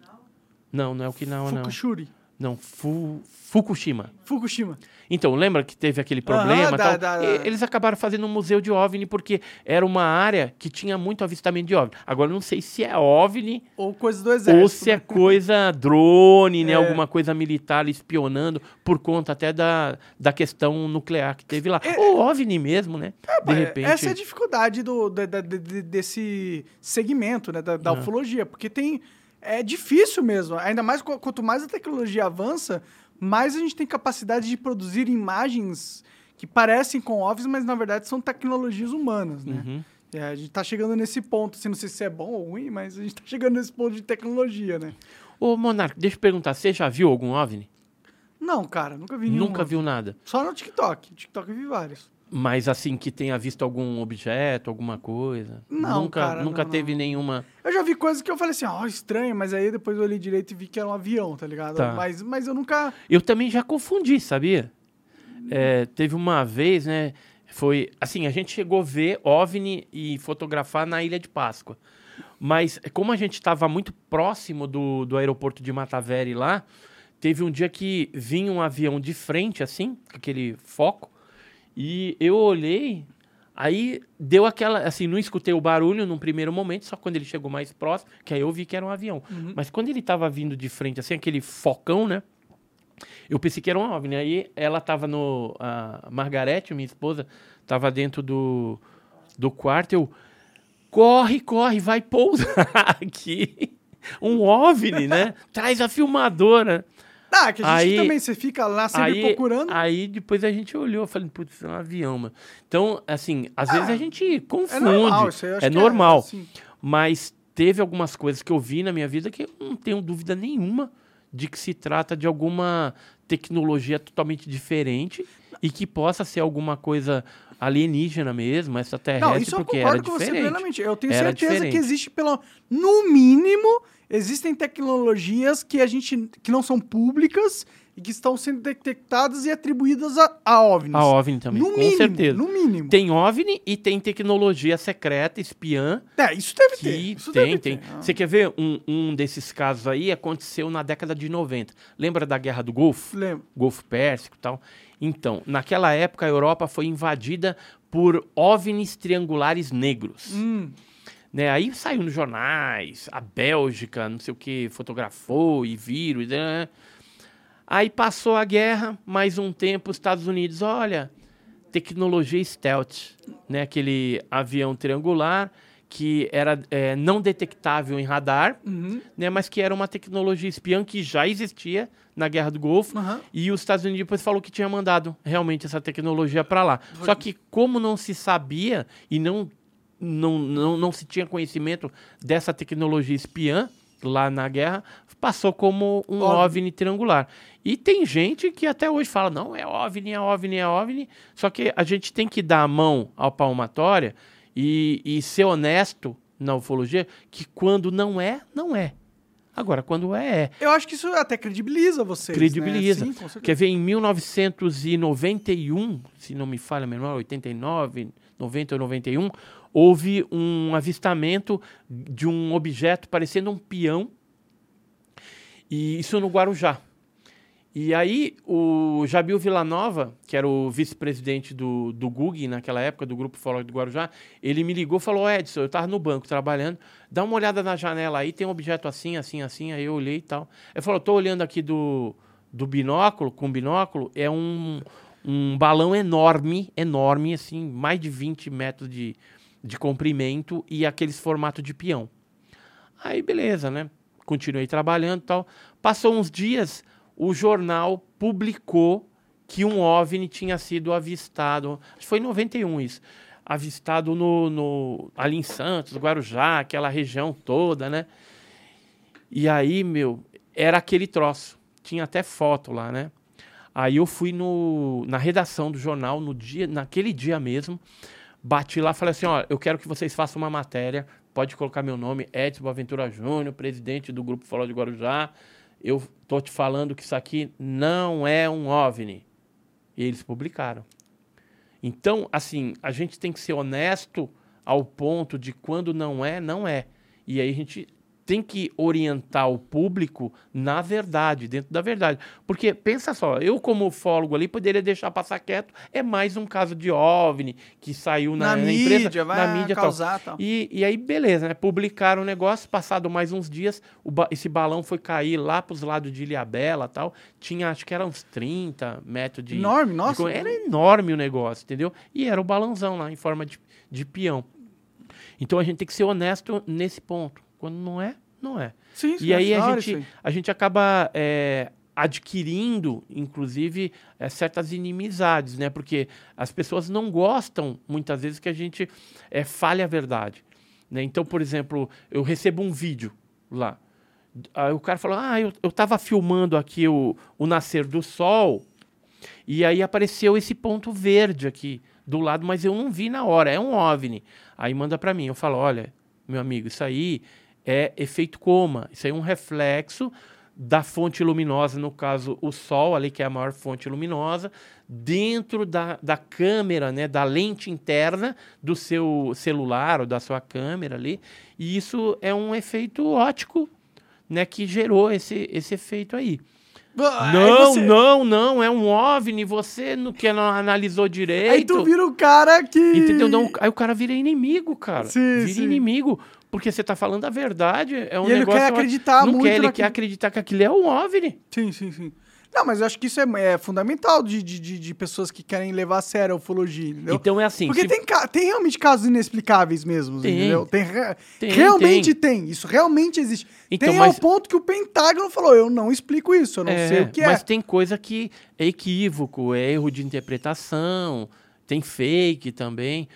Não, não é Okinawa, não. Fukushuri. Não, Fu, Fukushima. Fukushima. Então, lembra que teve aquele Aham, problema? da- tal? da- E Eles acabaram fazendo um museu de OVNI porque era uma área que tinha muito avistamento de OVNI. Agora, eu não sei se é OVNI Ou coisa do exército. ou se é né? *laughs* coisa drone, né? É. Alguma coisa militar espionando por conta até da, da questão nuclear que teve lá. Ou OVNI mesmo, né? de É, repente. Essa é a dificuldade do, da- da- de- desse segmento, né, da, da É. ufologia, porque tem é difícil mesmo. Ainda mais qu- quanto mais a tecnologia avança, mais a gente tem capacidade de produzir imagens que parecem com OVNIs, mas na verdade são tecnologias humanas, né? Uhum. É, a gente tá chegando nesse ponto, assim, não sei se é bom ou ruim, mas a gente tá chegando nesse ponto de tecnologia, né? Ô, Monark, deixa eu perguntar, você já viu algum OVNI? Não, cara, nunca vi nenhum. Nunca viu nada. Só no TikTok. TikTok eu vi vários. Mas assim, que tenha visto algum objeto, alguma coisa? Não, nunca, cara, nunca não, teve não. nenhuma. Eu já vi coisas que eu falei assim, ó, estranho, mas aí depois eu olhei direito e vi que era um avião, tá ligado? Tá. Mas, mas eu nunca. Eu também já confundi, sabia? É, teve uma vez, né? Foi assim, a gente chegou a ver OVNI e fotografar na Ilha de Páscoa. Mas como a gente estava muito próximo do, do aeroporto de Mataveri lá, teve um dia que vinha um avião de frente, assim, com aquele foco, e eu olhei, aí deu aquela, assim, não escutei o barulho num primeiro momento, só quando ele chegou mais próximo, que aí eu vi que era um avião. Mas quando ele estava vindo de frente, assim, aquele focão, né? Eu pensei que era um OVNI. Aí ela tava no. A Margarete, minha esposa, tava dentro do, do quarto. Eu. Corre, corre, vai pousar *laughs* aqui. Um OVNI, né? Traz a filmadora. Ah, que a gente Aí- também, você fica lá sempre Aí, procurando. aí depois a gente olhou, falei, putz, é um avião, mano. Então, assim, às vezes a gente confunde. é normal, isso aí eu acho é que normal. assim. Mas teve algumas coisas que eu vi na minha vida que eu não tenho dúvida nenhuma de que se trata de alguma tecnologia totalmente diferente e que possa ser alguma coisa alienígena mesmo, extraterrestre, Não, isso eu porque concordo era com você plenamente. Eu tenho Era certeza diferente. que existe pelo. No mínimo, existem tecnologias que a gente. que não são públicas e que estão sendo detectadas e atribuídas a, a OVNIs. A OVNI também, no com mínimo, certeza. No mínimo. Tem OVNI e tem tecnologia secreta, espiã, É, isso deve ter. Isso tem, deve tem. ter. Ah. Você quer ver um, um desses casos aí? Aconteceu na década de 90. Lembra da Guerra do Golfo? Lembro. Golfo Pérsico e tal. Então, naquela época, a Europa foi invadida por OVNIs triangulares negros. Hum. Né? Aí saiu nos jornais, a Bélgica, não sei o que, fotografou e viram. e, né? Aí passou a guerra, mais um tempo, os Estados Unidos, olha, tecnologia stealth, né? Aquele avião triangular que era é, não detectável em radar, Uhum. né? Mas que era uma tecnologia espiã que já existia na Guerra do Golfo. Aham. E os Estados Unidos depois falou que tinha mandado realmente essa tecnologia para lá. Só que como não se sabia e não, não, não, não se tinha conhecimento dessa tecnologia espiã lá na guerra, passou como um OVNI. OVNI triangular. E tem gente que até hoje fala, não, é OVNI, é OVNI, é OVNI. Só que a gente tem que dar a mão à palmatória e, e ser honesto na ufologia que quando não é, não é. Agora, quando é, é. Eu acho que isso até credibiliza vocês. Credibiliza. Né? Sim. Quer ver, em 1991, se não me falha a memória, 89, 90 ou 91, houve um avistamento de um objeto parecendo um peão, e isso no Guarujá. E aí, o Jabil Villanova, que era o vice-presidente do, do GUG naquela época, do Grupo Ufológico do Guarujá, ele me ligou e falou: Edson, eu estava no banco trabalhando, dá uma olhada na janela aí, tem um objeto assim, assim, assim. Aí eu olhei e tal. Ele falou: estou olhando aqui do, do binóculo, com binóculo, é um, um balão enorme, enorme, assim, mais de 20 metros de, de comprimento e aqueles formato de peão. Aí, beleza, né? Continuei trabalhando e tal. Passou uns dias, o jornal publicou que um OVNI tinha sido avistado. Acho que foi em 91 isso. Avistado no, no, ali em Santos, Guarujá, aquela região toda, né? E aí, meu, era aquele troço. Tinha até foto lá, né? Aí eu fui no, na redação do jornal, no dia, naquele dia mesmo, bati lá e falei assim, ó, eu quero que vocês façam uma matéria, pode colocar meu nome, Edson Boaventura Júnior, presidente do Grupo Foló de Guarujá, eu tô te falando que isso aqui não é um OVNI. E eles publicaram. Então, assim, a gente tem que ser honesto ao ponto de quando não é, não é. E aí a gente tem que orientar o público na verdade, dentro da verdade. Porque, pensa só, eu como ufólogo ali poderia deixar passar quieto, é mais um caso de OVNI que saiu na, Na na mídia, imprensa, vai na mídia e tal. causar tal. E, e aí, beleza, né? Publicaram o negócio, passado mais uns dias, ba- esse balão foi cair lá pros lados de Ilhabela e tal. Tinha, acho que era uns 30 metros de... Enorme, de nossa. co- Era enorme o negócio, entendeu? E era o balãozão lá, em forma de, de peão. Então a gente tem que ser honesto nesse ponto. Quando não é, não é. Sim, sim, E aí da a gente, isso a gente acaba é, adquirindo, inclusive, é, certas inimizades, né? Porque as pessoas não gostam, muitas vezes, que a gente é, fale a verdade. Né? Então, por exemplo, eu recebo um vídeo lá. Aí o cara falou, ah, eu, eu tava filmando aqui o, o nascer do sol e aí apareceu esse ponto verde aqui do lado, mas eu não vi na hora, é um OVNI. Aí manda para mim, eu falo, olha, meu amigo, isso aí é efeito coma, isso aí é um reflexo da fonte luminosa, no caso o sol ali, que é a maior fonte luminosa, dentro da, da câmera, né, da lente interna do seu celular ou da sua câmera ali, e isso é um efeito ótico, né, que gerou esse, esse efeito aí. Ah, aí Não, você- não, não, é um OVNI, você não, que não analisou direito. Aí tu vira o cara que. Entendeu? Não, aí o cara vira inimigo, cara. Sim, vira sim. inimigo. Porque você tá falando a verdade. É um E ele negócio. quer acreditar não muito quer, ele naquilo. quer acreditar que aquilo é um OVNI. Sim, sim, sim. Não, mas eu acho que isso é, é fundamental de, de, de, pessoas que querem levar a sério a ufologia, entendeu? Então é assim. Porque se- tem, tem realmente casos inexplicáveis mesmo, Tem. entendeu? Tem, Tem, realmente tem. Isso realmente existe. Então, tem mas- ao ponto que o Pentágono falou, eu não explico isso, eu não é, sei o que mas é. tem coisa que é equívoco, é erro de interpretação, tem fake também.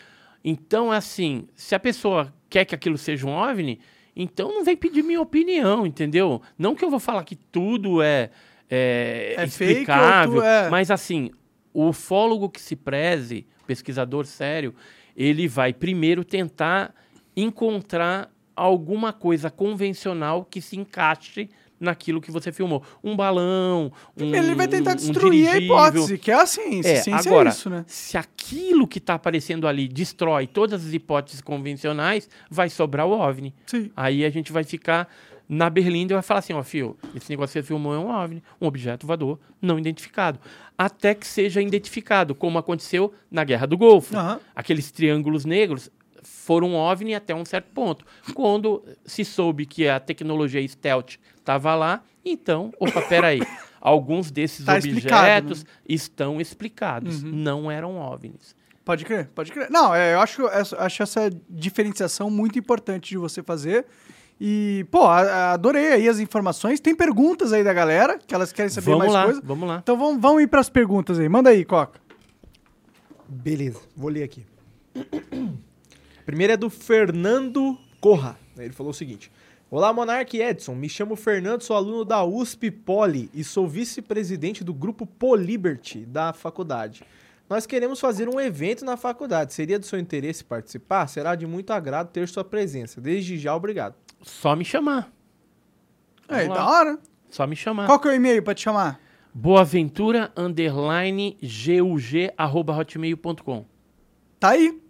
Então é assim, se a pessoa quer que aquilo seja um OVNI, então não vem pedir minha opinião, entendeu? Não que eu vou falar que tudo é, é, É explicável, tu- é. mas assim, o ufólogo que se preze, pesquisador sério, ele vai primeiro tentar encontrar alguma coisa convencional que se encaixe naquilo que você filmou. Um balão, um Ele vai tentar um destruir a dirigível. hipótese, que é a ciência. É, ciência agora, é isso, né? se aquilo que está aparecendo ali destrói todas as hipóteses convencionais, vai sobrar o OVNI. Sim. Aí a gente vai ficar na Berlinda e vai falar assim, ó, fio, esse negócio que você filmou é um OVNI, um objeto voador não identificado. Até que seja identificado, como aconteceu na Guerra do Golfo. Aham. Aqueles triângulos negros foram OVNI até um certo ponto. Quando se soube que a tecnologia stealth estava lá, então, opa, peraí, *laughs* alguns desses Tá explicado, né? objetos estão explicados, não eram OVNIs. Pode crer, pode crer. Não, é, eu acho, essa- acho essa diferenciação muito importante de você fazer. E, pô, a- a- adorei aí as informações. Tem perguntas aí da galera, que elas querem saber Vamos mais lá, coisas. vamos lá. Então vamos, vamos ir pras perguntas aí. Manda aí, Coca. Beleza, vou ler aqui. Primeiro é do Fernando Corra. Ele falou o seguinte: Olá, Monark e Edson. Me chamo Fernando, sou aluno da USP Poli e sou vice-presidente do grupo Poliberty da faculdade. Nós queremos fazer um evento na faculdade. Seria do seu interesse participar? Será de muito agrado ter sua presença. Desde já, obrigado. Só me chamar. Vamos da hora. Só me chamar. Qual que é o e-mail pra te chamar? Boaventura underline gug arroba hotmail.com. Tá aí.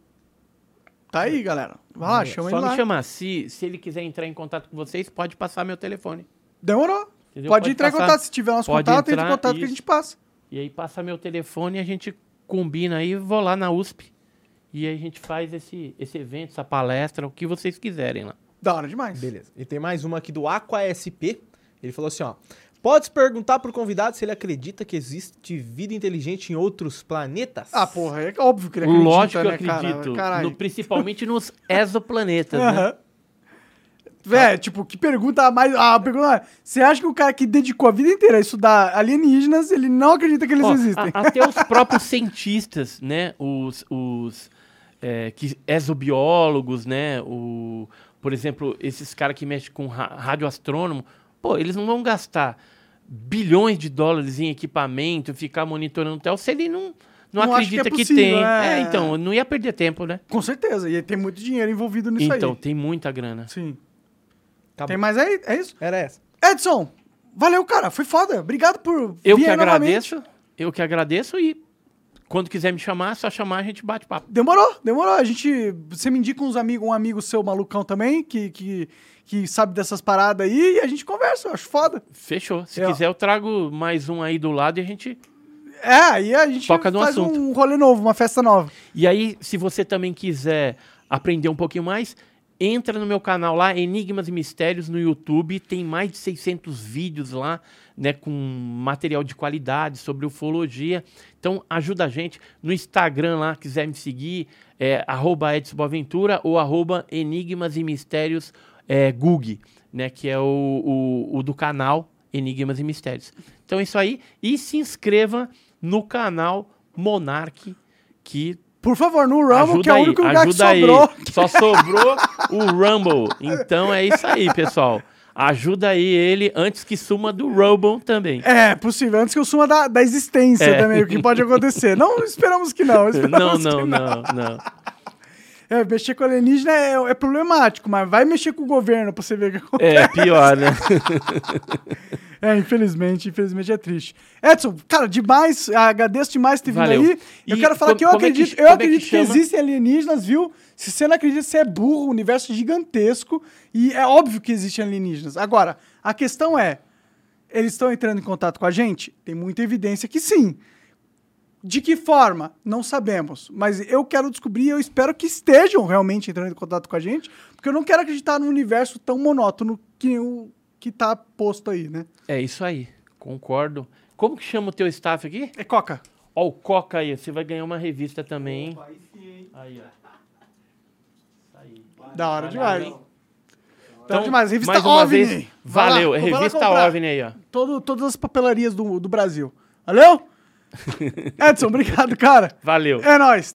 Tá aí, galera. Vai lá, chama Só ele me lá. chamar. Se, se ele quiser entrar em contato com vocês, pode passar meu telefone. Demorou. Entendeu? Pode, entrar em passar. contato. Se tiver nosso Pode contato, entra em contato que a gente passa. E aí passa meu telefone e a gente combina aí, vou lá na USP. E aí a gente faz esse, esse evento, essa palestra, o que vocês quiserem lá. Da hora demais. Beleza. E tem mais uma aqui do AquaSP. Ele falou assim, ó. Pode perguntar pro convidado se ele acredita que existe vida inteligente em outros planetas? Ah, porra, é óbvio que ele acredita, Lógico que eu né, cara? acredito. Caralho. no- principalmente nos exoplanetas, né? Aham. Véi, tipo, que pergunta mais. Ah, a pergunta Você acha que o cara que dedicou a vida inteira a estudar alienígenas, ele não acredita que eles Ó, existem? a- *laughs* até os próprios cientistas, né? Os, os é, que, exobiólogos, né? O, por exemplo, esses caras que mexem com ra radioastrônomo, pô, eles não vão gastar bilhões de dólares em equipamento, ficar monitorando o tel, se ele não, não, Não que é acredita que, possível, tem. é. É, então, não ia perder tempo, né? Com certeza. E tem muito dinheiro envolvido nisso então, aí. tem muita grana. Sim. Acabou. Tem mais aí? É isso? Era essa. Edson, valeu, cara. Foi foda. Obrigado por Eu vir que aí novamente. agradeço, eu que agradeço e quando quiser me chamar, é só chamar, a gente bate papo. Demorou, demorou. A gente. Você me indica uns amigos, um amigo seu malucão também, que, que, que sabe dessas paradas aí, e a gente conversa, eu acho foda. Fechou. Se Eu- quiser, eu trago mais um aí do lado e a gente. É, aí a gente Toca faz assunto. um rolê novo, uma festa nova. E aí, se você também quiser aprender um pouquinho mais, entra no meu canal lá, Enigmas e Mistérios, no YouTube. Tem mais de 600 vídeos lá, né, com material de qualidade sobre ufologia. Então, ajuda a gente. No Instagram lá, quiser me seguir, é arroba Edson Boaventura ou arroba Enigmas e Mistérios é, Gug, né, que é o, o, o do canal Enigmas e Mistérios. Então é isso aí. E se inscreva no canal Monark, que Por favor, no Rumble, ajuda que é o aí, único lugar que ajuda aí. sobrou. Só sobrou o Rumble. Então é isso aí, pessoal. Ajuda aí ele antes que suma do Rumble também. É, possível. Antes que eu suma da, da existência É. também, o que pode acontecer. Não esperamos que não. Não, *laughs* Esperamos não, que não, não. É, mexer com alienígena é, é problemático, mas vai mexer com o governo pra você ver o que acontece. É pior, né? *laughs* É, infelizmente, infelizmente é triste. Edson, cara, demais, agradeço demais ter vindo Valeu. aí. Eu E quero falar como- que eu como é que- acredito, eu como é que acredito que, existem alienígenas, viu? Se você não acredita, você é burro, o universo é gigantesco e é óbvio que existem alienígenas. Agora, a questão é, eles estão entrando em contato com a gente? Tem muita evidência que sim. De que forma? Não sabemos. Mas eu quero descobrir e eu espero que estejam realmente entrando em contato com a gente, porque eu não quero acreditar num universo tão monótono que o que tá posto aí, né? É isso aí. Concordo. Como que chama o teu staff aqui? É Coca. Ó, o Coca aí. Você vai ganhar uma revista também, hein? Aí, ó. Isso aí. Da hora demais. hein? Da hora demais. Revista mais uma OVNI. vez, valeu. lá revista. OVNI aí, ó. Todo, todas as papelarias do, do Brasil. Valeu? Edson, obrigado, cara. Valeu. É nóis.